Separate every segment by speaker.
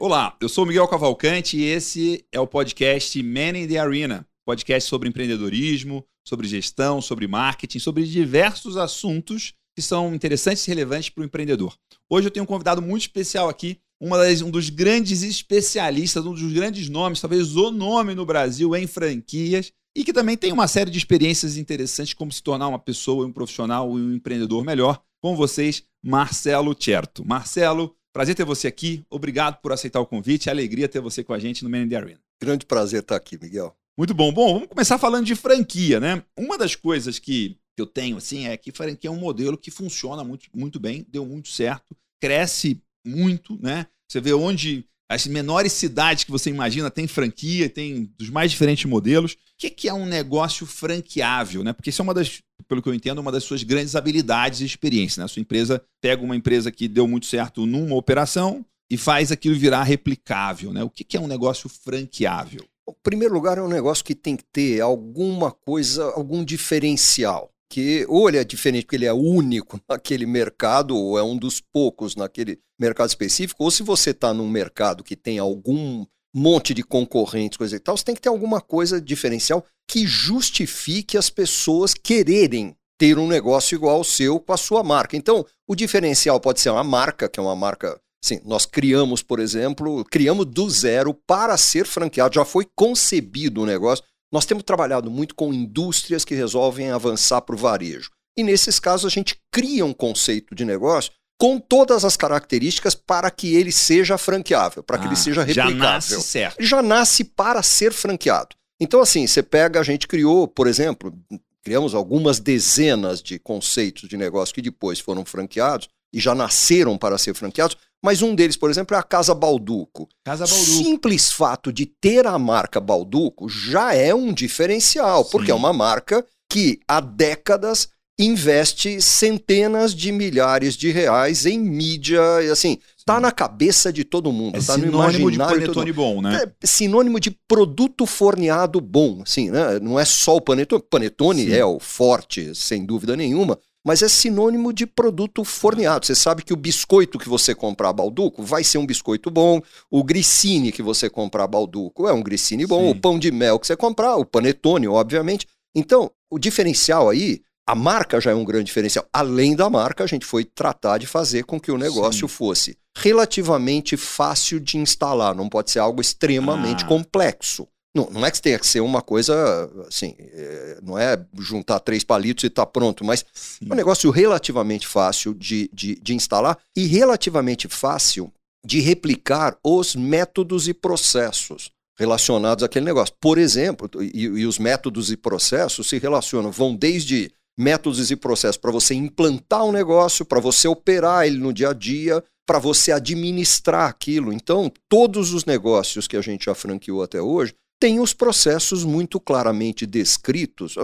Speaker 1: Olá, eu sou Miguel Cavalcante e esse é o podcast Man in the Arena, podcast sobre empreendedorismo, sobre gestão, sobre marketing, sobre diversos assuntos que são interessantes e relevantes para o empreendedor. Hoje eu tenho um convidado muito especial aqui, das, um dos grandes especialistas, um dos grandes nomes, talvez o nome no Brasil em franquias, e que também tem uma série de experiências interessantes como se tornar uma pessoa, um profissional e um empreendedor melhor. Com vocês, Marcelo Certo. Marcelo, Prazer ter você aqui. Obrigado por aceitar o convite. É alegria ter você com a gente no Man in the Arena.
Speaker 2: Grande prazer estar aqui, Miguel.
Speaker 1: Muito bom. Bom, vamos começar falando de franquia, né? Uma das coisas que eu tenho, assim, é que franquia é um modelo que funciona muito, muito bem, deu muito certo, cresce muito, né? Você vê onde as menores cidades que você imagina tem franquia, tem dos mais diferentes modelos. O que é um negócio franqueável? Né? Porque isso é uma das, pelo que eu entendo, uma das suas grandes habilidades e experiências. Né? A sua empresa pega uma empresa que deu muito certo numa operação e faz aquilo virar replicável. Né? O que é um negócio franqueável?
Speaker 2: Em primeiro lugar, é um negócio que tem que ter alguma coisa, algum diferencial que ou ele é diferente porque ele é único naquele mercado, ou é um dos poucos naquele mercado específico, ou se você está num mercado que tem algum monte de concorrentes, coisa e tal, você tem que ter alguma coisa diferencial que justifique as pessoas quererem ter um negócio igual ao seu com a sua marca. Então, o diferencial pode ser uma marca, que é uma marca Sim, nós criamos, por exemplo, criamos do zero para ser franqueado, já foi concebido o negócio nós temos trabalhado muito com indústrias que resolvem avançar para o varejo. E nesses casos a gente cria um conceito de negócio com todas as características para que ele seja franqueável, para que ah, ele seja replicável. Já
Speaker 1: nasce certo.
Speaker 2: Já nasce para ser franqueado. Então, assim, você pega, a gente criou, por exemplo, criamos algumas dezenas de conceitos de negócio que depois foram franqueados e já nasceram para ser franqueados, mas um deles, por exemplo, é a Casa Balduco.
Speaker 1: Casa Balduco.
Speaker 2: Simples fato de ter a marca Balduco já é um diferencial, Sim. porque é uma marca que há décadas investe centenas de milhares de reais em mídia, e assim, tá na cabeça de todo mundo, é tá
Speaker 1: sinônimo de panetone bom, né?
Speaker 2: É sinônimo de produto forneado bom, assim, né? Não é só o panetone, panetone Sim. é o forte, sem dúvida nenhuma, mas é sinônimo de produto forneado. Você sabe que o biscoito que você comprar Balduco vai ser um biscoito bom, o grissini que você comprar Balduco é um grissini bom, Sim. o pão de mel que você comprar, o panetone, obviamente. Então, o diferencial aí, a marca já é um grande diferencial. Além da marca, a gente foi tratar de fazer com que o negócio Sim. fosse relativamente fácil de instalar, não pode ser algo extremamente ah. complexo. Não, não é que tenha que ser uma coisa assim, é, não é juntar três palitos e tá pronto, mas Sim. é um negócio relativamente fácil de, de, de instalar e relativamente fácil de replicar os métodos e processos relacionados àquele negócio. Por exemplo, e, e os métodos e processos se relacionam, vão desde métodos e processos para você implantar um negócio, para você operar ele no dia a dia, para você administrar aquilo. Então, todos os negócios que a gente já franqueou até hoje tem os processos muito claramente descritos.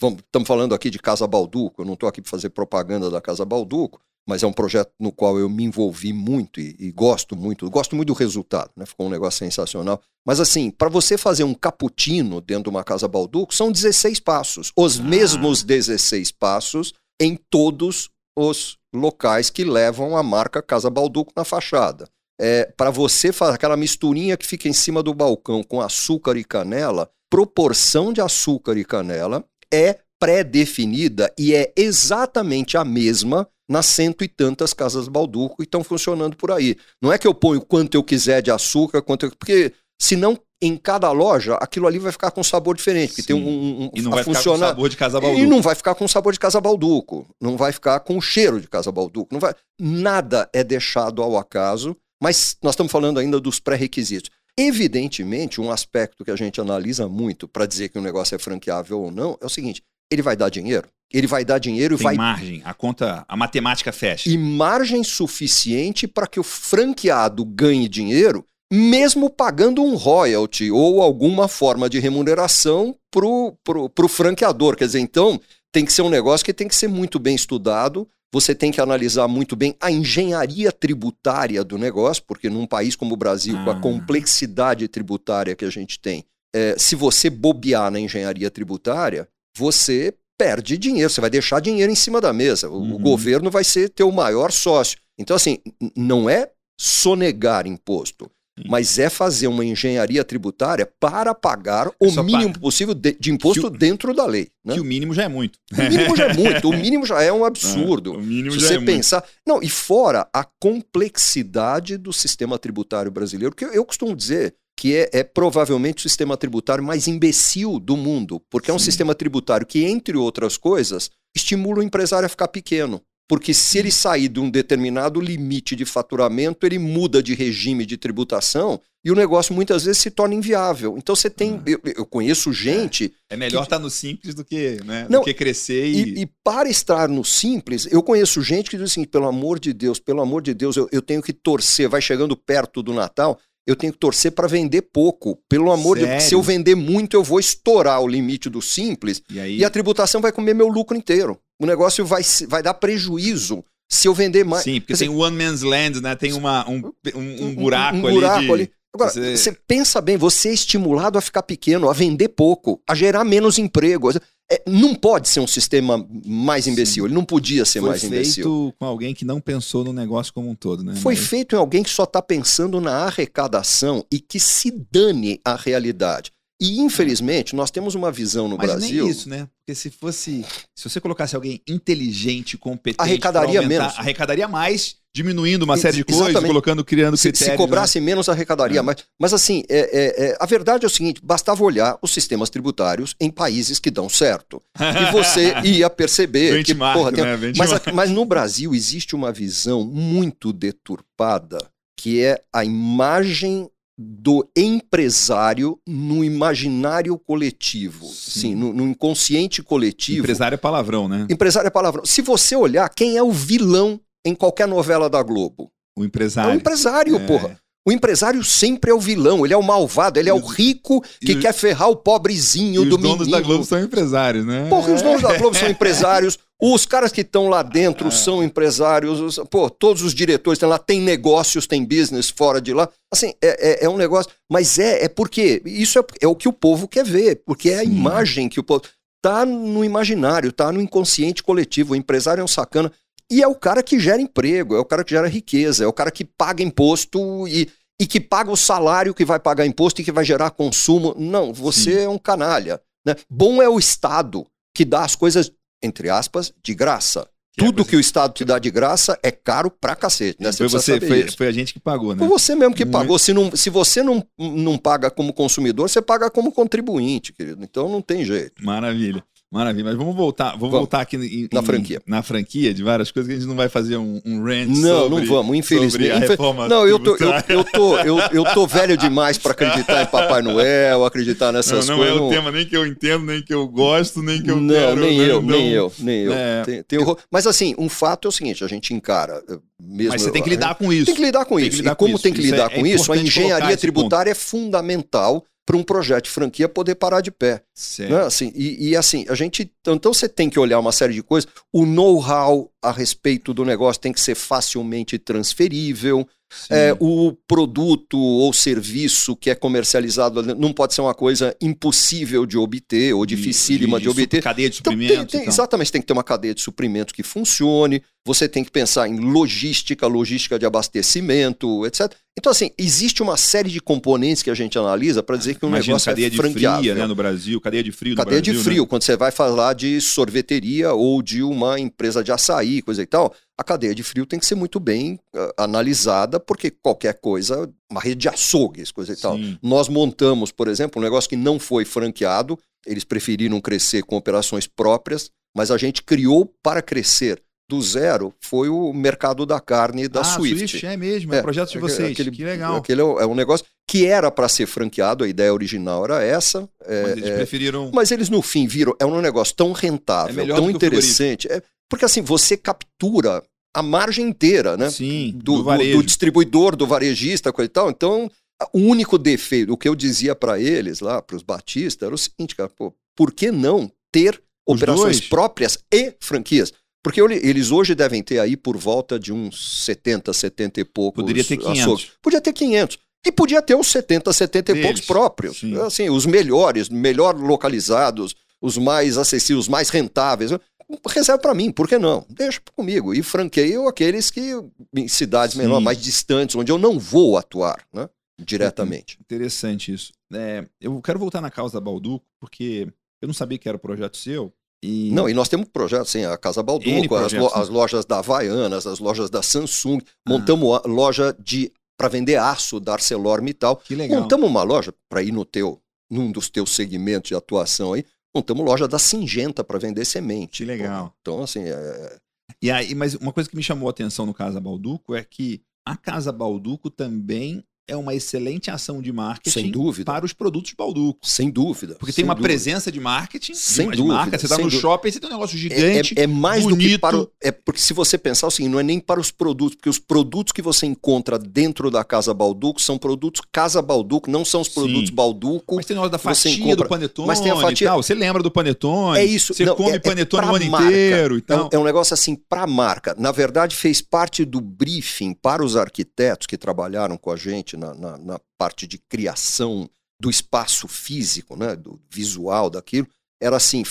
Speaker 2: Estamos falando aqui de Casa Balduco, eu não estou aqui para fazer propaganda da Casa Balduco, mas é um projeto no qual eu me envolvi muito e, e gosto muito, gosto muito do resultado, né? ficou um negócio sensacional. Mas assim, para você fazer um cappuccino dentro de uma Casa Balduco, são 16 passos, os ah. mesmos 16 passos em todos os locais que levam a marca Casa Balduco na fachada é, para você fazer aquela misturinha que fica em cima do balcão com açúcar e canela, proporção de açúcar e canela é pré-definida e é exatamente a mesma nas cento e tantas casas Balduco que estão funcionando por aí. Não é que eu ponho quanto eu quiser de açúcar, quanto eu... porque senão em cada loja aquilo ali vai ficar com sabor diferente, porque tem um, um
Speaker 1: e não vai funciona... ficar com sabor de casa Balduco.
Speaker 2: E não vai ficar com sabor de casa Balduco, não vai ficar com cheiro de casa Balduco, não vai nada é deixado ao acaso mas nós estamos falando ainda dos pré-requisitos. Evidentemente, um aspecto que a gente analisa muito para dizer que o um negócio é franqueável ou não é o seguinte: ele vai dar dinheiro? Ele vai dar dinheiro e vai.
Speaker 1: margem, a conta, a matemática fecha.
Speaker 2: E margem suficiente para que o franqueado ganhe dinheiro mesmo pagando um royalty ou alguma forma de remuneração pro, pro, pro franqueador. Quer dizer, então tem que ser um negócio que tem que ser muito bem estudado, você tem que analisar muito bem a engenharia tributária do negócio, porque num país como o Brasil, ah. com a ah. complexidade tributária que a gente tem, é, se você bobear na engenharia tributária, você perde dinheiro, você vai deixar dinheiro em cima da mesa. O, uhum. o governo vai ser teu maior sócio. Então, assim, não é sonegar imposto. Mas é fazer uma engenharia tributária para pagar o é mínimo possível de, de imposto o, dentro da lei.
Speaker 1: Né? Que o mínimo já é muito.
Speaker 2: O mínimo já é muito. O mínimo já é um absurdo. Ah, o mínimo Se já você é pensar. Muito. Não, e fora a complexidade do sistema tributário brasileiro, que eu, eu costumo dizer que é, é, provavelmente o sistema tributário mais imbecil do mundo, porque Sim. é um sistema tributário que, entre outras coisas, estimula o empresário a ficar pequeno. Porque se ele sair de um determinado limite de faturamento, ele muda de regime de tributação e o negócio muitas vezes se torna inviável. Então você tem. Eu, eu conheço gente.
Speaker 1: É, é melhor que... estar no simples do que, né, Não, do que crescer e...
Speaker 2: e... e. para estar no simples, eu conheço gente que diz assim: pelo amor de Deus, pelo amor de Deus, eu, eu tenho que torcer. Vai chegando perto do Natal, eu tenho que torcer para vender pouco. Pelo amor Sério? de Deus, se eu vender muito, eu vou estourar o limite do simples e, e a tributação vai comer meu lucro inteiro. O negócio vai, vai dar prejuízo se eu vender mais.
Speaker 1: Sim, porque Quer tem o One Man's Land, né? Tem uma, um, um, um buraco, um, um buraco ali. De... ali.
Speaker 2: Agora, você... você... pensa bem, você é estimulado a ficar pequeno, a vender pouco, a gerar menos emprego. É, não pode ser um sistema mais imbecil, Sim. ele não podia ser
Speaker 1: Foi
Speaker 2: mais imbecil.
Speaker 1: Foi feito com alguém que não pensou no negócio como um todo, né?
Speaker 2: Foi Mas... feito em alguém que só está pensando na arrecadação e que se dane a realidade. E infelizmente nós temos uma visão no
Speaker 1: Mas
Speaker 2: Brasil.
Speaker 1: Nem isso, né? Porque se fosse, se você colocasse alguém inteligente, competente,
Speaker 2: arrecadaria menos,
Speaker 1: arrecadaria mais, diminuindo uma série de coisas, colocando, criando
Speaker 2: se,
Speaker 1: critérios.
Speaker 2: Se cobrasse né? menos, arrecadaria é. mais. Mas assim, é, é, é, a verdade é o seguinte: bastava olhar os sistemas tributários em países que dão certo e você ia perceber que porra, tem... né? mas, mas no Brasil existe uma visão muito deturpada que é a imagem do empresário no imaginário coletivo, Sim. Sim no, no, inconsciente coletivo.
Speaker 1: Empresário é palavrão, né?
Speaker 2: Empresário é palavrão. Se você olhar, quem é o vilão em qualquer novela da Globo?
Speaker 1: O empresário.
Speaker 2: É o empresário, é. porra. O empresário sempre é o vilão, ele é o malvado, ele é o rico que quer ferrar o pobrezinho do
Speaker 1: os menino. Os donos da Globo são empresários, né?
Speaker 2: Porra, os donos da Globo são empresários, os caras que estão lá dentro é. são empresários, pô, todos os diretores estão lá, tem negócios, tem business fora de lá. Assim, é, é, é um negócio, mas é, é porque isso é, é, o que o povo quer ver, porque é a Sim. imagem que o povo. Tá no imaginário, tá no inconsciente coletivo. O empresário é um sacana. E é o cara que gera emprego, é o cara que gera riqueza, é o cara que paga imposto e, e que paga o salário que vai pagar imposto e que vai gerar consumo. Não, você Sim. é um canalha. Né? Bom é o Estado que dá as coisas, entre aspas, de graça. Que é Tudo é que o Estado te dá de graça é caro pra cacete. Né?
Speaker 1: Você foi, você, foi, foi, a gente que pagou, né?
Speaker 2: Foi você mesmo que pagou. Se, não, se você não, não paga como consumidor, você paga como contribuinte, querido. Então não tem jeito.
Speaker 1: Maravilha. Maravilha, mas vamos voltar, vamos, vamos. voltar aqui em,
Speaker 2: na franquia.
Speaker 1: Na franquia de várias coisas que a gente não vai fazer um, um rant
Speaker 2: Não,
Speaker 1: sobre,
Speaker 2: não vamos, infelizmente. não, eu tô, eu, eu, tô, eu, eu tô velho demais para acreditar em Papai Noel, acreditar nessas
Speaker 1: não,
Speaker 2: não coisas.
Speaker 1: Não é o tema nem que eu entendo, nem que eu gosto, nem que eu
Speaker 2: não,
Speaker 1: quero.
Speaker 2: Nem eu, não, nem eu, nem eu. É, tem, tem eu... Mas assim, um fato é o seguinte, a gente encara eh, mesmo...
Speaker 1: Mas você tem que lidar com isso.
Speaker 2: Tem que lidar com isso. E como tem que lidar é com isso, a engenharia tributária é fundamental para um projeto de franquia poder parar de pé. Né? Assim, e, e, assim, a gente. Então você tem que olhar uma série de coisas. O know-how a respeito do negócio tem que ser facilmente transferível. É, o produto ou serviço que é comercializado não pode ser uma coisa impossível de obter ou dificílima de, de, de obter.
Speaker 1: Cadeia de suprimentos. Então,
Speaker 2: tem, tem, exatamente, tem que ter uma cadeia de suprimentos que funcione. Você tem que pensar em logística, logística de abastecimento, etc. Então, assim, existe uma série de componentes que a gente analisa para dizer que um Imagina, negócio
Speaker 1: cadeia
Speaker 2: é
Speaker 1: de fria, né, no Brasil, cadeia de frio
Speaker 2: Cadeia
Speaker 1: Brasil,
Speaker 2: de frio,
Speaker 1: né?
Speaker 2: quando você vai falar de sorveteria ou de uma empresa de açaí, coisa e tal, a cadeia de frio tem que ser muito bem uh, analisada, porque qualquer coisa, uma rede de açougues, coisa e Sim. tal. Nós montamos, por exemplo, um negócio que não foi franqueado, eles preferiram crescer com operações próprias, mas a gente criou para crescer do zero foi o mercado da carne da
Speaker 1: ah,
Speaker 2: Swift.
Speaker 1: Swift. É mesmo, é, é projeto de vocês. Aquele, que legal.
Speaker 2: Aquele é, é um negócio que era para ser franqueado, a ideia original era essa.
Speaker 1: É, mas eles é, preferiram.
Speaker 2: Mas eles no fim viram, é um negócio tão rentável, é tão interessante. É, porque assim, você captura a margem inteira, né?
Speaker 1: Sim,
Speaker 2: do, do, do, do distribuidor, do varejista, coisa e tal. Então, O único defeito, o que eu dizia para eles lá, para os batistas, era o seguinte, cara, pô, por que não ter
Speaker 1: Os
Speaker 2: operações
Speaker 1: dois?
Speaker 2: próprias e franquias? Porque eles hoje devem ter aí por volta de uns 70, 70 e poucos.
Speaker 1: Poderia ter 500.
Speaker 2: açougues. Podia ter 500. E podia ter os 70, 70 e
Speaker 1: Deles.
Speaker 2: poucos próprios.
Speaker 1: Sim.
Speaker 2: Assim, os melhores, melhor localizados, os mais acessíveis, os mais rentáveis. Reserva para mim, por que não? Deixa comigo. E franqueio aqueles que em cidades
Speaker 1: Sim.
Speaker 2: menores, mais distantes, onde eu não vou atuar né, diretamente.
Speaker 1: Interessante isso. É, eu quero voltar na causa da Balduco, porque eu não sabia que era o projeto seu. E
Speaker 2: Não, e nós temos projetos, assim, a Casa Balduco, as, lo-
Speaker 1: né?
Speaker 2: as lojas da Havaianas, as lojas da Samsung. Montamos a loja de para vender aço da ArcelorMittal.
Speaker 1: que legal.
Speaker 2: Montamos uma loja para ir no teu, num dos teus segmentos de atuação aí. Montamos loja da Singenta para vender semente.
Speaker 1: Que legal.
Speaker 2: Pô. Então, assim, é,
Speaker 1: E aí, mas uma coisa que me chamou a atenção no Casa Balduco é que a Casa Balduco também é uma excelente ação de marketing
Speaker 2: sem dúvida.
Speaker 1: para os produtos Balduco.
Speaker 2: Sem dúvida.
Speaker 1: Porque tem uma
Speaker 2: dúvida.
Speaker 1: presença de marketing, de-
Speaker 2: Sem
Speaker 1: de,
Speaker 2: dúvida,
Speaker 1: marca. Você tá
Speaker 2: sem
Speaker 1: no
Speaker 2: dúvida.
Speaker 1: shopping, você tem um negócio
Speaker 2: É,
Speaker 1: gigante.
Speaker 2: é- é mais do que
Speaker 1: bonito.
Speaker 2: para o, é porque se você pensar assim, não é nem para os produtos, porque os produtos que você encontra dentro da Casa Balduco são produtos Casa Balduco, não são os produtos
Speaker 1: Sim.
Speaker 2: Balduco.
Speaker 1: Mas tem o negócio da fatia
Speaker 2: compra-
Speaker 1: do panetone
Speaker 2: mas tem a fatia-
Speaker 1: tal. Você lembra do panetone?
Speaker 2: É isso.
Speaker 1: Você
Speaker 2: não,
Speaker 1: come
Speaker 2: é- é
Speaker 1: panetone o ano
Speaker 2: marca.
Speaker 1: inteiro e
Speaker 2: É um,
Speaker 1: tal.
Speaker 2: é um negócio assim para marca. Na verdade, fez parte do briefing para os arquitetos que trabalharam com a gente na, na- na parte de criação do espaço físico, né, do visual daquilo. Era assim: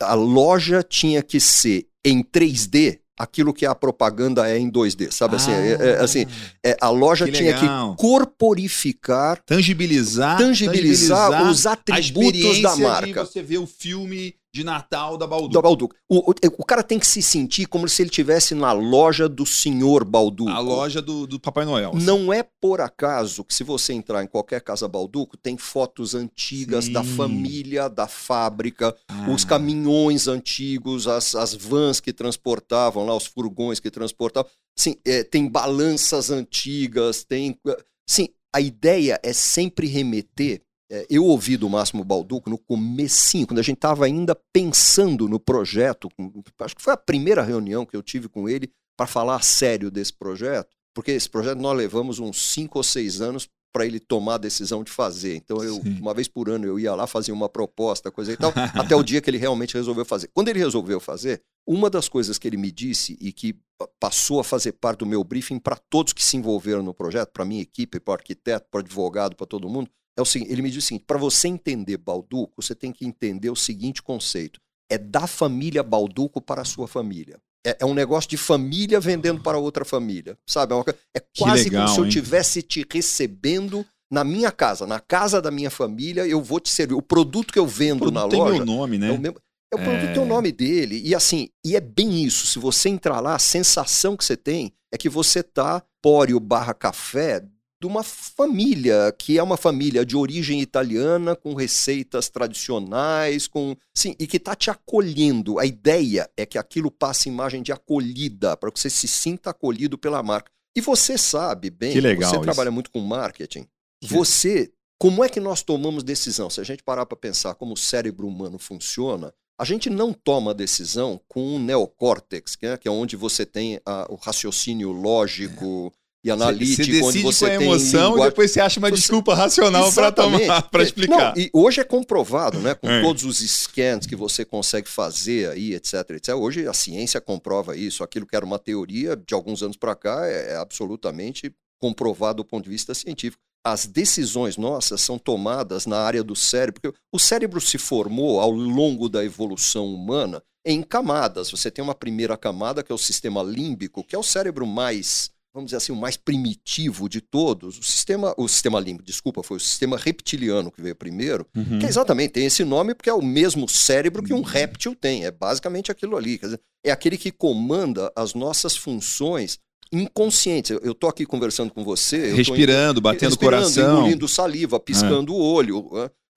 Speaker 2: a loja tinha que ser em 3D aquilo que a propaganda é em 2D, sabe assim? É, é, assim, é, a loja
Speaker 1: Ah, Que
Speaker 2: tinha que
Speaker 1: legal.
Speaker 2: corporificar,
Speaker 1: tangibilizar,
Speaker 2: tangibilizar os
Speaker 1: a
Speaker 2: atributos da marca.
Speaker 1: você ver o filme de Natal da Balduco.
Speaker 2: do Balduco. O, o, o cara tem que se sentir como se ele estivesse na loja do senhor Balduco.
Speaker 1: A loja do, do Papai Noel. assim.
Speaker 2: Não é por acaso que se você entrar em qualquer casa Balduco, tem fotos antigas
Speaker 1: Sim.
Speaker 2: da família, da fábrica,
Speaker 1: Ah,
Speaker 2: os caminhões antigos, as, as vans que transportavam lá, os furgões que transportavam. Sim, é, tem balanças antigas, tem. Sim, a ideia é sempre remeter. É, eu ouvi do Máximo Balduco no comecinho, quando a gente estava ainda pensando no projeto, acho que foi a primeira reunião que eu tive com ele para falar a sério desse projeto, porque esse projeto nós levamos uns cinco ou seis anos para ele tomar a decisão de fazer. Então, eu,
Speaker 1: Sim.
Speaker 2: uma vez por ano, eu ia lá, fazia uma proposta, coisa e tal, até o dia que ele realmente resolveu fazer. Quando ele resolveu fazer, uma das coisas que ele me disse e que pa- passou a fazer parte do meu briefing para todos que se envolveram no projeto, para minha equipe, para o arquiteto, para o advogado, para todo mundo, é o seguinte: ele me disse o seguinte: para você entender Balduco, você tem que entender o seguinte conceito: é da família Balduco para a sua família. É, é um negócio de família vendendo para outra família, sabe? É, uma é quase
Speaker 1: legal,
Speaker 2: como se eu estivesse te recebendo na minha casa, na casa da minha família, eu vou te servir. O produto que eu
Speaker 1: o
Speaker 2: vendo
Speaker 1: produto
Speaker 2: na
Speaker 1: tem
Speaker 2: loja
Speaker 1: meu nome, né?
Speaker 2: é o mesmo. É o produto
Speaker 1: É.
Speaker 2: tem o nome dele. E assim, e é bem isso. Se você entrar lá, a sensação que você tem é que você tá póreo barra café de uma família, que é uma família de origem italiana, com receitas tradicionais, com. Sim, e que tá te acolhendo. A ideia é que aquilo passe imagem de acolhida, para que você se sinta acolhido pela marca. E você sabe bem,
Speaker 1: Que legal
Speaker 2: você
Speaker 1: isso.
Speaker 2: trabalha muito com marketing.
Speaker 1: Que-
Speaker 2: Você, como é que nós tomamos decisão? Se a gente parar para pensar como o cérebro humano funciona, a gente não toma decisão com o neocórtex, que é, que é onde você tem a- o raciocínio lógico e analítico,
Speaker 1: você
Speaker 2: onde você
Speaker 1: com a
Speaker 2: tem
Speaker 1: emoção e
Speaker 2: linguagem.
Speaker 1: depois você acha uma
Speaker 2: Você-
Speaker 1: desculpa racional para tomar, para explicar.
Speaker 2: Não, e hoje é comprovado, né? Com
Speaker 1: É.
Speaker 2: todos os scans que você consegue fazer aí, etc, etc. Hoje a ciência comprova isso. Aquilo que era uma teoria de alguns anos para cá é, é absolutamente comprovado do ponto de vista científico. As decisões nossas são tomadas na área do cérebro, porque o cérebro se formou ao longo da evolução humana em camadas. Você tem uma primeira camada, que é o sistema límbico, que é o cérebro mais, vamos dizer assim, o mais primitivo de todos. O sistema, o sistema límbico, desculpa, foi o sistema reptiliano que veio primeiro,
Speaker 1: Uhum.
Speaker 2: que exatamente tem esse nome porque é o mesmo cérebro que um réptil tem. É basicamente aquilo ali. Quer dizer, é aquele que comanda as nossas funções inconscientes. Eu- estou aqui conversando com você.
Speaker 1: Respirando, batendo
Speaker 2: respirando,
Speaker 1: coração.
Speaker 2: engolindo saliva, piscando o olho.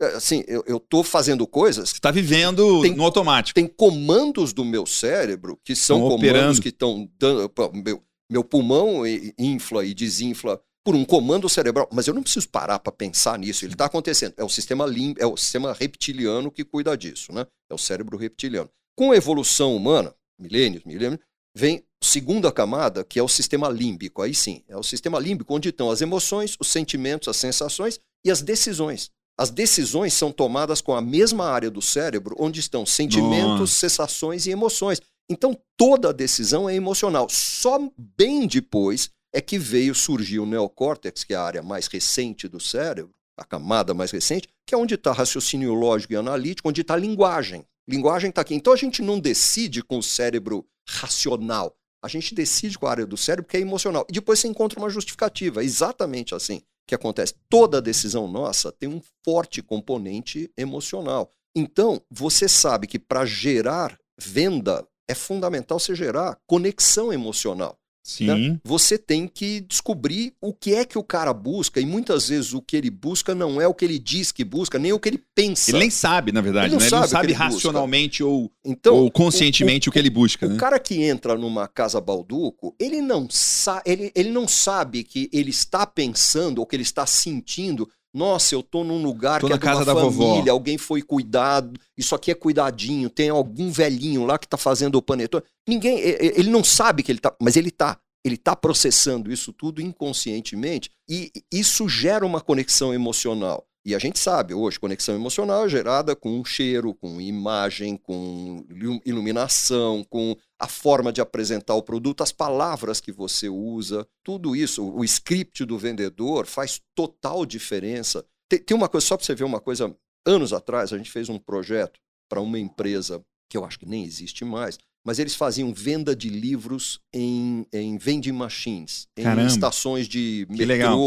Speaker 2: É, Assim, eu estou fazendo coisas
Speaker 1: Você está vivendo
Speaker 2: Tem-
Speaker 1: no automático.
Speaker 2: tem comandos do meu cérebro que são
Speaker 1: Estão
Speaker 2: comandos
Speaker 1: operando.
Speaker 2: que estão dando. Meu, meu pulmão infla e desinfla por um comando cerebral, mas eu não preciso parar para pensar nisso. Ele está acontecendo. É o sistema lim, é o sistema reptiliano que cuida disso, né? É o cérebro reptiliano. Com a evolução humana, milênios, milênios, vem segunda camada, que é o sistema límbico. Aí sim, é o sistema límbico onde estão as emoções, os sentimentos, as sensações e as decisões. As decisões são tomadas com a mesma área do cérebro onde estão sentimentos, Nossa. sensações e emoções. Então toda a decisão é emocional. Só bem depois é que veio surgir o neocórtex, que é a área mais recente do cérebro, a camada mais recente, que é onde está raciocínio lógico e analítico, onde está linguagem. Linguagem está aqui. Então a gente não decide com o cérebro racional. A gente decide com a área do cérebro que é emocional. E depois você encontra uma justificativa. É exatamente assim que acontece. Toda decisão nossa tem um forte componente emocional. Então, você sabe que para gerar venda é fundamental você gerar conexão emocional.
Speaker 1: Sim. Né?
Speaker 2: Você tem que descobrir o que é que o cara busca, e muitas vezes o que ele busca não é o que ele diz que busca, nem o que ele pensa.
Speaker 1: Ele nem sabe, na verdade, ele não, né? sabe, ele não sabe racionalmente ou, então, ou conscientemente o, o, o, que ele busca.
Speaker 2: O
Speaker 1: né?
Speaker 2: cara que entra numa casa balduco, ele não, sa ele, ele não sabe que ele está pensando ou que ele está sentindo nossa, eu tô num lugar
Speaker 1: tô
Speaker 2: que
Speaker 1: é casa da
Speaker 2: família,
Speaker 1: vovó.
Speaker 2: alguém foi cuidado, isso aqui é cuidadinho, tem algum velhinho lá que tá fazendo o panetone. Ninguém, ele não sabe que ele tá, mas ele tá. Ele tá processando isso tudo inconscientemente e isso gera uma conexão emocional. E a gente sabe hoje, conexão emocional é gerada com cheiro, com imagem, com iluminação, com a forma de apresentar o produto, as palavras que você usa, tudo isso, o script do vendedor faz total diferença. Tem, tem uma coisa, só para você ver uma coisa, anos atrás a gente fez um projeto para uma empresa que eu acho que nem existe mais, mas eles faziam venda de livros em, em vending machines, em
Speaker 1: Caramba.
Speaker 2: estações de metrô,
Speaker 1: legal,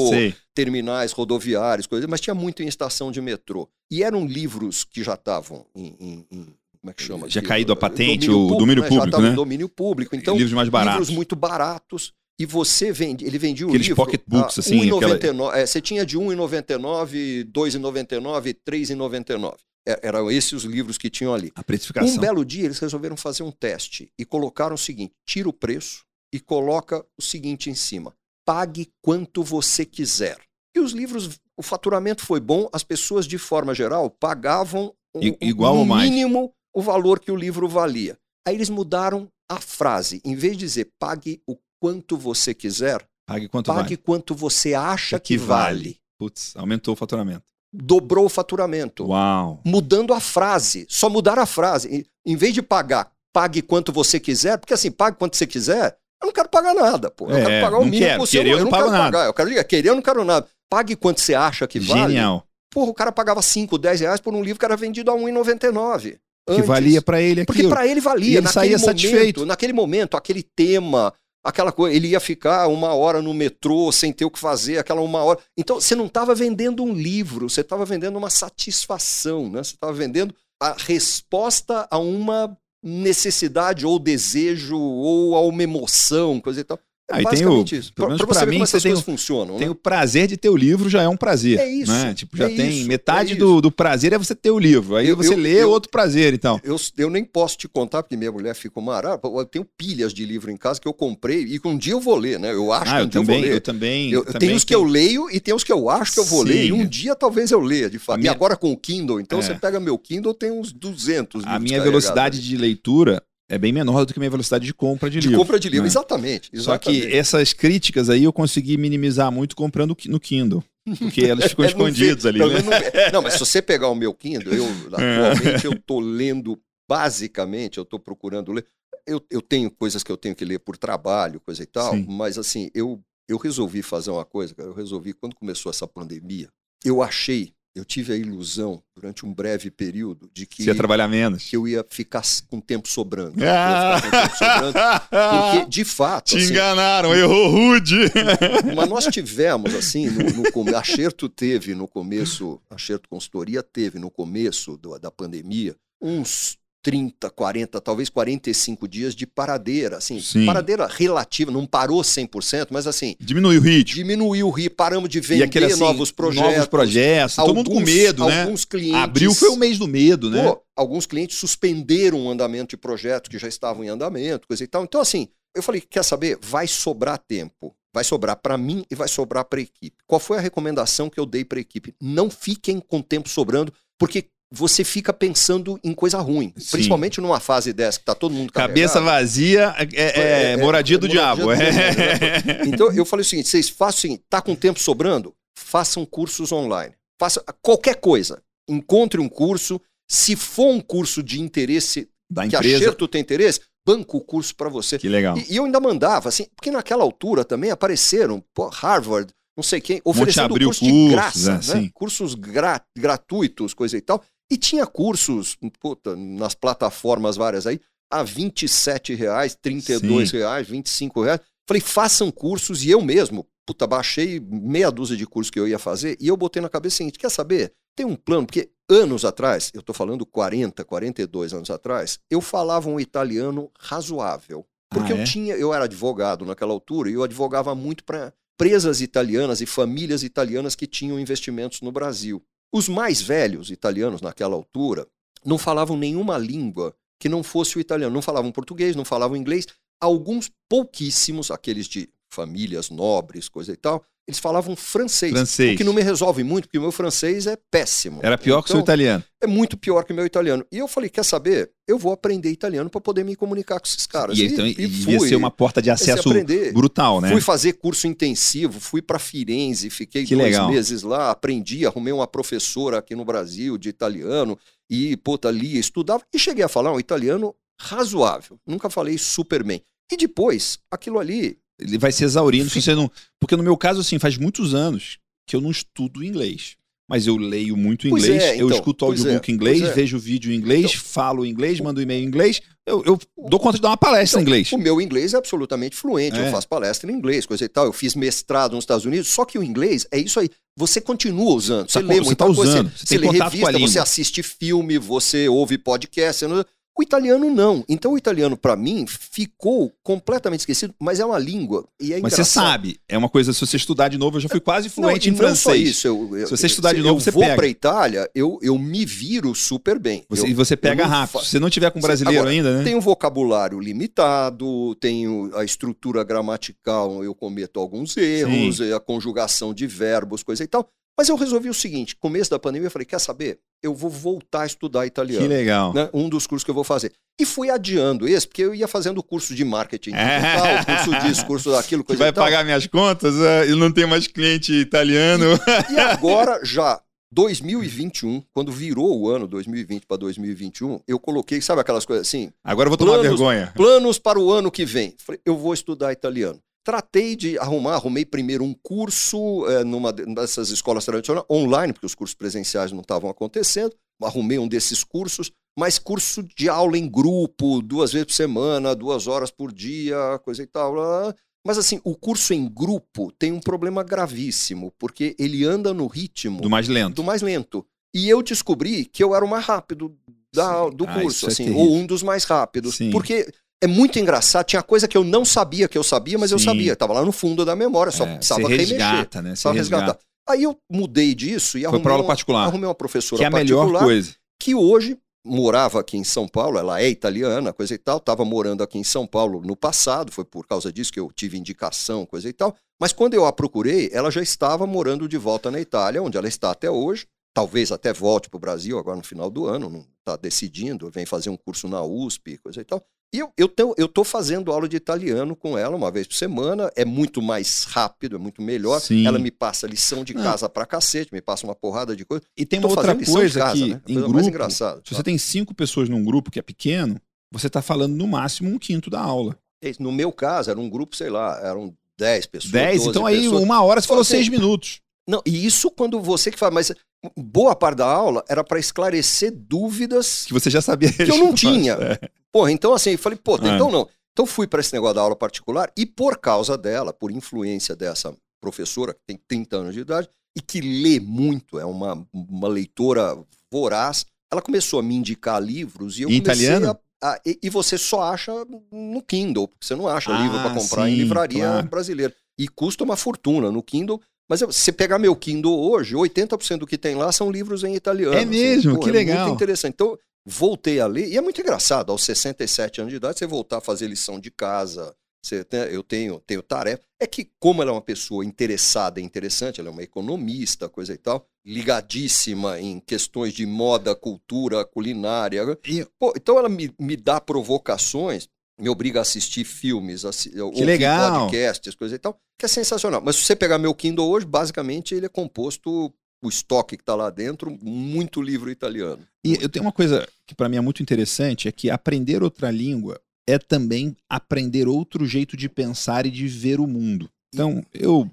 Speaker 2: terminais rodoviários, coisas, mas tinha muito em estação de metrô. E eram livros que já estavam em, em, em como é que chama?
Speaker 1: Já caído a patente, domínio o público, domínio público, né? Já
Speaker 2: né? domínio público. Então,
Speaker 1: livros mais baratos.
Speaker 2: livros muito baratos. E você vende, ele vendia o
Speaker 1: Aqueles
Speaker 2: livro
Speaker 1: pocketbooks, assim.
Speaker 2: 1,99. Aquela... É, você tinha de 1,99, 2,99, 3,99. É, eram esses os livros que tinham ali.
Speaker 1: A precificação.
Speaker 2: Um belo dia eles resolveram fazer um teste e colocaram o seguinte: tira o preço e coloca o seguinte em cima: pague quanto você quiser. E os livros, o faturamento foi bom, as pessoas de forma geral pagavam
Speaker 1: I, igual no
Speaker 2: mínimo o valor que o livro valia. Aí eles mudaram a frase, em vez de dizer pague o quanto você quiser,
Speaker 1: pague quanto,
Speaker 2: pague
Speaker 1: vale.
Speaker 2: quanto você acha que, que vale. vale.
Speaker 1: Putz, aumentou o faturamento
Speaker 2: dobrou o faturamento.
Speaker 1: Uau.
Speaker 2: Mudando a frase. Só mudar a frase. Em vez de pagar, pague quanto você quiser, porque assim, pague quanto você quiser, eu não quero pagar nada, pô. Eu
Speaker 1: é,
Speaker 2: quero pagar o mínimo
Speaker 1: quero.
Speaker 2: possível.
Speaker 1: Querer, eu não,
Speaker 2: não
Speaker 1: pago
Speaker 2: quero
Speaker 1: nada.
Speaker 2: pagar. Eu quero ligar, querer, eu não quero nada. Pague quanto você acha que vale.
Speaker 1: Genial.
Speaker 2: Porra, o cara pagava 5, 10 reais por um livro que era vendido a R$1,99.
Speaker 1: Que valia para ele aquilo.
Speaker 2: Porque para ele valia.
Speaker 1: E ele saía
Speaker 2: momento,
Speaker 1: satisfeito.
Speaker 2: Naquele momento, aquele tema, aquela coisa, ele ia ficar uma hora no metrô sem ter o que fazer, aquela uma hora. Então, você não estava vendendo um livro, você estava vendendo uma satisfação, né? Você estava vendendo a resposta a uma necessidade ou desejo ou a uma emoção, coisa e tal. É
Speaker 1: Aí tem o,
Speaker 2: isso.
Speaker 1: Pelo
Speaker 2: menos
Speaker 1: pra, pra
Speaker 2: mim,
Speaker 1: mim,
Speaker 2: essas
Speaker 1: tem
Speaker 2: coisas
Speaker 1: o,
Speaker 2: funcionam.
Speaker 1: Tem
Speaker 2: né?
Speaker 1: o prazer de ter o livro, já é um prazer.
Speaker 2: É isso.
Speaker 1: Né? Tipo, já
Speaker 2: é
Speaker 1: tem
Speaker 2: isso,
Speaker 1: metade
Speaker 2: é
Speaker 1: do, do prazer é você ter o livro. Aí
Speaker 2: Eu-
Speaker 1: você
Speaker 2: eu-
Speaker 1: lê
Speaker 2: eu-
Speaker 1: outro prazer, então.
Speaker 2: Eu, eu nem posso te contar, porque minha mulher fica uma arara. Eu tenho pilhas de livro em casa que eu comprei e que um dia eu vou ler, né? Eu acho
Speaker 1: Ah,
Speaker 2: que
Speaker 1: eu
Speaker 2: um dia
Speaker 1: também,
Speaker 2: eu vou ler.
Speaker 1: eu também.
Speaker 2: Eu,
Speaker 1: também
Speaker 2: tem os que eu leio e tem os que eu acho que eu vou
Speaker 1: Sim.
Speaker 2: ler. E um dia talvez eu leia, de fato.
Speaker 1: minha-
Speaker 2: E agora com o Kindle, então
Speaker 1: É.
Speaker 2: você pega meu Kindle, tem uns 200
Speaker 1: A minha velocidade de leitura é bem menor do que a minha velocidade de compra de,
Speaker 2: de
Speaker 1: livro.
Speaker 2: compra de livro,
Speaker 1: né?
Speaker 2: exatamente,
Speaker 1: Só que
Speaker 2: exatamente.
Speaker 1: essas críticas aí eu consegui minimizar muito comprando no Kindle. Porque elas ficam
Speaker 2: É,
Speaker 1: escondidas ali, né?
Speaker 2: não. Não, mas se você pegar o meu Kindle, eu atualmente eu tô lendo, basicamente, eu tô procurando ler. Eu, eu tenho coisas que eu tenho que ler por trabalho, coisa e tal,
Speaker 1: Sim.
Speaker 2: mas assim, eu, eu resolvi fazer uma coisa, cara, eu resolvi, quando começou essa pandemia, eu achei, eu tive a ilusão, durante um breve período, de que,
Speaker 1: Você ia trabalhar menos.
Speaker 2: que eu ia ficar com tempo sobrando. Com tempo sobrando, porque, de fato,
Speaker 1: Te
Speaker 2: assim,
Speaker 1: enganaram, errou rude.
Speaker 2: mas nós tivemos, assim, no, no come- a Xerto teve no começo, a Xerto Consultoria teve no começo do- da pandemia, uns 30, 40, talvez 45 dias de paradeira, assim,
Speaker 1: Sim.
Speaker 2: paradeira relativa, não parou 100%, mas assim,
Speaker 1: Diminuiu o ritmo.
Speaker 2: diminuiu o rio, paramos de vender
Speaker 1: aquele, assim,
Speaker 2: novos projetos.
Speaker 1: Novos projetos. todo mundo com
Speaker 2: Alguns-
Speaker 1: medo, né?
Speaker 2: Alguns clientes...
Speaker 1: Abril foi o mês do medo, né?
Speaker 2: Pô, alguns clientes suspenderam o andamento de projetos que já estavam em andamento, coisa e tal. Então, assim, eu falei, quer saber? Vai sobrar tempo. Vai sobrar para mim e vai sobrar para a equipe. Qual foi a recomendação que eu dei para a equipe? Não fiquem com tempo sobrando, porque você fica pensando em coisa ruim.
Speaker 1: Sim.
Speaker 2: Principalmente numa fase dessa que tá todo mundo
Speaker 1: Cabeça
Speaker 2: carregado.
Speaker 1: vazia é, é- é
Speaker 2: É, é,
Speaker 1: moradia do
Speaker 2: é
Speaker 1: diabo.
Speaker 2: moradia do
Speaker 1: é.
Speaker 2: diabo, Então eu falei o seguinte: vocês façam o seguinte, tá com tempo sobrando? Façam cursos online. Faça qualquer coisa. Encontre um curso. Se for um curso de interesse
Speaker 1: Da
Speaker 2: que a
Speaker 1: empresa.
Speaker 2: Xerto tem interesse, banca o curso para você.
Speaker 1: Que legal.
Speaker 2: E, e eu ainda mandava, assim, porque naquela altura também apareceram, pô, Harvard, não sei quem, oferecendo
Speaker 1: abriu
Speaker 2: curso de graça,
Speaker 1: é,
Speaker 2: né? Cursos gra- gratuitos, coisa e tal. E tinha cursos, puta, nas plataformas várias aí, a 27 reais, 32 reais, 25 reais. Falei, façam cursos e eu mesmo, puta, baixei meia dúzia de cursos que eu ia fazer e eu botei na cabeça o seguinte, quer saber? Tem um plano, porque anos atrás, eu tô falando 40, 42 anos atrás, eu falava um italiano razoável. Porque
Speaker 1: Ah, é?
Speaker 2: eu tinha, eu era advogado naquela altura e eu advogava muito para empresas italianas e famílias italianas que tinham investimentos no Brasil. Os mais velhos italianos naquela altura não falavam nenhuma língua que não fosse o italiano, não falavam português, não falavam inglês. Alguns pouquíssimos, aqueles de famílias nobres, coisa e tal, eles falavam francês.
Speaker 1: Francês.
Speaker 2: O que não me resolve muito, porque o meu francês é péssimo.
Speaker 1: Era pior que o seu
Speaker 2: Então,
Speaker 1: italiano.
Speaker 2: é muito pior que o meu italiano. E eu falei, quer saber? Eu vou aprender italiano para poder me comunicar com esses caras.
Speaker 1: E, então,
Speaker 2: e,
Speaker 1: e devia ser uma porta de acesso brutal, né?
Speaker 2: Fui fazer curso intensivo, fui para Firenze, fiquei
Speaker 1: Que
Speaker 2: dois
Speaker 1: legal.
Speaker 2: meses lá, aprendi, arrumei uma professora aqui no Brasil de italiano e, puta, lia, estudava e cheguei a falar um italiano razoável. Nunca falei super bem. E depois, aquilo ali,
Speaker 1: Ele vai se exaurindo se você não. Porque no meu caso, assim, faz muitos anos que eu não estudo inglês. Mas eu leio muito inglês,
Speaker 2: é,
Speaker 1: eu
Speaker 2: então,
Speaker 1: escuto
Speaker 2: pois
Speaker 1: audiobook
Speaker 2: é,
Speaker 1: em inglês,
Speaker 2: é.
Speaker 1: vejo vídeo em inglês,
Speaker 2: Então,
Speaker 1: falo inglês, mando e-mail em inglês. Eu, eu dou conta de dar uma palestra em inglês.
Speaker 2: o meu inglês é absolutamente fluente,
Speaker 1: É.
Speaker 2: eu faço palestra em inglês, coisa e tal. Eu fiz mestrado nos Estados Unidos, só que o inglês é isso aí. Você continua usando, você
Speaker 1: Tá-
Speaker 2: lê
Speaker 1: você
Speaker 2: muita
Speaker 1: tá
Speaker 2: coisa,
Speaker 1: usando,
Speaker 2: você,
Speaker 1: você
Speaker 2: você lê revista, você assiste filme, você ouve podcast. você não- O italiano não. Então o italiano, para mim, ficou completamente esquecido, mas é uma língua. E é
Speaker 1: Mas você sabe, é uma coisa, se você estudar de novo, eu já fui quase
Speaker 2: Não,
Speaker 1: fluente
Speaker 2: e
Speaker 1: em
Speaker 2: não só
Speaker 1: francês.
Speaker 2: isso. Eu, eu-
Speaker 1: Se você estudar de
Speaker 2: eu
Speaker 1: novo, você
Speaker 2: vou
Speaker 1: pega.
Speaker 2: para Itália, eu, eu me viro super bem.
Speaker 1: Você,
Speaker 2: Eu-
Speaker 1: e você pega
Speaker 2: não
Speaker 1: rápido.
Speaker 2: fa-
Speaker 1: Se você não tiver com
Speaker 2: Sim,
Speaker 1: brasileiro
Speaker 2: agora,
Speaker 1: ainda, né?
Speaker 2: Tenho vocabulário limitado, tenho a estrutura gramatical, eu cometo alguns erros, a conjugação de verbos, coisa e tal. Mas eu resolvi o seguinte: começo da pandemia, eu falei: quer saber? Eu vou voltar a estudar italiano.
Speaker 1: Que legal.
Speaker 2: né? Um dos cursos que eu vou fazer. E fui adiando esse, porque eu ia fazendo curso de marketing digital, curso disso, curso daquilo, coisa
Speaker 1: vai
Speaker 2: e
Speaker 1: pagar minhas contas, é, eu não tenho mais cliente italiano.
Speaker 2: E agora, já 2021, quando virou o ano 2020 para 2021, eu coloquei, sabe aquelas coisas assim?
Speaker 1: Agora eu vou tomar
Speaker 2: Planos-
Speaker 1: vergonha.
Speaker 2: Planos para o ano que vem. Falei, eu vou estudar italiano. Tratei de arrumar, arrumei primeiro um curso eh, numa de- dessas escolas tradicionais, online, porque os cursos presenciais não estavam acontecendo. Arrumei um desses cursos, mas curso de aula em grupo, duas vezes por semana, duas horas por dia, coisa e tal. lá, lá. Mas assim, o curso em grupo tem um problema gravíssimo, porque ele anda no ritmo
Speaker 1: Do mais lento.
Speaker 2: do mais lento. E eu descobri que eu era o mais rápido da- do
Speaker 1: Ah,
Speaker 2: curso,
Speaker 1: é
Speaker 2: assim, ou um dos mais rápidos.
Speaker 1: Sim.
Speaker 2: Porque é muito engraçado, tinha coisa que eu não sabia que eu sabia, mas eu
Speaker 1: Sim.
Speaker 2: sabia, estava lá no fundo da memória, só
Speaker 1: É,
Speaker 2: precisava remexer.
Speaker 1: resgata, né? Você
Speaker 2: Precisava
Speaker 1: resgata.
Speaker 2: resgatar. Aí eu mudei disso e
Speaker 1: Foi
Speaker 2: arrumei,
Speaker 1: aula
Speaker 2: uma,
Speaker 1: particular.
Speaker 2: arrumei uma professora
Speaker 1: Que é a melhor coisa.
Speaker 2: que hoje morava aqui em São Paulo, ela é italiana, coisa e tal, estava morando aqui em São Paulo no passado, foi por causa disso que eu tive indicação, coisa e tal. Mas quando eu a procurei, ela já estava morando de volta na Itália, onde ela está até hoje. Talvez até volte para o Brasil agora no final do ano, não está decidindo, vem fazer um curso na USP, coisa e tal. E eu, eu, tenho, eu tô fazendo aula de italiano com ela uma vez por semana, é muito mais rápido, é muito melhor.
Speaker 1: Sim.
Speaker 2: Ela me passa lição de
Speaker 1: Não.
Speaker 2: casa pra cacete, me passa uma porrada de coisa.
Speaker 1: E tem
Speaker 2: Tô
Speaker 1: uma outra coisa
Speaker 2: casa,
Speaker 1: que,
Speaker 2: né?
Speaker 1: Em grupo,
Speaker 2: mais engraçada.
Speaker 1: se você tem cinco pessoas num grupo que é pequeno, você tá falando no máximo um quinto da aula.
Speaker 2: No meu caso, era um grupo, sei lá, eram 10 pessoas.
Speaker 1: Dez,
Speaker 2: 12
Speaker 1: então aí
Speaker 2: pessoas.
Speaker 1: uma hora você falou seis minutos.
Speaker 2: Não, e isso quando você que fala, mas boa parte da aula era para esclarecer dúvidas
Speaker 1: Que você já sabia.
Speaker 2: que eu não tinha.
Speaker 1: É.
Speaker 2: Porra, então assim, eu falei, pô,
Speaker 1: É.
Speaker 2: então não. Então fui para esse negócio da aula particular e por causa dela, por influência dessa professora que tem 30 anos de idade e que lê muito, é uma, uma leitora voraz, ela começou a me indicar livros e eu
Speaker 1: Em italiano?
Speaker 2: a, a- e, e você só acha no Kindle, porque você não acha
Speaker 1: Ah,
Speaker 2: livro para comprar em
Speaker 1: sim,
Speaker 2: livraria
Speaker 1: claro.
Speaker 2: brasileira. E custa uma fortuna no Kindle. Mas se você pegar meu Kindle hoje, 80% do que tem lá são livros em italiano.
Speaker 1: É mesmo?
Speaker 2: Pô,
Speaker 1: Que
Speaker 2: é
Speaker 1: legal.
Speaker 2: Muito interessante. Então, voltei a ler, e é muito engraçado, aos 67 anos de idade, você voltar a fazer lição de casa, Você tem- eu tenho, tenho tarefa. É que, como ela é uma pessoa interessada e interessante, ela é uma economista, coisa e tal, ligadíssima em questões de moda, cultura, culinária.
Speaker 1: E-
Speaker 2: Pô, então ela me, me dá provocações, me obriga a assistir filmes, assi- ouvir
Speaker 1: legal.
Speaker 2: podcasts, coisa e tal, que é sensacional. Mas se você pegar meu Kindle hoje, basicamente ele é composto, o estoque que está lá dentro, muito livro italiano.
Speaker 1: E eu tenho uma coisa que para mim é muito interessante, é que aprender outra língua é também aprender outro jeito de pensar e de ver o mundo. Então, eu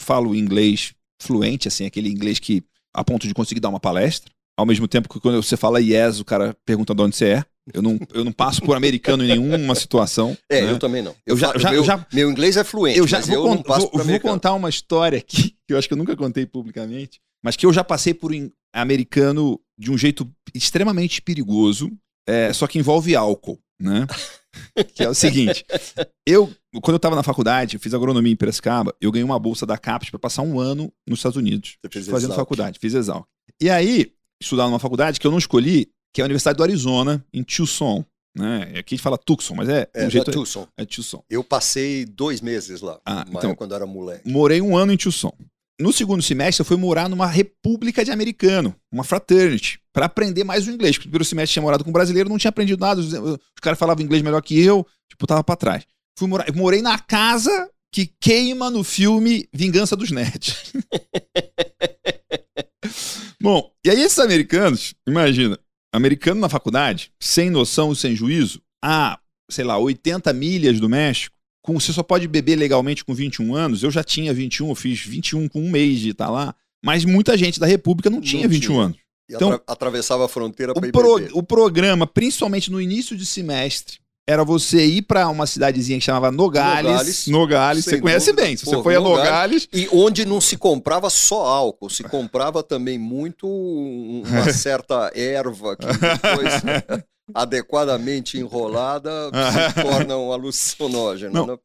Speaker 1: falo inglês fluente, assim, aquele inglês que a ponto de conseguir dar uma palestra, ao mesmo tempo que quando você fala yes, o cara pergunta de onde você é. Eu não, eu não passo por americano em nenhuma situação.
Speaker 2: É,
Speaker 1: né?
Speaker 2: eu também não.
Speaker 1: Eu já-
Speaker 2: falo-
Speaker 1: já-
Speaker 2: meu,
Speaker 1: já-
Speaker 2: meu inglês é fluente,
Speaker 1: eu já
Speaker 2: mas
Speaker 1: vou,
Speaker 2: eu não passo
Speaker 1: vou-
Speaker 2: para
Speaker 1: vou contar uma história aqui, que eu acho que eu nunca contei publicamente, mas que eu já passei por um americano de um jeito extremamente perigoso, é, só que envolve álcool, né? que é o seguinte, eu, quando eu estava na faculdade, eu fiz agronomia em Piracicaba, eu ganhei uma bolsa da CAPES para passar um ano nos Estados Unidos, fazendo
Speaker 2: Exalc.
Speaker 1: faculdade, fiz Exalc. E aí, estudar numa faculdade que eu não escolhi, que é a Universidade do Arizona, em Tucson, né? Aqui a gente fala Tucson, mas é,
Speaker 2: É,
Speaker 1: um jeito
Speaker 2: da Tucson.
Speaker 1: é Tucson.
Speaker 2: Eu passei dois meses lá,
Speaker 1: Ah, então-
Speaker 2: quando era moleque.
Speaker 1: Morei um ano em Tucson. No segundo semestre, eu fui morar numa república de americano, uma fraternity, para aprender mais o inglês. Porque no primeiro semestre tinha morado com um brasileiro, não tinha aprendido nada. Os, os caras falavam inglês melhor que eu, tipo, tava pra trás. Fui morar, eu morei na casa que queima no filme Vingança dos Nerds. Bom, e aí esses americanos, imagina, americano na faculdade, sem noção e sem juízo, a, sei lá, 80 milhas do México, com, você só pode beber legalmente com 21 anos. Eu já tinha 21, eu fiz 21 com um mês de estar lá, mas muita gente da República não tinha
Speaker 2: Não
Speaker 1: 21
Speaker 2: tinha.
Speaker 1: anos.
Speaker 2: E
Speaker 1: Então,
Speaker 2: atra- atravessava a fronteira para ir
Speaker 1: pro-
Speaker 2: beber.
Speaker 1: o programa, principalmente no início de semestre, era você ir para uma cidadezinha que chamava Nogales.
Speaker 2: Nogales,
Speaker 1: Nogales, você conhece
Speaker 2: dúvida.
Speaker 1: bem. Se você
Speaker 2: Pô,
Speaker 1: foi a
Speaker 2: Nogales.
Speaker 1: Nogales,
Speaker 2: E onde não se comprava só álcool, se comprava também muito um- uma certa erva que depois, adequadamente enrolada, se torna um alucinógeno.
Speaker 1: Não.
Speaker 2: né?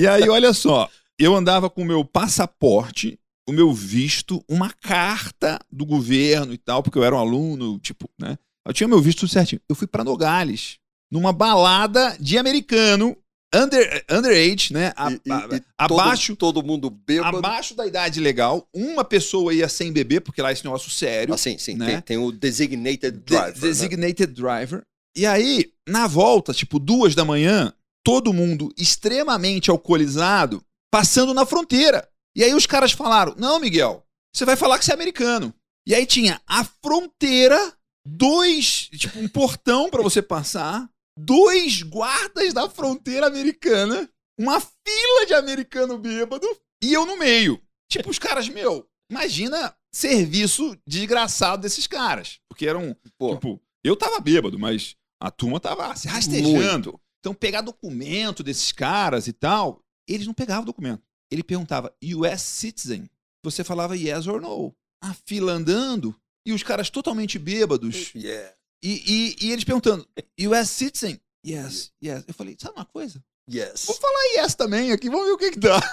Speaker 1: E aí, olha só, eu andava com o meu passaporte, o meu visto, uma carta do governo e tal, porque eu era um aluno, tipo, né? Eu tinha meu visto certinho. Eu fui pra Nogales, numa balada de americano, under, underage, né? A-
Speaker 2: E- e- e
Speaker 1: abaixo,
Speaker 2: Todo, todo mundo bêbado.
Speaker 1: abaixo da idade legal. Uma pessoa ia sem beber, porque lá é esse negócio sério.
Speaker 2: Assim, sim,
Speaker 1: né?
Speaker 2: tem, tem o designated
Speaker 1: De-
Speaker 2: driver. né?
Speaker 1: designated driver. E aí, na volta, tipo, duas da manhã, todo mundo extremamente alcoolizado, passando na fronteira. E aí os caras falaram: Não, Miguel, você vai falar que você é americano. E aí tinha a fronteira, dois, tipo, um portão pra você passar, dois guardas da fronteira americana, uma fila de americano bêbado e eu no meio. Tipo, os caras, meu, imagina serviço desgraçado desses caras. Porque eram
Speaker 2: Pô,
Speaker 1: Tipo, eu tava bêbado, mas a turma tava se rastejando. Então, pegar documento desses caras e tal, eles não pegavam documento. Ele perguntava, US citizen? Você falava yes or no. A fila andando e os caras totalmente bêbados.
Speaker 2: yeah,
Speaker 1: E, e, e eles perguntando, US citizen? Yes, yes. Eu falei, sabe uma coisa?
Speaker 2: yes.
Speaker 1: Vou falar yes também aqui, vamos ver o que que dá.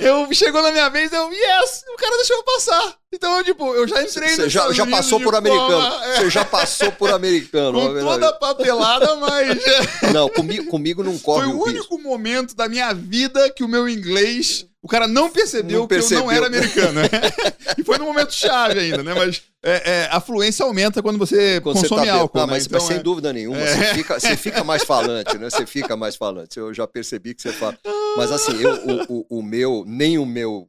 Speaker 1: Eu chegou na minha vez, eu, yes, o cara deixou eu passar. Então, tipo, eu já entrei
Speaker 2: Você já, já passou por americano.
Speaker 1: forma, é,
Speaker 2: Você já passou por americano.
Speaker 1: com toda a papelada, mas
Speaker 2: Não, comigo, comigo não
Speaker 1: foi
Speaker 2: corre
Speaker 1: o
Speaker 2: o risco.
Speaker 1: único momento da minha vida que o meu inglês, o cara não percebeu,
Speaker 2: Não
Speaker 1: que eu não
Speaker 2: percebeu.
Speaker 1: era americano. né? e foi no momento chave ainda, né? Mas é, é, a fluência aumenta quando você
Speaker 2: Quando você
Speaker 1: consome
Speaker 2: tá bêbado.
Speaker 1: álcool.
Speaker 2: Ah,
Speaker 1: né?
Speaker 2: mas,
Speaker 1: Então,
Speaker 2: mas sem
Speaker 1: é-
Speaker 2: dúvida nenhuma,
Speaker 1: É.
Speaker 2: você, fica, você fica mais falante, né? Você fica mais falante. Eu já percebi que você fala. Mas assim, eu, o, o, o meu, nem o meu,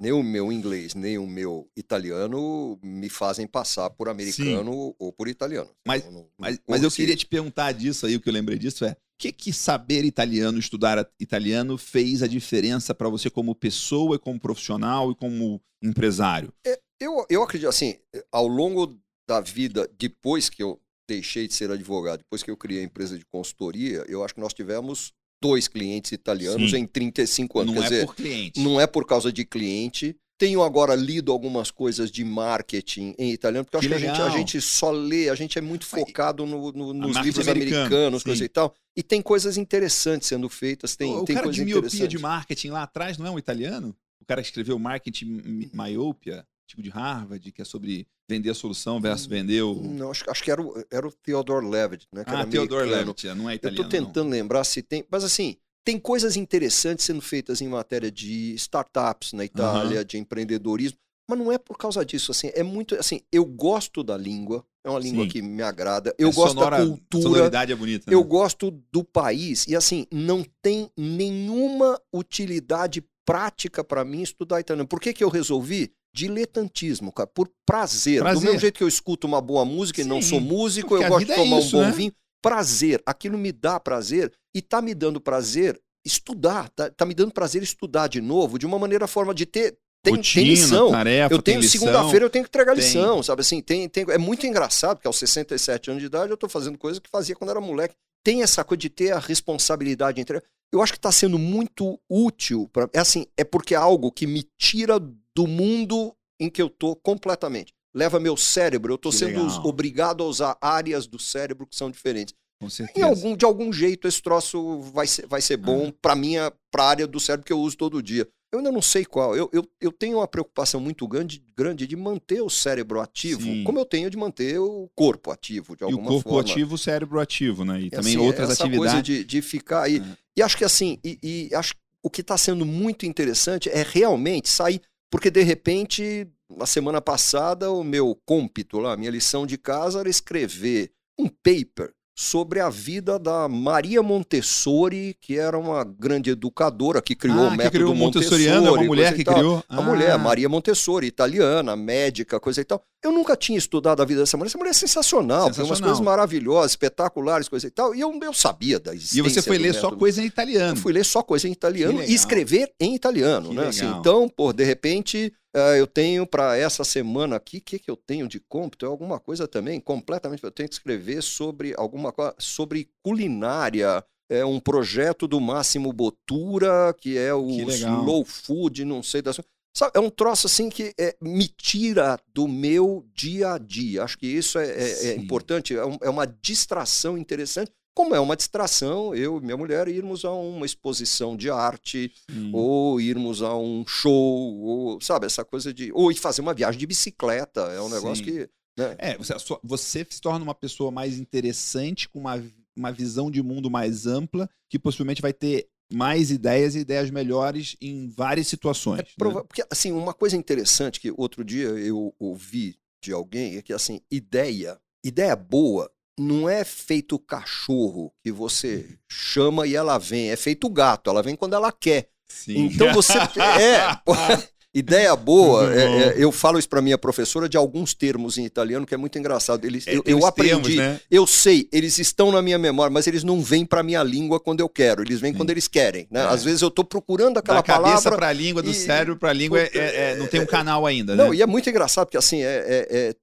Speaker 2: nem o meu inglês, nem o meu italiano me fazem passar por americano ou por italiano.
Speaker 1: Mas-
Speaker 2: Eu não- não
Speaker 1: Mas, mas eu queria te perguntar disso aí, o que eu lembrei disso é: que, que saber italiano, estudar italiano, fez a diferença para você como pessoa, como profissional e como empresário?
Speaker 2: Eu, eu acredito, assim, ao longo da vida, depois que eu deixei de ser advogado, depois que eu criei a empresa de consultoria, eu acho que nós tivemos dois clientes italianos
Speaker 1: Sim.
Speaker 2: em 35 anos.
Speaker 1: Não
Speaker 2: Quer
Speaker 1: é
Speaker 2: dizer,
Speaker 1: por cliente.
Speaker 2: não é por causa de cliente. Tenho agora lido algumas coisas de marketing em italiano, porque eu
Speaker 1: Que
Speaker 2: acho que a gente, a gente só lê, a gente é muito focado no- no- nos livros
Speaker 1: americano,
Speaker 2: americanos,
Speaker 1: sim.
Speaker 2: coisa e tal. E tem coisas interessantes sendo feitas, tem,
Speaker 1: o
Speaker 2: tem
Speaker 1: cara de miopia de marketing lá atrás não é um italiano? O cara que escreveu marketing myopia? artigo de Harvard, que é sobre vender a solução versus vender o.
Speaker 2: Não, acho, acho que era o, era o Theodore Levitt, né? Que
Speaker 1: ah, Theodore. Levitt, não é
Speaker 2: Eu
Speaker 1: italiano.
Speaker 2: tô tentando lembrar se tem. Mas assim, tem coisas interessantes sendo feitas em matéria de startups na Itália, de empreendedorismo. Mas não é por causa disso, assim, é muito, assim, eu gosto da língua, é uma língua
Speaker 1: Sim.
Speaker 2: que me agrada, eu
Speaker 1: É
Speaker 2: gosto
Speaker 1: sonora-
Speaker 2: da cultura,
Speaker 1: Sonoridade é bonita.
Speaker 2: eu
Speaker 1: né?
Speaker 2: gosto do país, e assim, não tem nenhuma utilidade prática para mim estudar italiano. Por que que eu resolvi? Diletantismo, cara, por prazer.
Speaker 1: Prazer.
Speaker 2: Do mesmo jeito que eu escuto uma boa música e não
Speaker 1: Sim,
Speaker 2: sou músico,
Speaker 1: porque
Speaker 2: eu
Speaker 1: a
Speaker 2: gosto de
Speaker 1: é
Speaker 2: tomar
Speaker 1: isso,
Speaker 2: um bom
Speaker 1: né?
Speaker 2: vinho. Prazer, aquilo me dá prazer e tá me dando prazer estudar, tá, tá me dando prazer estudar de novo, de uma maneira, forma de ter. Tem, tem
Speaker 1: Rotina,
Speaker 2: lição.
Speaker 1: tarefa,
Speaker 2: Eu
Speaker 1: tem
Speaker 2: tenho segunda-feira eu tenho que entregar
Speaker 1: tem.
Speaker 2: lição, sabe assim? Tem, tem, é muito engraçado porque aos 67 anos de idade eu tô fazendo coisa que fazia quando era moleque. Tem essa coisa de ter a responsabilidade entre eu acho que está sendo muito útil para é assim, é porque é algo que me tira do mundo em que eu tô completamente. Leva meu cérebro, eu
Speaker 1: Que
Speaker 2: sendo
Speaker 1: legal.
Speaker 2: obrigado a usar áreas do cérebro que são diferentes.
Speaker 1: Com certeza.
Speaker 2: algum, de algum jeito esse troço vai ser, vai ser bom para minha pra área do cérebro que eu uso todo dia. Eu ainda não sei qual. Eu, eu, eu tenho uma preocupação muito grande, grande de manter o cérebro ativo,
Speaker 1: Sim.
Speaker 2: como eu tenho de manter o corpo ativo, de
Speaker 1: E o
Speaker 2: alguma
Speaker 1: corpo
Speaker 2: forma.
Speaker 1: ativo, o cérebro ativo, né? E
Speaker 2: E,
Speaker 1: também
Speaker 2: assim,
Speaker 1: outras
Speaker 2: essa
Speaker 1: atividades.
Speaker 2: coisa de, de ficar aí.
Speaker 1: É.
Speaker 2: E acho que assim, e, e acho o que está sendo muito interessante é realmente sair, porque de repente, na semana passada, o meu cômpito lá, a minha lição de casa era escrever um paper sobre a vida da Maria Montessori, que era uma grande educadora que criou
Speaker 1: ah,
Speaker 2: o
Speaker 1: que
Speaker 2: método
Speaker 1: criou o
Speaker 2: Montessori.
Speaker 1: Montessoriano, é uma mulher
Speaker 2: e
Speaker 1: que criou.
Speaker 2: A mulher,
Speaker 1: Ah,
Speaker 2: Maria Montessori, italiana, médica, coisa e tal. Eu nunca tinha estudado a vida dessa mulher. Essa mulher é sensacional, tem umas
Speaker 1: Sensacional.
Speaker 2: coisas maravilhosas, espetaculares, coisa e tal. E eu, eu sabia da
Speaker 1: E
Speaker 2: existência
Speaker 1: você foi ler só
Speaker 2: método.
Speaker 1: coisa em
Speaker 2: Eu
Speaker 1: italiano.
Speaker 2: fui ler só coisa em italiano
Speaker 1: Que
Speaker 2: e escrever em italiano,
Speaker 1: Que
Speaker 2: né? Assim, então, pô, de repente, eh, eu tenho para essa semana aqui, o que, que eu tenho de cômpito? É alguma coisa também, completamente. Eu tenho que escrever sobre alguma coisa, sobre culinária. É um projeto do Máximo Botura, que é o
Speaker 1: Que.
Speaker 2: Slow Food, não sei das. Sabe, é um troço assim que é, me tira do meu dia a dia. Acho que isso é, é- é importante, é, um- é uma distração interessante. Como é uma distração, eu e minha mulher irmos a uma exposição de arte,
Speaker 1: Sim.
Speaker 2: ou irmos a um show, ou, sabe, essa coisa de. Ou ir fazer uma viagem de bicicleta. É um negócio
Speaker 1: Sim.
Speaker 2: que. né?
Speaker 1: É, você, sua- você se torna uma pessoa mais interessante, com uma, uma visão de mundo mais ampla, que possivelmente vai ter mais ideias e ideias melhores em várias situações.
Speaker 2: É
Speaker 1: né?
Speaker 2: prova- Porque, assim, uma coisa interessante que outro dia eu ouvi de alguém é que, assim, ideia, ideia boa não é feito cachorro que você chama e ela vem, é feito gato, ela vem quando ela quer.
Speaker 1: Sim.
Speaker 2: Então você. É. Ideia boa,
Speaker 1: Muito
Speaker 2: é- é, eu falo isso para minha professora de alguns termos em italiano que é muito engraçado. Eles,
Speaker 1: É,
Speaker 2: eu, eu aprendi,
Speaker 1: termos, né?
Speaker 2: eu sei, eles estão na minha memória, mas eles não vêm para minha língua quando eu quero, eles vêm
Speaker 1: Sim.
Speaker 2: quando eles querem. Né?
Speaker 1: É.
Speaker 2: Às vezes eu estou procurando aquela
Speaker 1: da cabeça
Speaker 2: palavra.
Speaker 1: para a língua, do
Speaker 2: e-
Speaker 1: cérebro para a língua, é- é- não tem um canal ainda,
Speaker 2: Não,
Speaker 1: né?
Speaker 2: e é muito engraçado, porque assim,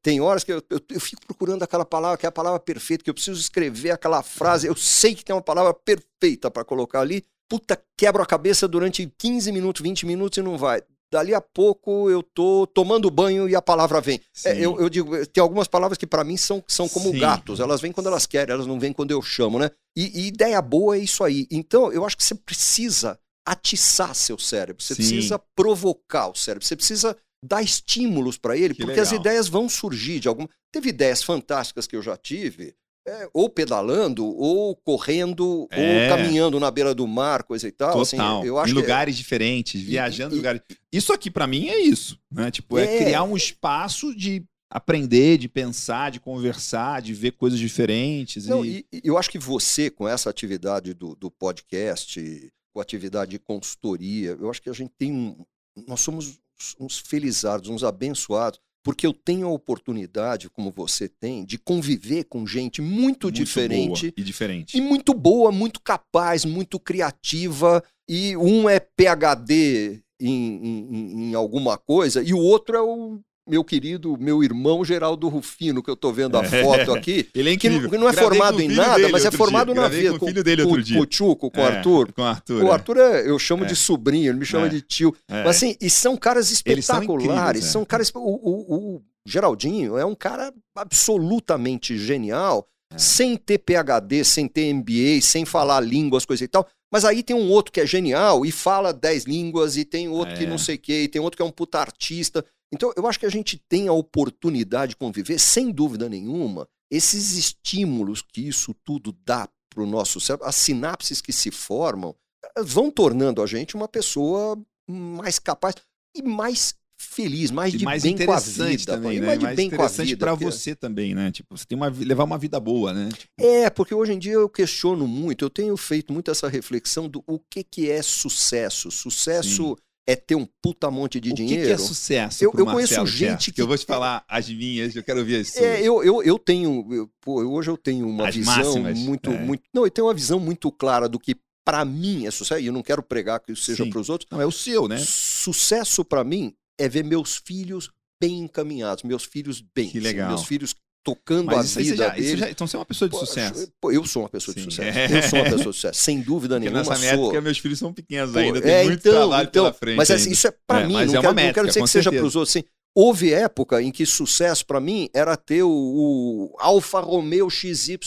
Speaker 2: tem horas que eu, eu- eu fico procurando aquela palavra, que é a palavra perfeita, que eu preciso escrever aquela frase, eu sei que tem uma palavra perfeita para colocar ali, puta, quebro a cabeça durante 15 minutos, 20 minutos e não vai. Dali a pouco eu tô tomando banho e a palavra vem. É, eu, eu digo, tem algumas palavras que para mim são, são como
Speaker 1: Sim.
Speaker 2: gatos, elas vêm quando elas querem, elas não vêm quando eu chamo, né? E, e ideia boa é isso aí. Então, eu acho que você precisa atiçar seu cérebro, você
Speaker 1: Sim.
Speaker 2: precisa provocar o cérebro, você precisa dar estímulos para ele,
Speaker 1: Que
Speaker 2: porque as
Speaker 1: legal.
Speaker 2: ideias vão surgir de alguma. Teve ideias fantásticas que eu já tive, é, ou pedalando, ou correndo,
Speaker 1: É.
Speaker 2: ou caminhando na beira do mar, coisa e tal. assim,
Speaker 1: Total.
Speaker 2: eu acho
Speaker 1: em
Speaker 2: que-
Speaker 1: lugares diferentes, viajando em
Speaker 2: e-
Speaker 1: lugares. Isso aqui pra mim é isso, né? Tipo, é,
Speaker 2: É.
Speaker 1: criar um espaço de aprender, de pensar, de conversar, de ver coisas diferentes.
Speaker 2: Não,
Speaker 1: e...
Speaker 2: e, e eu acho que você, com essa atividade do, do podcast, com a atividade de consultoria, eu acho que a gente tem um. Nós somos uns felizardos, uns abençoados, porque eu tenho a oportunidade, como você tem, de conviver com gente muito,
Speaker 1: muito
Speaker 2: diferente
Speaker 1: boa e diferente.
Speaker 2: e muito boa, muito capaz, muito criativa. E um é PhD em, em- em- em alguma coisa, e o outro é o meu querido, meu irmão Geraldo Rufino, que eu tô vendo a
Speaker 1: É.
Speaker 2: foto aqui.
Speaker 1: Ele é
Speaker 2: Que
Speaker 1: incrível.
Speaker 2: não, não é
Speaker 1: Gravei
Speaker 2: formado em nada, mas é
Speaker 1: outro
Speaker 2: formado
Speaker 1: dia.
Speaker 2: na vida.
Speaker 1: Com o filho dele outro
Speaker 2: com,
Speaker 1: dia.
Speaker 2: com o Tchuco, com o
Speaker 1: É,
Speaker 2: Arthur.
Speaker 1: Com o Arthur.
Speaker 2: O
Speaker 1: é.
Speaker 2: Arthur é, eu chamo
Speaker 1: É.
Speaker 2: de sobrinho, ele me chama
Speaker 1: É.
Speaker 2: de tio.
Speaker 1: É.
Speaker 2: Mas assim, e são caras
Speaker 1: são
Speaker 2: espetaculares,
Speaker 1: é.
Speaker 2: são caras. O, o- o Geraldinho é um cara absolutamente genial,
Speaker 1: É.
Speaker 2: sem ter PhD, sem ter MBA, sem falar línguas, coisa e tal. Mas aí tem um outro que é genial e fala dez línguas, e tem outro que
Speaker 1: É.
Speaker 2: não sei o quê, e tem outro que é um puta artista. Então, eu acho que a gente tem a oportunidade de conviver, sem dúvida nenhuma, esses estímulos que isso tudo dá para o nosso cérebro, as sinapses que se formam, vão tornando a gente uma pessoa mais capaz e mais feliz, mais
Speaker 1: E
Speaker 2: de
Speaker 1: mais
Speaker 2: bem com a vida.
Speaker 1: também, né?
Speaker 2: mais de
Speaker 1: mais
Speaker 2: bem com a vida. porque-
Speaker 1: você também, né? Tipo, você tem uma, levar uma vida boa, né? Tipo,
Speaker 2: É, porque hoje em dia eu questiono muito, eu tenho feito muito essa reflexão do o que, que é sucesso. Sucesso é ter um puta monte de
Speaker 1: o que
Speaker 2: dinheiro.
Speaker 1: que, é sucesso
Speaker 2: Eu- eu conheço gente
Speaker 1: Gerson?
Speaker 2: que-
Speaker 1: eu vou te falar as minhas, eu quero as suas.
Speaker 2: É, eu, eu, eu tenho. eu- pô, hoje eu tenho uma
Speaker 1: As
Speaker 2: visão
Speaker 1: máximas,
Speaker 2: muito,
Speaker 1: é.
Speaker 2: muito. Não, eu tenho uma visão muito clara do que para mim é sucesso, e eu não quero pregar que isso seja para os outros.
Speaker 1: Não, é o seu, né?
Speaker 2: Sucesso para mim é ver meus filhos bem encaminhados, meus filhos bem.
Speaker 1: Que
Speaker 2: assim,
Speaker 1: legal.
Speaker 2: meus filhos tocando
Speaker 1: Mas
Speaker 2: a vida
Speaker 1: já,
Speaker 2: deles.
Speaker 1: já- Então você é uma pessoa de
Speaker 2: Pô,
Speaker 1: sucesso.
Speaker 2: pô, eu sou uma pessoa de
Speaker 1: Sim.
Speaker 2: sucesso.
Speaker 1: É.
Speaker 2: Eu sou uma pessoa de sucesso, sem dúvida
Speaker 1: Porque
Speaker 2: nenhuma.
Speaker 1: nessa
Speaker 2: sou.
Speaker 1: época meus filhos são pequenos
Speaker 2: Pô,
Speaker 1: ainda, tem
Speaker 2: é,
Speaker 1: muito
Speaker 2: então,
Speaker 1: trabalho
Speaker 2: então,
Speaker 1: pela frente.
Speaker 2: Mas assim,
Speaker 1: ainda.
Speaker 2: isso é para
Speaker 1: É,
Speaker 2: mim, não,
Speaker 1: é
Speaker 2: quero, não
Speaker 1: métrica,
Speaker 2: quero dizer que seja
Speaker 1: certeza.
Speaker 2: para os outros. Assim, houve época em que sucesso para mim era ter o, o Alfa Romeo XYZ,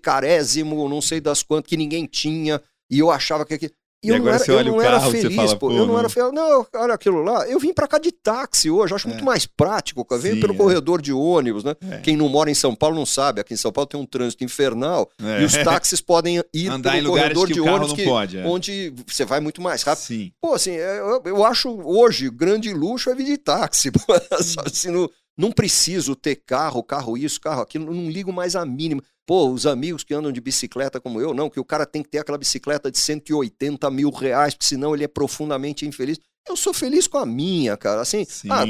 Speaker 2: carésimo, não sei das quantas, que ninguém tinha, e eu achava que aquilo. E
Speaker 1: E
Speaker 2: eu não era, eu não era
Speaker 1: carro,
Speaker 2: feliz,
Speaker 1: fala,
Speaker 2: pô. Eu não
Speaker 1: não.
Speaker 2: era feliz. Não, olha aquilo lá. Eu vim para cá de táxi hoje, acho
Speaker 1: É.
Speaker 2: muito mais prático, cara. Venho
Speaker 1: Sim,
Speaker 2: pelo
Speaker 1: é.
Speaker 2: corredor de ônibus, né?
Speaker 1: É.
Speaker 2: Quem não mora em São Paulo não sabe. Aqui em São Paulo tem um trânsito infernal
Speaker 1: É.
Speaker 2: e os táxis podem ir
Speaker 1: Andar
Speaker 2: pelo corredor de ônibus que,
Speaker 1: pode. é.
Speaker 2: onde você vai muito mais rápido.
Speaker 1: Sim.
Speaker 2: Pô, assim, é, eu, eu acho hoje grande luxo é vir de táxi. assim, não, não preciso ter carro, carro isso, carro aquilo, não ligo mais a mínima. Pô, os amigos que andam de bicicleta como eu, não, que o cara tem que ter aquela bicicleta de 180 mil reais, porque senão ele é profundamente infeliz. Eu sou feliz com a minha, cara. Assim,
Speaker 1: Sim.
Speaker 2: ah,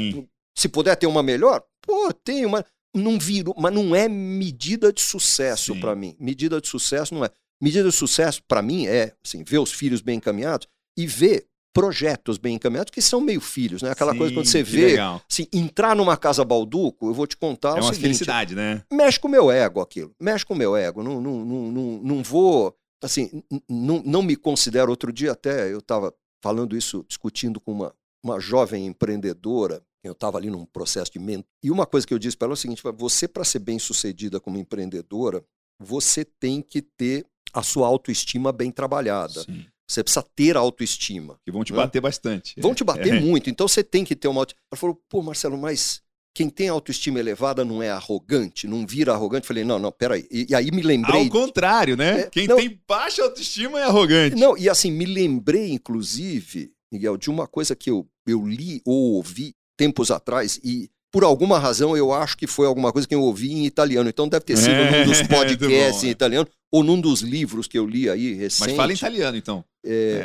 Speaker 2: se puder ter uma melhor, pô, tem uma. Não viro, mas não é medida de sucesso para mim. Medida de sucesso não é. Medida de sucesso para mim é assim, ver os filhos bem encaminhados e ver projetos bem encaminhados que são meio filhos, né? Aquela coisa quando
Speaker 1: Sim,
Speaker 2: você vê,
Speaker 1: legal.
Speaker 2: assim, entrar numa casa balduco, eu vou te contar
Speaker 1: É
Speaker 2: o
Speaker 1: uma
Speaker 2: seguinte,
Speaker 1: felicidade, né?
Speaker 2: mexe com o meu ego aquilo, mexe com o meu ego, não, não, não, não, não vou, assim, não, não me considero, outro dia até eu estava falando isso, discutindo com uma, uma jovem empreendedora, eu estava ali num processo de mentoria, e uma coisa que eu disse para ela é o seguinte, você para ser bem sucedida como empreendedora, você tem que ter a sua autoestima bem trabalhada,
Speaker 1: Sim.
Speaker 2: Você precisa ter autoestima.
Speaker 1: Que vão te
Speaker 2: Hã?
Speaker 1: bater bastante.
Speaker 2: Vão te bater
Speaker 1: É.
Speaker 2: muito, então você tem que ter uma auto... Ela falou, pô, Marcelo, mas quem tem autoestima elevada não é arrogante, não vira arrogante. Falei, não, não, peraí. E, e aí me lembrei.
Speaker 1: Ao contrário, né?
Speaker 2: É,
Speaker 1: Quem
Speaker 2: não-
Speaker 1: tem baixa autoestima é arrogante.
Speaker 2: Não, e assim, me lembrei, inclusive, Miguel, de uma coisa que eu, eu li ou ouvi tempos atrás, e por alguma razão eu acho que foi alguma coisa que eu ouvi em italiano. Então deve ter sido
Speaker 1: É,
Speaker 2: num dos podcasts
Speaker 1: bom,
Speaker 2: em italiano, ou num dos livros que eu li aí recente.
Speaker 1: Mas fala em italiano, então.
Speaker 2: É,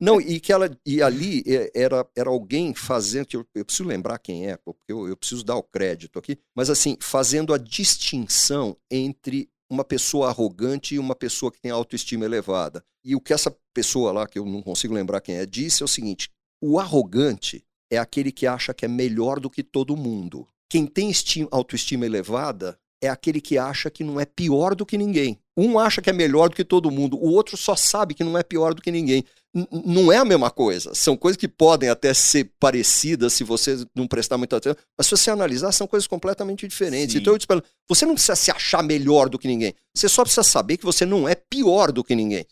Speaker 2: Não, e que ela e ali é, era, era alguém fazendo, que eu, eu preciso lembrar quem é, porque eu, eu preciso dar o crédito aqui, mas assim, fazendo a distinção entre uma pessoa arrogante e uma pessoa que tem autoestima elevada. E o que essa pessoa lá, que eu não consigo lembrar quem é, disse é o seguinte: o arrogante é aquele que acha que é melhor do que todo mundo. Quem tem esti- autoestima elevada é aquele que acha que não é pior do que ninguém. Um acha que é melhor do que todo mundo, o outro só sabe que não é pior do que ninguém. N- não é a mesma coisa. São coisas que podem até ser parecidas se você não prestar muita atenção, mas se você analisar, são coisas completamente diferentes.
Speaker 1: Sim.
Speaker 2: Então eu pra ela, você não precisa se achar melhor do que ninguém. Você só precisa saber que você não é pior do que ninguém.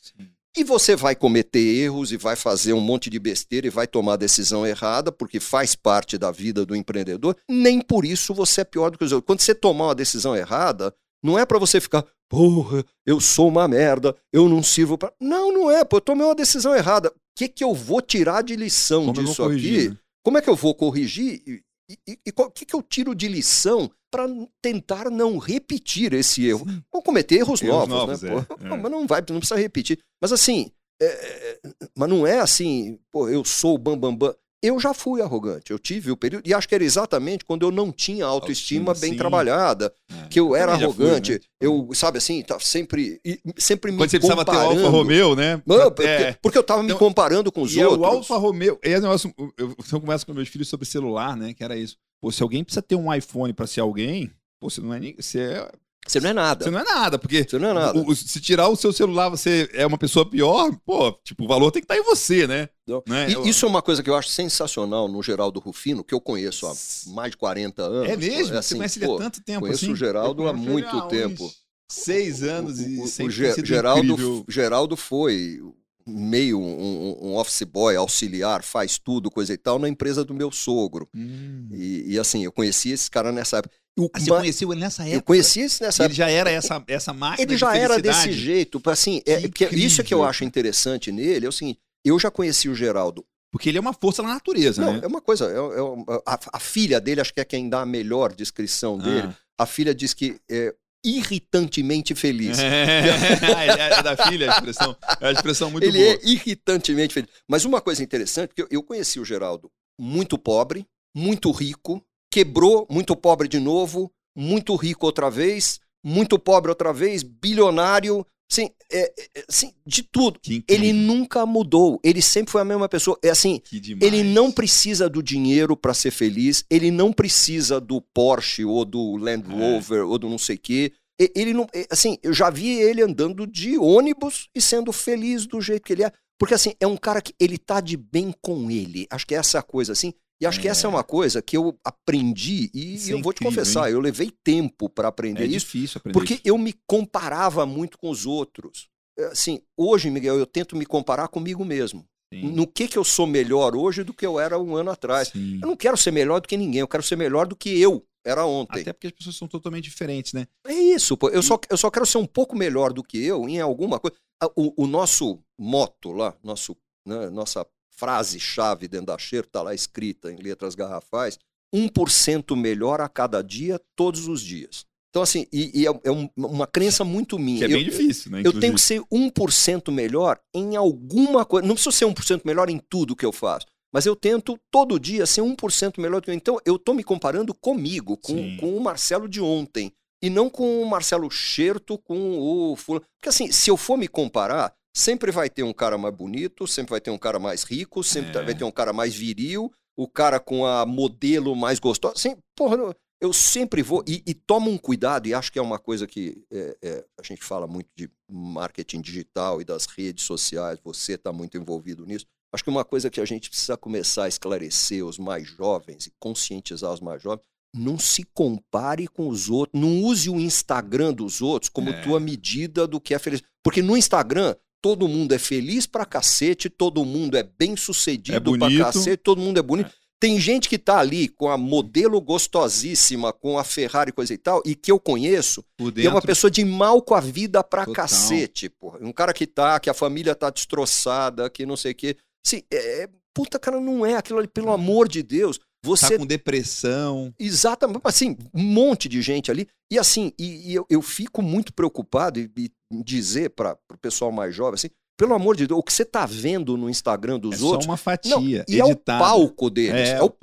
Speaker 2: E você vai cometer erros e vai fazer um monte de besteira e vai tomar a decisão errada, porque faz parte da vida do empreendedor. Nem por isso você é pior do que os outros. Quando você tomar uma decisão errada, não é para você ficar, porra, eu sou uma merda, eu não sirvo para. Não, não é, pô, eu tomei uma decisão errada. O que, que eu vou tirar de lição
Speaker 1: Como
Speaker 2: disso aqui?
Speaker 1: né?
Speaker 2: Como é que eu vou corrigir? E- E e- e o que, que eu tiro de lição para tentar não repetir esse erro?
Speaker 1: Sim.
Speaker 2: Vou cometer erros,
Speaker 1: Erros
Speaker 2: novos,
Speaker 1: novos,
Speaker 2: né?
Speaker 1: é,
Speaker 2: pô?
Speaker 1: é.
Speaker 2: Não, Mas não vai, não precisa repetir. Mas assim, é, é, mas não é assim, pô, eu sou o bambambam. Bam, bam. Eu já fui arrogante, eu tive o período, e acho que era exatamente quando eu não tinha autoestima
Speaker 1: Autoestima,
Speaker 2: bem
Speaker 1: sim.
Speaker 2: trabalhada,
Speaker 1: É.
Speaker 2: que eu era
Speaker 1: também já fui,
Speaker 2: arrogante,
Speaker 1: né?
Speaker 2: eu, sabe assim, tá sempre, e sempre me
Speaker 1: Quando você precisava ter o
Speaker 2: comparando.
Speaker 1: Alfa Romeo, né?
Speaker 2: Porque,
Speaker 1: é.
Speaker 2: porque eu tava me
Speaker 1: Então,
Speaker 2: comparando com os
Speaker 1: E é
Speaker 2: outros.
Speaker 1: o Alfa Romeo. É negócio. Eu, eu converso com meus filhos sobre celular, né? Que era isso. Pô, se alguém precisa ter um iPhone pra ser alguém, pô, você não é, você é,
Speaker 2: Você não é nada.
Speaker 1: você não é nada, porque
Speaker 2: Você não é nada.
Speaker 1: o- se tirar o seu celular, você é uma pessoa pior, pô, tipo, o valor tem que estar em você, né? Né?
Speaker 2: E isso é uma coisa que eu acho sensacional no Geraldo Rufino, que eu conheço há mais de 40 anos.
Speaker 1: É mesmo?
Speaker 2: assim,
Speaker 1: você conhece ele há tanto tempo
Speaker 2: conheço
Speaker 1: assim?
Speaker 2: o Geraldo há muito
Speaker 1: há
Speaker 2: tempo.
Speaker 1: Seis anos e
Speaker 2: o- o Geraldo,
Speaker 1: incrível.
Speaker 2: Geraldo foi meio um, um office boy, auxiliar, faz tudo, coisa e tal, na empresa do meu sogro.
Speaker 1: Hum.
Speaker 2: E, e, assim, eu conheci esse cara nessa época. O,
Speaker 1: ah, você conheceu ele nessa época?
Speaker 2: Eu conheci esse nessa
Speaker 1: ele época. Ele já era essa, essa máquina
Speaker 2: Ele já era desse jeito. Assim, é, isso é que eu acho interessante nele, é o seguinte, eu já conheci o Geraldo
Speaker 1: porque ele é uma força na natureza,
Speaker 2: Não,
Speaker 1: né?
Speaker 2: É uma coisa. É, é, a, a, filha dele, acho que é quem dá a melhor descrição dele. Ah. A filha diz que é irritantemente feliz.
Speaker 1: É, é da filha a expressão. É a expressão muito
Speaker 2: ele
Speaker 1: boa.
Speaker 2: Ele é irritantemente feliz. Mas uma coisa interessante, porque eu, eu conheci o Geraldo muito pobre, muito rico, quebrou, muito pobre de novo, muito rico outra vez, muito pobre outra vez, bilionário, Sim, é, é, assim, de tudo. Ele nunca mudou. Ele sempre foi a mesma pessoa. É assim, ele não precisa do dinheiro para ser feliz. Ele não precisa do Porsche ou do Land é. Rover é. ou do não sei quê. Ele não, é, assim, eu já vi ele andando de ônibus e sendo feliz do jeito que ele é. Porque assim, é um cara que ele tá de bem com ele. Acho que essa é a coisa assim. E acho é. que essa é uma coisa que eu aprendi e isso eu é vou te confessar, hein? eu levei tempo para aprender
Speaker 1: é
Speaker 2: isso.
Speaker 1: difícil aprender
Speaker 2: Porque
Speaker 1: isso.
Speaker 2: eu me comparava muito com os outros. É, assim, hoje, Miguel, eu tento me comparar comigo mesmo. Sim. No que, que eu sou melhor hoje do que eu era um ano atrás. Sim. Eu não quero ser melhor do que ninguém, eu quero ser melhor do que eu era ontem.
Speaker 1: Até porque as pessoas são totalmente diferentes, né?
Speaker 2: É isso, pô. Eu, e... só, eu só quero ser um pouco melhor do que eu em alguma coisa. O, o nosso moto lá, nosso, né, nossa frase-chave dentro da cheira, está lá escrita em letras garrafais, 1% melhor a cada dia, todos os dias. Então, assim, e, e é, é um, uma crença muito minha.
Speaker 1: Que é bem eu, difícil, né?
Speaker 2: Inclusive. Eu tenho que ser 1% melhor em alguma coisa. Não preciso ser 1% melhor em tudo que eu faço. Mas eu tento todo dia ser 1% melhor do que eu. Então, eu estou me comparando comigo, com, com o Marcelo de ontem. E não com o Marcelo Xerto, com o fulano. Porque assim, se eu for me comparar, sempre vai ter um cara mais bonito, sempre vai ter um cara mais rico, sempre é. vai ter um cara mais viril, o cara com a modelo mais gostosa. Assim, porra, eu sempre vou. E, e tomo um cuidado, e acho que é uma coisa que é, é, a gente fala muito de marketing digital e das redes sociais, você está muito envolvido nisso. Acho que uma coisa que a gente precisa começar a esclarecer os mais jovens e conscientizar os mais jovens não se compare com os outros, não use o Instagram dos outros como é. tua medida do que é feliz. Porque no Instagram todo mundo é feliz pra cacete, todo mundo é bem sucedido
Speaker 1: é pra
Speaker 2: cacete, todo mundo é bonito. É. Tem gente que tá ali com a modelo gostosíssima, com a Ferrari coisa e tal, e que eu conheço, e é uma pessoa de mal com a vida pra Total. cacete, porra. Um cara que tá, que a família tá destroçada, que não sei o quê. Sim, é, é, puta, cara, não é aquilo ali, pelo amor de Deus. Você
Speaker 1: tá com depressão.
Speaker 2: Exatamente, assim, um monte de gente ali. E assim, e, e eu, eu, fico muito preocupado e, e dizer para o pessoal mais jovem assim, pelo amor de Deus, o que você está vendo no Instagram dos
Speaker 1: é
Speaker 2: outros.
Speaker 1: Só uma fatia. Não, e
Speaker 2: editada. é o palco deles. É, é o palco.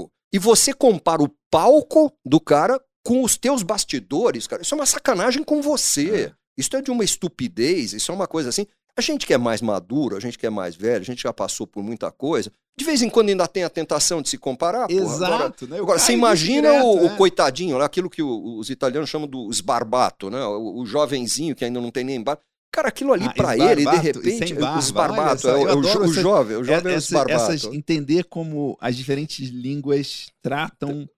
Speaker 2: palco. E você compara o palco do cara com os teus bastidores, cara. Isso é uma sacanagem com você. É. Isso é de uma estupidez, isso é uma coisa assim. A gente que é mais maduro, a gente que é mais velho, a gente já passou por muita coisa. De vez em quando ainda tem a tentação de se comparar.
Speaker 1: Exato.
Speaker 2: Agora,
Speaker 1: né?
Speaker 2: agora você imagina direto, o, né? o, coitadinho, aquilo que os italianos chamam do esbarbato, né? O, o jovenzinho que ainda não tem nem barba. Cara, aquilo ali ah, para ele, de repente,
Speaker 1: barba,
Speaker 2: esbarbato, é, o, o, o jovem, o jovem é, é o esbarbato. Essas,
Speaker 1: entender como as diferentes línguas tratam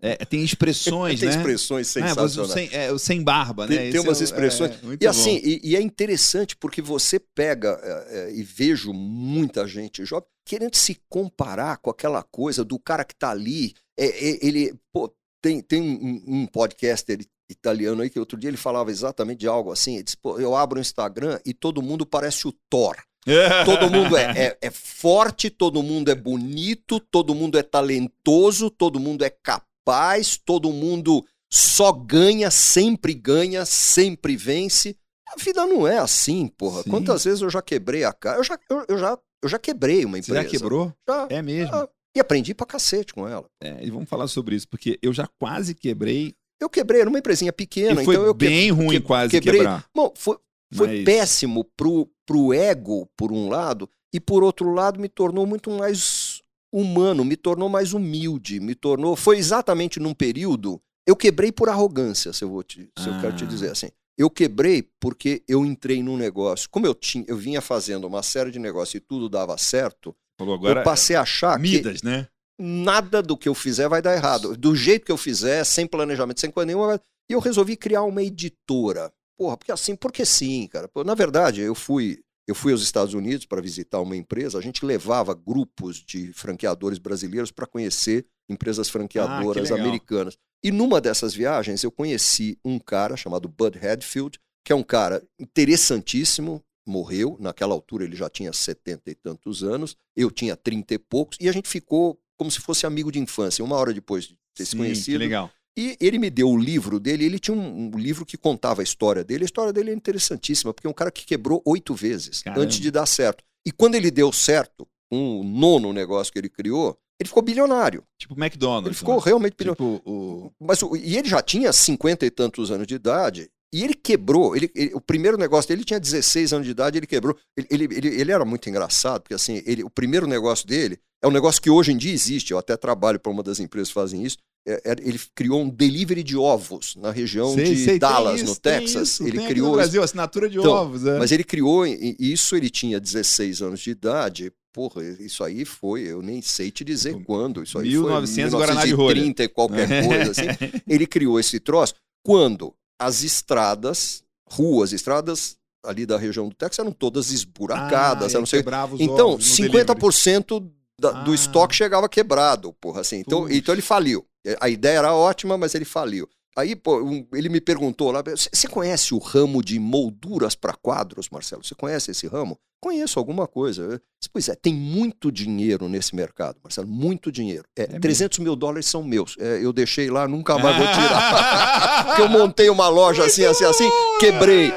Speaker 1: é, tem expressões,
Speaker 2: tem
Speaker 1: né?
Speaker 2: expressões sensacionais. É, o,
Speaker 1: sem, é, o sem barba, né?
Speaker 2: Tem, tem umas é, expressões. É, e assim, e, e, é interessante porque você pega é, e vejo muita gente jovem querendo se comparar com aquela coisa do cara que tá ali. ele, pô, tem, tem um, um podcaster italiano aí que outro dia ele falava exatamente de algo assim. Ele disse, pô, eu abro o Instagram e todo mundo parece o Thor. todo mundo é, é, é, forte, todo mundo é bonito, todo mundo é talentoso, todo mundo é capaz, todo mundo só ganha, sempre ganha, sempre vence. A vida não é assim, porra. Sim. Quantas vezes eu já quebrei a cara? Eu já, eu, eu já, eu já quebrei uma empresa.
Speaker 1: Você já quebrou?
Speaker 2: Já.
Speaker 1: É mesmo?
Speaker 2: Já. E aprendi pra cacete com ela.
Speaker 1: É, e vamos falar sobre isso, porque eu já quase quebrei.
Speaker 2: Eu quebrei numa empresinha pequena.
Speaker 1: E foi
Speaker 2: então eu
Speaker 1: bem que, ruim que, quase quebrei. quebrar.
Speaker 2: Bom, foi, foi Mas... péssimo pro, pro ego, por um lado, e por outro lado me tornou muito mais humano, me tornou mais humilde, me tornou. Foi exatamente num período. Eu quebrei por arrogância, se eu, vou te, se ah. eu quero te dizer assim. Eu quebrei porque eu entrei num negócio. Como eu tinha, eu vinha fazendo uma série de negócios e tudo dava certo,
Speaker 1: Agora,
Speaker 2: eu passei a achar
Speaker 1: Midas,
Speaker 2: que
Speaker 1: né?
Speaker 2: nada do que eu fizer vai dar errado. Do jeito que eu fizer, sem planejamento, sem coisa nenhuma. E eu resolvi criar uma editora. Porra, porque assim, porque sim, cara. Na verdade, eu fui Eu fui aos Estados Unidos para visitar uma empresa, a gente levava grupos de franqueadores brasileiros para conhecer empresas franqueadoras
Speaker 1: Ah,
Speaker 2: americanas. E numa dessas viagens eu conheci um cara chamado Bud Hadfield, que é um cara interessantíssimo, morreu, naquela altura ele já tinha setenta e tantos anos, eu tinha trinta e poucos, e a gente ficou como se fosse amigo de infância, uma hora depois de ter se
Speaker 1: Sim,
Speaker 2: conhecido.
Speaker 1: que legal.
Speaker 2: E ele me deu o livro dele, ele tinha um, um livro que contava a história dele. A história dele é interessantíssima, porque é um cara que quebrou oito vezes
Speaker 1: Caramba.
Speaker 2: antes de dar certo. E quando ele deu certo, um nono negócio que ele criou, ele ficou bilionário.
Speaker 1: Tipo McDonald's.
Speaker 2: Ele ficou
Speaker 1: né?
Speaker 2: realmente bilionário.
Speaker 1: Tipo o...
Speaker 2: Mas, e ele já tinha cinquenta e tantos anos de idade, e ele quebrou. Ele, ele- o primeiro negócio dele ele tinha 16 anos de idade, ele quebrou. Ele, ele, ele, era muito engraçado, porque assim, ele, o primeiro negócio dele é um negócio que hoje em dia existe. Eu até trabalho para uma das empresas que fazem isso. É- é- ele criou um delivery de ovos na região
Speaker 1: Sei,
Speaker 2: de
Speaker 1: sei,
Speaker 2: Dallas,
Speaker 1: isso,
Speaker 2: no Texas.
Speaker 1: isso,
Speaker 2: ele criou
Speaker 1: no Brasil, assinatura de
Speaker 2: Então,
Speaker 1: ovos. É.
Speaker 2: mas ele criou isso, ele tinha 16 anos de idade. Porra, isso aí foi, eu nem sei te dizer
Speaker 1: Tipo,
Speaker 2: quando. Isso aí
Speaker 1: 1900
Speaker 2: foi
Speaker 1: Guaraná de rolha.
Speaker 2: 1930 e qualquer coisa assim. Ele criou esse troço quando as estradas, ruas, estradas ali da região do Texas eram todas esburacadas,
Speaker 1: Ah,
Speaker 2: não sei.
Speaker 1: quebrava os
Speaker 2: Então,
Speaker 1: ovos no delivery.
Speaker 2: 50% da- do
Speaker 1: Ah.
Speaker 2: estoque chegava quebrado, porra, assim. Então,
Speaker 1: Puxa.
Speaker 2: então ele faliu. A ideia era ótima, mas ele faliu. Aí, pô, um- ele me perguntou lá, "Você- conhece o ramo de molduras para quadros, Marcelo? Você conhece esse ramo? Conheço alguma coisa. Eu disse, Pois é, tem muito dinheiro nesse mercado, Marcelo, muito dinheiro. É,
Speaker 1: mesmo?
Speaker 2: 300 mil dólares são meus. É, eu deixei lá, nunca mais vou tirar. Porque eu montei uma loja assim, assim, assim, quebrei.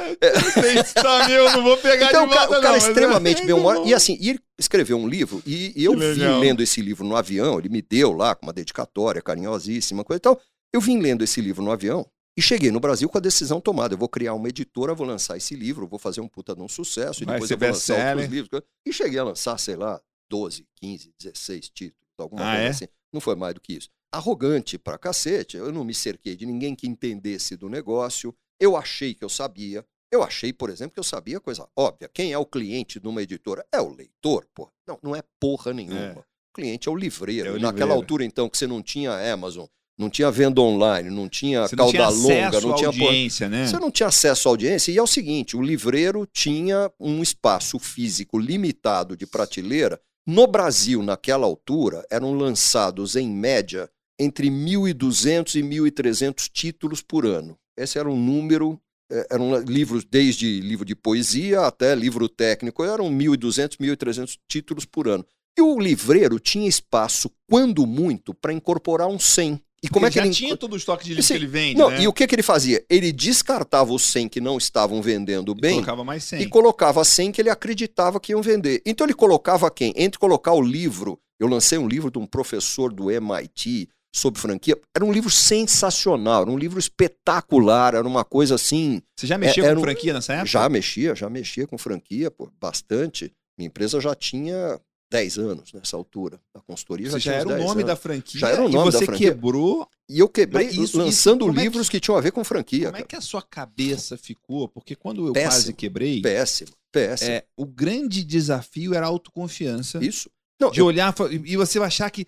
Speaker 1: Esse tá meu, não vou pegar
Speaker 2: Então,
Speaker 1: de
Speaker 2: o cara,
Speaker 1: volta,
Speaker 2: o cara
Speaker 1: não,
Speaker 2: é
Speaker 1: é-
Speaker 2: extremamente
Speaker 1: é bom.
Speaker 2: E assim, e ele escreveu um livro, e, e eu
Speaker 1: legal.
Speaker 2: lendo esse livro no avião, ele me deu lá com uma dedicatória carinhosíssima, coisa e tal. Eu vim lendo esse livro no avião e cheguei no Brasil com a decisão tomada. Eu vou criar uma editora, vou lançar esse livro, vou fazer um puta de um sucesso, e
Speaker 1: Vai
Speaker 2: depois
Speaker 1: ser
Speaker 2: eu vou lançar outros livros. E cheguei a lançar, sei lá, 12, 15, 16 títulos, alguma
Speaker 1: Ah,
Speaker 2: coisa
Speaker 1: é?
Speaker 2: assim. Não foi mais do que isso. Arrogante pra cacete, eu não me cerquei de ninguém que entendesse do negócio. Eu achei que eu sabia. Eu achei, por exemplo, que eu sabia coisa óbvia. Quem é o cliente de uma editora? É o leitor, pô. Não, não é porra nenhuma.
Speaker 1: É.
Speaker 2: O cliente é o livreiro.
Speaker 1: É o
Speaker 2: E Naquela
Speaker 1: livreiro.
Speaker 2: altura, então, que você não tinha Amazon, não tinha venda online, não tinha
Speaker 1: Você não
Speaker 2: cauda
Speaker 1: tinha
Speaker 2: longa, não tinha
Speaker 1: audiência, né?
Speaker 2: Você não tinha acesso à audiência. E é o seguinte: o livreiro tinha um espaço físico limitado de prateleira. No Brasil, naquela altura, eram lançados, em média, entre 1.200 e 1.300 títulos por ano. Esse era um número. eh, Eram livros, desde livro de poesia até livro técnico, eram 1.200, 1.300 títulos por ano. E o livreiro tinha espaço, quando muito, para incorporar um 100. E como é que
Speaker 1: já
Speaker 2: ele
Speaker 1: tinha todo o estoque de livro
Speaker 2: Sim.
Speaker 1: que ele vende,
Speaker 2: não,
Speaker 1: né?
Speaker 2: e o que, que ele fazia? Ele descartava os 100 que não estavam vendendo
Speaker 1: E
Speaker 2: bem
Speaker 1: colocava mais 100.
Speaker 2: e colocava 100 que ele acreditava que iam vender. Então ele colocava quem? Entre colocar o livro, eu lancei um livro de um professor do MIT sobre franquia, era um livro sensacional, era um livro espetacular, era uma coisa assim,
Speaker 1: Você já mexia
Speaker 2: É-
Speaker 1: com
Speaker 2: um-
Speaker 1: franquia nessa época?
Speaker 2: já mexia, já mexia com franquia, pô, bastante. Minha empresa já tinha 10 anos nessa altura. A consultoria
Speaker 1: Você
Speaker 2: já
Speaker 1: já era o
Speaker 2: 10
Speaker 1: nome
Speaker 2: anos.
Speaker 1: da franquia
Speaker 2: Já era o
Speaker 1: e
Speaker 2: nome da
Speaker 1: você
Speaker 2: franquia.
Speaker 1: quebrou.
Speaker 2: E eu quebrei
Speaker 1: isso-
Speaker 2: lançando
Speaker 1: isso, como é que-
Speaker 2: livros que... tinham a ver com franquia.
Speaker 1: Como é
Speaker 2: cara.
Speaker 1: que a sua cabeça ficou? Porque quando eu
Speaker 2: Péssimo.
Speaker 1: quase quebrei,
Speaker 2: Péssimo, péssimo.
Speaker 1: é, o grande desafio era a autoconfiança.
Speaker 2: Isso. Não,
Speaker 1: De olhar e você achar que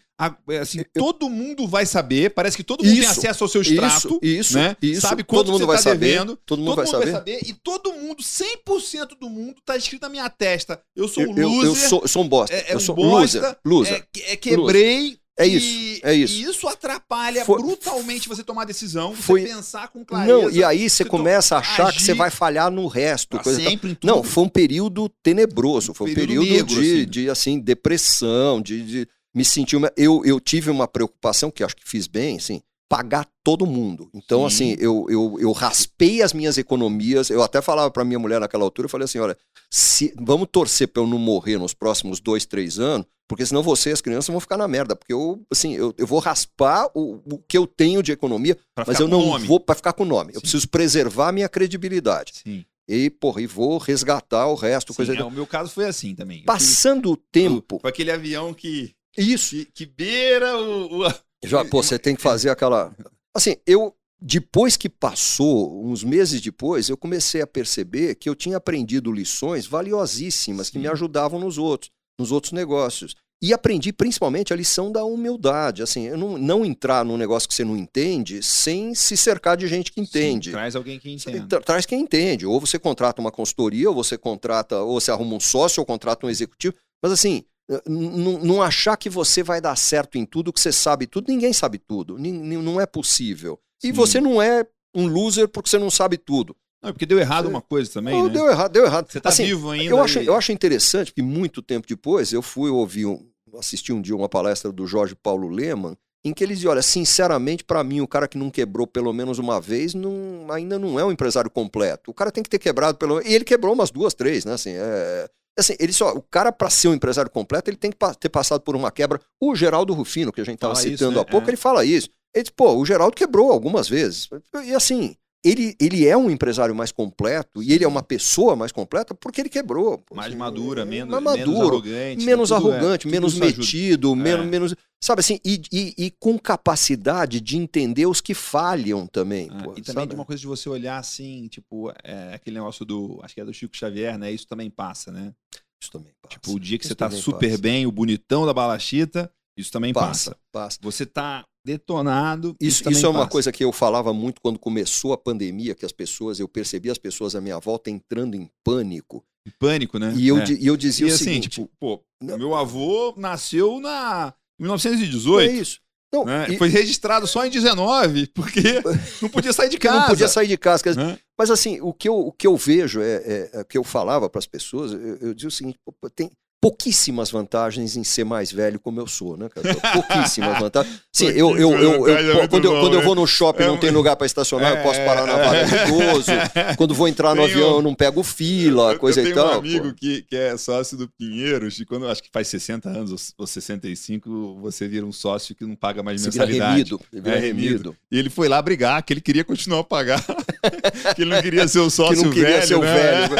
Speaker 1: é, assim,
Speaker 2: Eu-
Speaker 1: todo mundo vai saber, parece que todo mundo tem
Speaker 2: Isso,
Speaker 1: acesso ao seu extrato,
Speaker 2: isso,
Speaker 1: né?
Speaker 2: isso.
Speaker 1: sabe quanto
Speaker 2: todo mundo
Speaker 1: você
Speaker 2: vai
Speaker 1: tá
Speaker 2: saber,
Speaker 1: devendo,
Speaker 2: todo mundo
Speaker 1: todo
Speaker 2: vai
Speaker 1: mundo
Speaker 2: saber.
Speaker 1: vai saber e todo mundo, 100% do mundo tá escrito na minha testa. Eu sou
Speaker 2: Eu,
Speaker 1: um
Speaker 2: eu,
Speaker 1: loser,
Speaker 2: eu sou, eu sou um bosta.
Speaker 1: é, é
Speaker 2: eu
Speaker 1: um
Speaker 2: sou
Speaker 1: bosta,
Speaker 2: loser. Loser.
Speaker 1: é, é quebrei.
Speaker 2: É
Speaker 1: e-
Speaker 2: isso, é isso.
Speaker 1: E isso atrapalha
Speaker 2: Foi-
Speaker 1: brutalmente você tomar decisão, você
Speaker 2: Foi-
Speaker 1: pensar com clareza.
Speaker 2: Não, e aí você
Speaker 1: você
Speaker 2: começa a achar que
Speaker 1: agir
Speaker 2: você vai falhar no resto. e tal.
Speaker 1: sempre.
Speaker 2: Não, foi um período tenebroso, foi um
Speaker 1: Período
Speaker 2: período,
Speaker 1: negro,
Speaker 2: de,
Speaker 1: assim.
Speaker 2: de assim, depressão, de, de me sentir. Uma... Eu, eu tive uma preocupação, que acho que fiz bem, assim, pagar todo mundo. Então,
Speaker 1: Sim.
Speaker 2: assim, eu, eu, eu raspei as minhas economias. Eu até falava para minha mulher naquela altura, eu falei assim: olha, se, vamos torcer para eu não morrer nos próximos dois, três anos, porque senão você e as crianças vão ficar na merda. Porque eu, assim, eu, eu vou raspar o, o que eu tenho de economia,
Speaker 1: Pra
Speaker 2: mas eu
Speaker 1: com
Speaker 2: não
Speaker 1: nome.
Speaker 2: vou para ficar com o nome. Eu
Speaker 1: Sim.
Speaker 2: preciso preservar a minha credibilidade.
Speaker 1: Sim.
Speaker 2: E, porra, e vou resgatar o resto,
Speaker 1: Sim,
Speaker 2: coisa
Speaker 1: é, o meu caso foi assim também. Eu
Speaker 2: Passando o tempo.
Speaker 1: fui- Foi aquele avião que,
Speaker 2: Isso.
Speaker 1: que, que beira o. o-
Speaker 2: Já, pô, você tem que fazer aquela. Assim, eu. Depois que passou, uns meses depois, eu comecei a perceber que eu tinha aprendido lições valiosíssimas que
Speaker 1: Sim.
Speaker 2: me ajudavam nos outros, nos outros negócios. E aprendi principalmente a lição da humildade. Assim, não, não entrar num negócio que você não entende sem se cercar de gente que entende.
Speaker 1: Sim, traz alguém que entende.
Speaker 2: Tra traz quem entende. Ou você contrata uma consultoria, ou você contrata, ou você arruma um sócio, ou contrata um executivo. Mas assim, não achar que você vai dar certo em tudo, que você sabe tudo. Ninguém sabe tudo. Não é possível. E Sim. você não é um loser porque você não sabe tudo.
Speaker 1: Não, é porque deu errado uma coisa também, não, né?
Speaker 2: Deu errado, deu errado.
Speaker 1: Você tá assim, vivo ainda.
Speaker 2: Eu acho, eu acho interessante que muito tempo depois eu fui ouvir, um, assisti um dia uma palestra do Jorge Paulo Leman, em que ele dizia, olha, sinceramente, para mim, o cara que não quebrou pelo menos uma vez não, ainda não é um empresário completo. O cara tem que ter quebrado pelo E ele quebrou umas duas, três, né? Assim, é... Assim, ele só, o cara, para ser um empresário completo, ele tem que ter passado por uma quebra. O Geraldo Rufino, que a gente estava citando isso, né? há pouco, é. ele fala isso. Ele diz, pô, o Geraldo quebrou algumas vezes. E assim, ele, ele é um empresário mais completo e ele é uma pessoa mais completa porque ele quebrou. Pô,
Speaker 1: mais assim, madura, menos, mais maduro, menos arrogante.
Speaker 2: Menos, arrogante, é, menos metido, menos, é. menos. Sabe assim, e, e, e, com capacidade de entender os que falham também.
Speaker 1: Ah,
Speaker 2: pô,
Speaker 1: e também de uma coisa de você olhar assim, tipo, é, aquele negócio do. Acho que é do Chico Xavier, né? Isso também passa, né?
Speaker 2: Isso também passa.
Speaker 1: Tipo, o dia que isso você tá super passa. bem, o bonitão da balachita, isso também passa.
Speaker 2: Passa. passa.
Speaker 1: Você tá detonado.
Speaker 2: Isso, isso, isso é uma coisa que eu falava muito quando começou a pandemia, que as pessoas, eu percebi as pessoas à minha volta entrando em pânico.
Speaker 1: Em pânico, né?
Speaker 2: E eu, é. e eu dizia
Speaker 1: e
Speaker 2: o
Speaker 1: assim,
Speaker 2: seguinte,
Speaker 1: tipo, pô, meu avô nasceu na 1918.
Speaker 2: É isso.
Speaker 1: Não, né? e... Foi registrado só em 19, porque não podia sair de casa.
Speaker 2: não podia sair de casa. Né? Mas assim, o que eu, o que eu vejo é, é, é que eu falava para as pessoas, eu, eu dizia o seguinte: tem, pouquíssimas vantagens em ser mais velho como eu sou, né, cara? Pouquíssimas vantagens. Sim, eu, eu, eu, eu, quando, eu quando eu vou no shopping e não tem lugar para estacionar, eu posso parar na vaga do idoso. Quando vou entrar no avião, eu não pego fila, coisa
Speaker 1: e
Speaker 2: tal.
Speaker 1: Eu tenho um amigo que, que é sócio do Pinheiros, e quando acho que faz 60 anos ou 65, você vira um sócio que não paga mais mensalidade. Vira
Speaker 2: remido, vira é, remido.
Speaker 1: E ele foi lá brigar, que ele queria continuar a pagar, que ele não queria ser o sócio que não queria velho, ser o né? velho.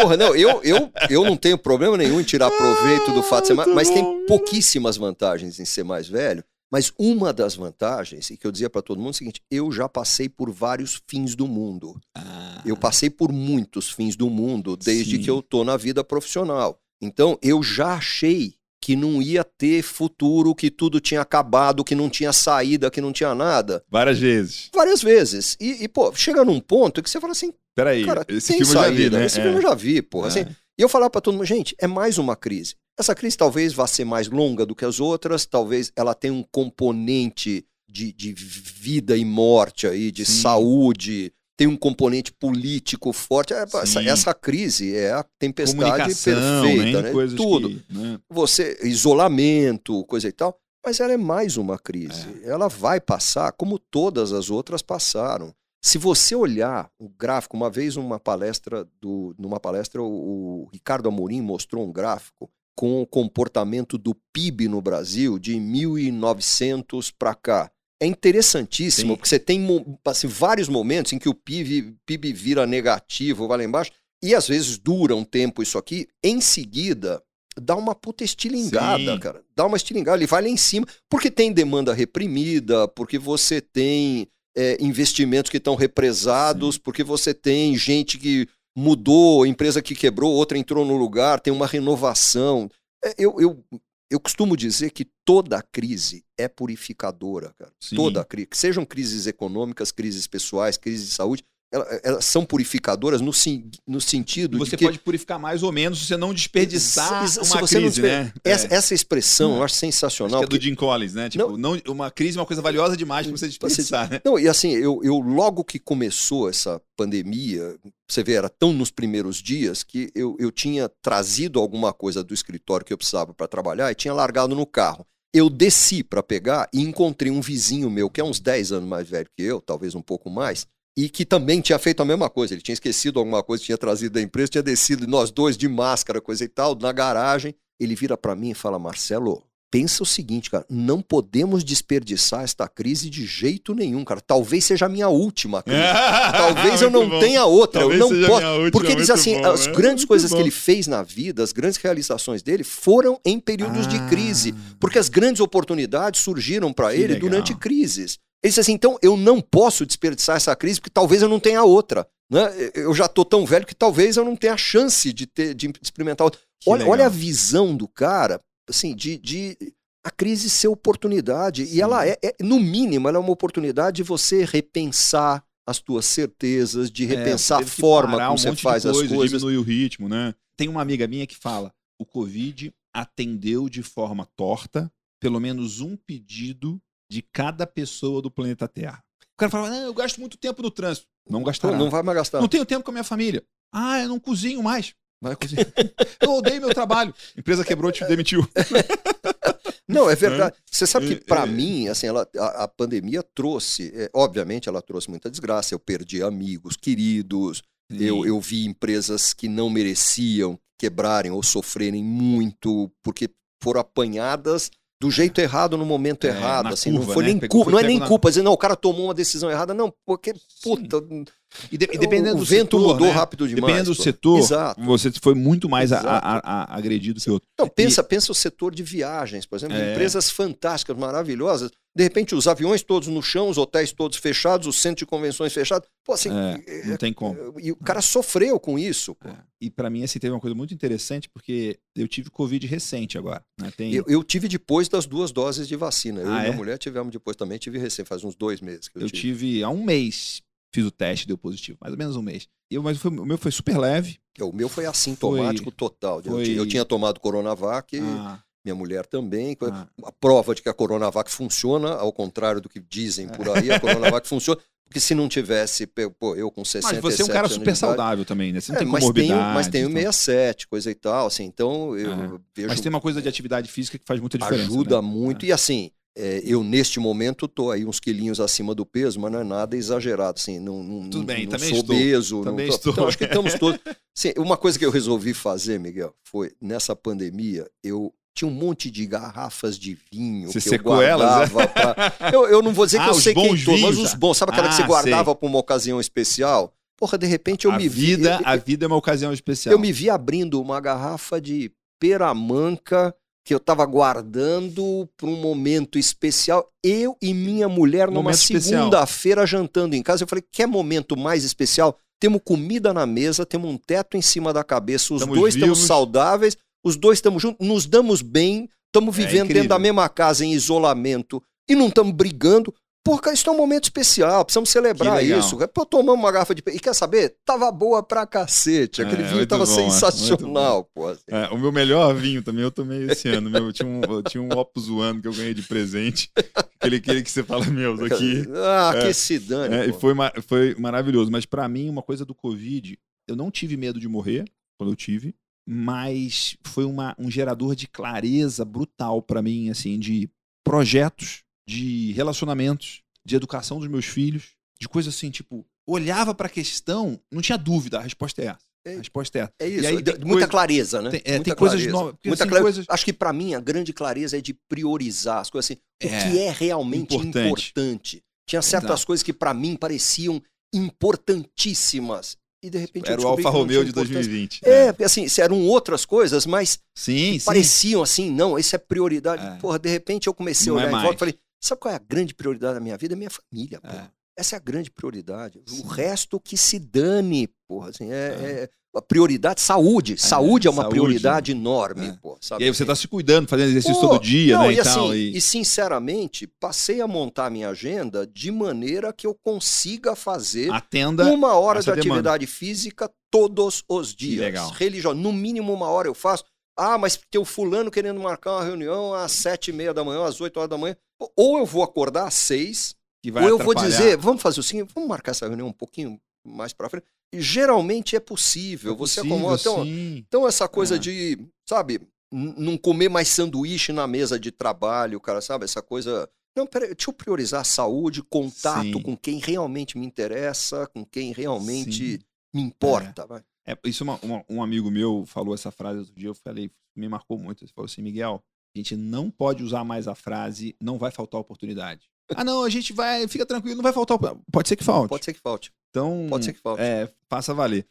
Speaker 2: Porra, não, eu, eu, eu não tenho problema nenhum em tirar proveito do fato de ser mais, mas tem pouquíssimas vantagens em ser mais velho. Mas uma das vantagens, e que eu dizia para todo mundo é o seguinte: eu já passei por vários fins do mundo. Ah. Eu passei por muitos fins do mundo desde Sim. que eu tô na vida profissional. Então eu já achei que não ia ter futuro, que tudo tinha acabado, que não tinha saída, que não tinha nada.
Speaker 1: Várias vezes.
Speaker 2: Várias vezes. E, e pô, chega num ponto que você fala assim:
Speaker 1: peraí,
Speaker 2: cara,
Speaker 1: esse filme saída, eu já vi, né?
Speaker 2: Esse é. filme eu já vi, pô. É. Assim, e eu falava para todo mundo, gente, é mais uma crise. Essa crise talvez vá ser mais longa do que as outras, talvez ela tenha um componente de, de vida e morte aí, de Sim. saúde, tem um componente político forte. É, essa, essa, crise é a tempestade perfeita, né? Tudo. Que, né? Você, isolamento, coisa e tal. Mas ela é mais uma crise. É. Ela vai passar como todas as outras passaram. Se você olhar o gráfico, uma vez uma palestra do, numa palestra o, o Ricardo Amorim mostrou um gráfico com o comportamento do PIB no Brasil de 1900 para cá. É interessantíssimo, Sim. porque você tem assim, vários momentos em que o PIB, PIB vira negativo, vai lá embaixo, e às vezes dura um tempo isso aqui, em seguida dá uma puta estilingada, Sim. cara. Dá uma estilingada, ele vai lá em cima, porque tem demanda reprimida, porque você tem é, investimentos que estão represados, Sim. porque você tem gente que mudou, empresa que quebrou, outra entrou no lugar, tem uma renovação. É, eu, eu, eu costumo dizer que toda crise é purificadora, cara. Sim. Toda crise. Sejam crises econômicas, crises pessoais, crises de saúde elas são purificadoras no, no sentido
Speaker 1: você
Speaker 2: de que...
Speaker 1: pode purificar mais ou menos se você não desperdiçar se, uma
Speaker 2: se
Speaker 1: crise, desper...
Speaker 2: né? Essa, é. essa expressão eu acho sensacional.
Speaker 1: Acho que é do Jim Collins, né? Tipo, não... não... uma crise é uma coisa valiosa demais para você desperdiçar, né?
Speaker 2: Não, e assim, eu, eu logo que começou essa pandemia, você vê, era tão nos primeiros dias que eu, eu tinha trazido alguma coisa do escritório que eu precisava para trabalhar e tinha largado no carro. Eu desci para pegar e encontrei um vizinho meu, que é uns 10 anos mais velho que eu, talvez um pouco mais, e que também tinha feito a mesma coisa. Ele tinha esquecido alguma coisa, tinha trazido da empresa, tinha descido, nós dois de máscara, coisa e tal, na garagem. Ele vira para mim e fala: Marcelo, pensa o seguinte, cara, não podemos desperdiçar esta crise de jeito nenhum, cara. Talvez seja a minha última crise. Talvez eu não bom. tenha outra. Talvez eu não posso. Porque ele diz assim, bom, as é? grandes muito coisas bom. que ele fez na vida, as grandes realizações dele foram em períodos ah. de crise, porque as grandes oportunidades surgiram para ele legal. durante crises. Ele disse assim: então eu não posso desperdiçar essa crise porque talvez eu não tenha outra. Né? Eu já estou tão velho que talvez eu não tenha chance de, ter, de experimentar outra. Olha, olha, a visão do cara assim, de, de a crise ser oportunidade. Sim. E ela é, é, no mínimo, ela é uma oportunidade de você repensar as tuas certezas, de é, repensar é, a forma como um você faz coisa, as coisas.
Speaker 1: Diminuir o ritmo, né? Tem uma amiga minha que fala: o Covid atendeu de forma torta pelo menos um pedido de cada pessoa do planeta Terra. O cara fala: não, eu gasto muito tempo no trânsito. Não gastará.
Speaker 2: Não, não vai mais gastar.
Speaker 1: Não tenho tempo com a minha família. Ah, eu não cozinho mais. Vai cozinhar. eu odeio meu trabalho. Empresa quebrou, te demitiu.
Speaker 2: Não, é verdade. Você sabe que, para mim, assim, ela, a, a pandemia trouxe, é, obviamente, ela trouxe muita desgraça. Eu perdi amigos, queridos, eu, eu vi empresas que não mereciam quebrarem ou sofrerem muito porque foram apanhadas do jeito errado no momento é, errado, assim, curva, não foi né? nem culpa, não é nem na... culpa, dizer, não, o cara tomou uma decisão errada, não, porque, puta,
Speaker 1: e, de, e dependendo o,
Speaker 2: do vento setor, mudou né? rápido demais.
Speaker 1: Dependendo do setor, Exato. você foi muito mais a, a, a, agredido que outro.
Speaker 2: Não, pensa, e... pensa o setor de viagens, por exemplo, é. empresas fantásticas, maravilhosas, de repente os aviões todos no chão, os hotéis todos fechados, o centro de convenções fechado. Pô, assim,
Speaker 1: é, não tem como.
Speaker 2: E o cara sofreu com isso. É.
Speaker 1: E para mim, assim, teve uma coisa muito interessante, porque eu tive Covid recente agora. Né? Tem...
Speaker 2: Eu, eu, tive depois das duas doses de vacina. Eu ah, e minha é? mulher tivemos depois também, tive recém, faz uns dois meses.
Speaker 1: eu, eu tive. tive há um mês fiz o teste, deu positivo, mais ou menos um mês. Eu, mas foi, o meu foi super leve.
Speaker 2: É, o meu foi assintomático foi, total. Foi... Eu, tinha tomado Coronavac. Ah minha mulher também. Ah. A prova de que a Coronavac funciona, ao contrário do que dizem por aí, a Coronavac funciona. Porque se não tivesse, pô, eu com 67
Speaker 1: Mas você é um cara super saudável também, né? Você não é, tem
Speaker 2: mas tenho, mas tenho 67, então. coisa e tal, assim, então eu
Speaker 1: é. vejo... Mas tem uma coisa de atividade física que faz muita diferença,
Speaker 2: Ajuda
Speaker 1: né?
Speaker 2: muito, é. e assim, é, eu neste momento estou aí uns quilinhos acima do peso, mas não é nada exagerado, assim, não, não,
Speaker 1: Tudo bem,
Speaker 2: não
Speaker 1: também
Speaker 2: sou
Speaker 1: estou.
Speaker 2: obeso.
Speaker 1: Também
Speaker 2: não
Speaker 1: estou.
Speaker 2: Então, acho que estamos todos... Sim, uma coisa que eu resolvi fazer, Miguel, foi, nessa pandemia, eu tinha um monte de garrafas de vinho
Speaker 1: você
Speaker 2: que eu
Speaker 1: guardava
Speaker 2: elas, pra... eu, eu não vou dizer que
Speaker 1: ah,
Speaker 2: eu sei quem
Speaker 1: todos,
Speaker 2: mas os bons. Sabe aquela
Speaker 1: ah,
Speaker 2: que você guardava para uma ocasião especial? Porra, de repente eu
Speaker 1: a
Speaker 2: me
Speaker 1: vida,
Speaker 2: vi...
Speaker 1: A vida é uma ocasião especial.
Speaker 2: Eu me vi abrindo uma garrafa de peramanca que eu estava guardando para um momento especial. Eu e minha mulher numa segunda-feira jantando em casa. Eu falei, quer momento mais especial? Temos comida na mesa, temos um teto em cima da cabeça, os dois estamos saudáveis, os dois estamos juntos, nos damos bem, Estamos é vivendo é dentro da mesma casa em isolamento e não estamos brigando. Porra, isso é um momento especial, precisamos celebrar isso. Pô, tomamos uma garrafa de. E quer saber? Tava boa pra cacete. Aquele é, vinho tava bom, sensacional, pô. Assim.
Speaker 1: É, o meu melhor vinho também eu tomei esse ano. Meu, eu tinha um, eu tinha um Opus One que eu ganhei de presente. Aquele, aquele que você fala, meu, aqui.
Speaker 2: Ah, é, que se dane.
Speaker 1: É, e foi, foi maravilhoso. Mas para mim, uma coisa do Covid, eu não tive medo de morrer quando eu tive mas foi uma, um gerador de clareza brutal para mim, assim, de projetos, de relacionamentos, de educação dos meus filhos, de coisas assim, tipo, olhava para a questão, não tinha dúvida, a resposta é essa. A resposta é essa.
Speaker 2: É isso, aí, muita coisa, clareza, né?
Speaker 1: Tem, é,
Speaker 2: muita
Speaker 1: tem coisas novas.
Speaker 2: Muita assim, coisas... Acho que para mim a grande clareza é de priorizar as coisas assim, é, o que é realmente importante. importante. Tinha certas Exato. coisas que para mim pareciam importantíssimas e de repente
Speaker 1: era o Alfa Romeo de 2020.
Speaker 2: É, é, assim, eram outras coisas, mas
Speaker 1: sim,
Speaker 2: pareciam assim, não, isso é prioridade. É. Porra, de repente eu comecei não a olhar é em volta e falei, sabe qual é a grande prioridade da minha vida? É minha família, porra. É. Essa é a grande prioridade. Sim. O resto que se dane, porra, assim, é, é. é prioridade, saúde. saúde é uma saúde, prioridade enorme, pô,
Speaker 1: E aí você está se cuidando, fazendo exercício pô, todo dia, não, né?
Speaker 2: E, e, assim, e... e sinceramente, passei a montar a minha agenda de maneira que eu consiga fazer
Speaker 1: Atenda
Speaker 2: uma hora de atividade física todos os dias. Legal. Religiosa. No mínimo uma hora eu faço. Ah, mas tem o fulano querendo marcar uma reunião às sete e meia da manhã, às oito horas da manhã. Ou eu vou acordar às seis, ou eu vou dizer, vamos fazer o seguinte, vamos marcar essa reunião um pouquinho mais para frente. E geralmente é possível, é você possível, acomoda. Então, então, essa coisa é. de, sabe, não comer mais sanduíche na mesa de trabalho, cara, sabe? Essa coisa. Não, peraí, deixa eu priorizar a saúde, contato sim. com quem realmente me interessa, com quem realmente sim. me importa.
Speaker 1: É. é isso uma, uma, um amigo meu falou essa frase outro dia, eu falei, me marcou muito. Ele falou assim, Miguel, a gente não pode usar mais a frase não vai faltar oportunidade. Ah, não, a gente vai, fica tranquilo, não vai faltar. Pode ser que falte.
Speaker 2: Pode ser que falte.
Speaker 1: Então,
Speaker 2: pode ser que falte.
Speaker 1: É, faça valer.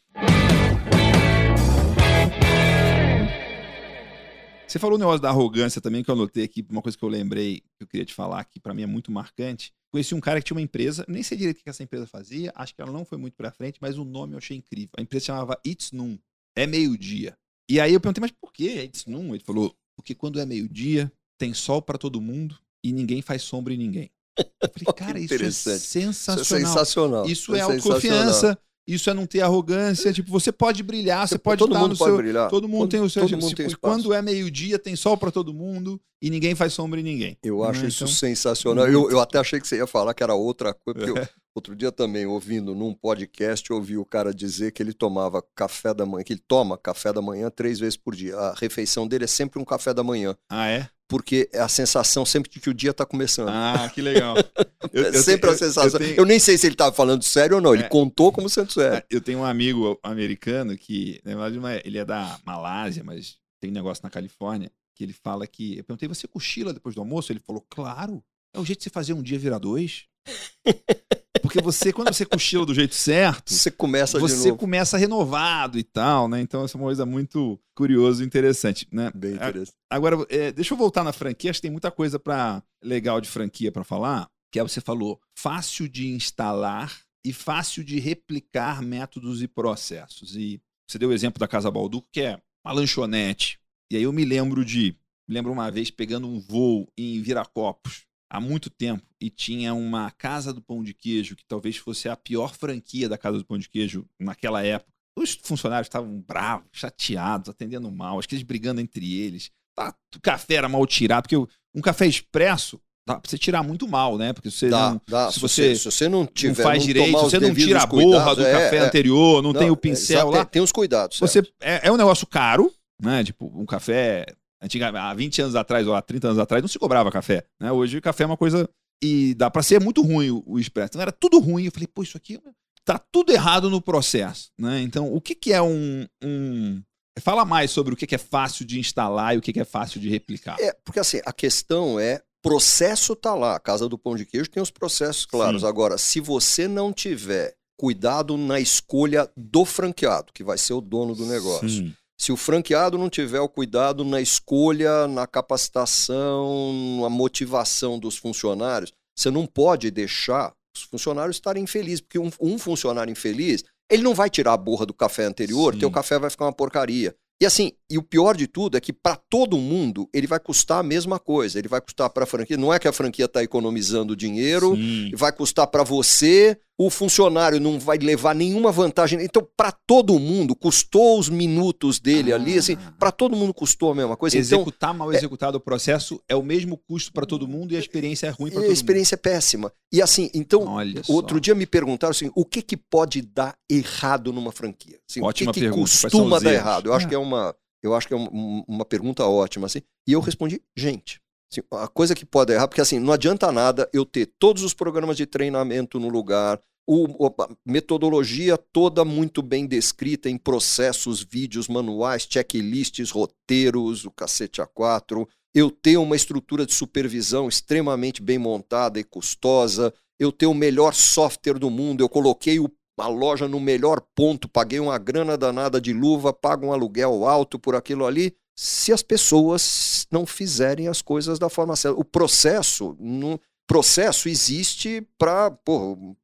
Speaker 1: Você falou o negócio da arrogância também, que eu anotei aqui, uma coisa que eu lembrei, que eu queria te falar, que para mim é muito marcante. Conheci um cara que tinha uma empresa, nem sei direito o que essa empresa fazia, acho que ela não foi muito pra frente, mas o nome eu achei incrível. A empresa chamava It's Noon, é meio-dia. E aí eu perguntei, mas por que It's Noon? Ele falou, porque quando é meio-dia, tem sol para todo mundo e ninguém faz sombra em ninguém. Falei, cara, isso é sensacional.
Speaker 2: Isso é sensacional.
Speaker 1: Isso é, é autoconfiança, isso é não ter arrogância. Tipo, você pode brilhar, você, você pode
Speaker 2: todo
Speaker 1: estar
Speaker 2: mundo
Speaker 1: no
Speaker 2: pode
Speaker 1: seu.
Speaker 2: Brilhar.
Speaker 1: Todo mundo
Speaker 2: todo,
Speaker 1: tem o seu.
Speaker 2: Todo mundo
Speaker 1: tipo,
Speaker 2: tem
Speaker 1: quando é meio-dia, tem sol para todo mundo e ninguém faz sombra em ninguém.
Speaker 2: Eu acho né? isso então, sensacional. Eu, eu até achei que você ia falar que era outra coisa, porque eu, outro dia também, ouvindo num podcast, eu ouvi o cara dizer que ele tomava café da manhã, que ele toma café da manhã três vezes por dia. A refeição dele é sempre um café da manhã.
Speaker 1: Ah, é?
Speaker 2: Porque é a sensação sempre de que o dia está começando.
Speaker 1: Ah, que legal.
Speaker 2: Eu, é sempre a sensação. Eu, eu, tenho... eu, nem sei se ele estava falando sério ou não, ele é... contou como sendo sério.
Speaker 1: Eu tenho um amigo americano que, na verdade, ele é da Malásia, mas tem um negócio na Califórnia, que ele fala que. Eu perguntei, você cochila depois do almoço? Ele falou, claro. É o jeito de você fazer um dia virar dois. Porque você, quando você cochila do jeito certo,
Speaker 2: você começa
Speaker 1: Você começa renovado e tal, né? Então, essa é uma coisa muito curiosa e interessante, né?
Speaker 2: Bem interessante.
Speaker 1: Agora, é, deixa eu voltar na franquia, acho que tem muita coisa para legal de franquia para falar, que é você falou, fácil de instalar e fácil de replicar métodos e processos. E você deu o exemplo da Casa Balduco, que é uma lanchonete. E aí eu me lembro de, me lembro uma vez pegando um voo em Viracopos, há muito tempo e tinha uma Casa do Pão de Queijo, que talvez fosse a pior franquia da Casa do Pão de Queijo naquela época. Os funcionários estavam bravos, chateados, atendendo mal, acho que eles brigando entre eles. Tá, o café era mal tirado, porque um café expresso dá pra você tirar muito mal, né? Porque você
Speaker 2: dá,
Speaker 1: não,
Speaker 2: dá.
Speaker 1: Se, você,
Speaker 2: se você não tiver,
Speaker 1: não faz
Speaker 2: não
Speaker 1: direito, se você não tira a borra do
Speaker 2: é,
Speaker 1: café
Speaker 2: é,
Speaker 1: anterior, não, não, tem o pincel lá.
Speaker 2: Tem os cuidados.
Speaker 1: Você é, é um negócio caro, né? Tipo, um café Antigamente, há 20 anos atrás ou há 30 anos atrás não se cobrava café. Né? Hoje o café é uma coisa. E dá para ser muito ruim o, o expresso. Então era tudo ruim. Eu falei, pô, isso aqui tá tudo errado no processo. Né? Então, o que, que é um, um. Fala mais sobre o que, é fácil de instalar e o que, que é fácil de replicar.
Speaker 2: É, porque assim, a questão é. Processo tá lá. A Casa do Pão de Queijo tem os processos claros. Sim. Agora, se você não tiver cuidado na escolha do franqueado, que vai ser o dono do negócio. Sim se o franqueado não tiver o cuidado na escolha, na capacitação, na motivação dos funcionários, você não pode deixar os funcionários estarem infelizes, porque um, um funcionário infeliz, ele não vai tirar a borra do café anterior, Sim. teu café vai ficar uma porcaria. E assim, e o pior de tudo é que para todo mundo ele vai custar a mesma coisa. Ele vai custar para a franquia. Não é que a franquia está economizando dinheiro, Sim. vai custar para você, o funcionário não vai levar nenhuma vantagem. Então, para todo mundo, custou os minutos dele ah. ali, assim, para todo mundo custou a mesma coisa.
Speaker 1: Então, Executar então, mal executado é... o processo é o mesmo custo para todo mundo e a experiência é ruim para todo mundo.
Speaker 2: A experiência é péssima. E assim, então, Olha outro só. dia me perguntaram assim, o que, que pode dar errado numa franquia? Assim,
Speaker 1: Ótima
Speaker 2: o que,
Speaker 1: que
Speaker 2: pergunta. costuma dar errado? Eu é. acho que é uma, eu acho que é uma, uma pergunta ótima, assim. E eu respondi, gente. Assim, a coisa que pode errar, porque assim, não adianta nada eu ter todos os programas de treinamento no lugar, o, a metodologia toda muito bem descrita em processos, vídeos, manuais, checklists, roteiros, o cacete A4. Eu ter uma estrutura de supervisão extremamente bem montada e custosa. Eu ter o melhor software do mundo. Eu coloquei o, a loja no melhor ponto, paguei uma grana danada de luva, pago um aluguel alto por aquilo ali. Se as pessoas não fizerem as coisas da forma certa. O processo não, processo existe para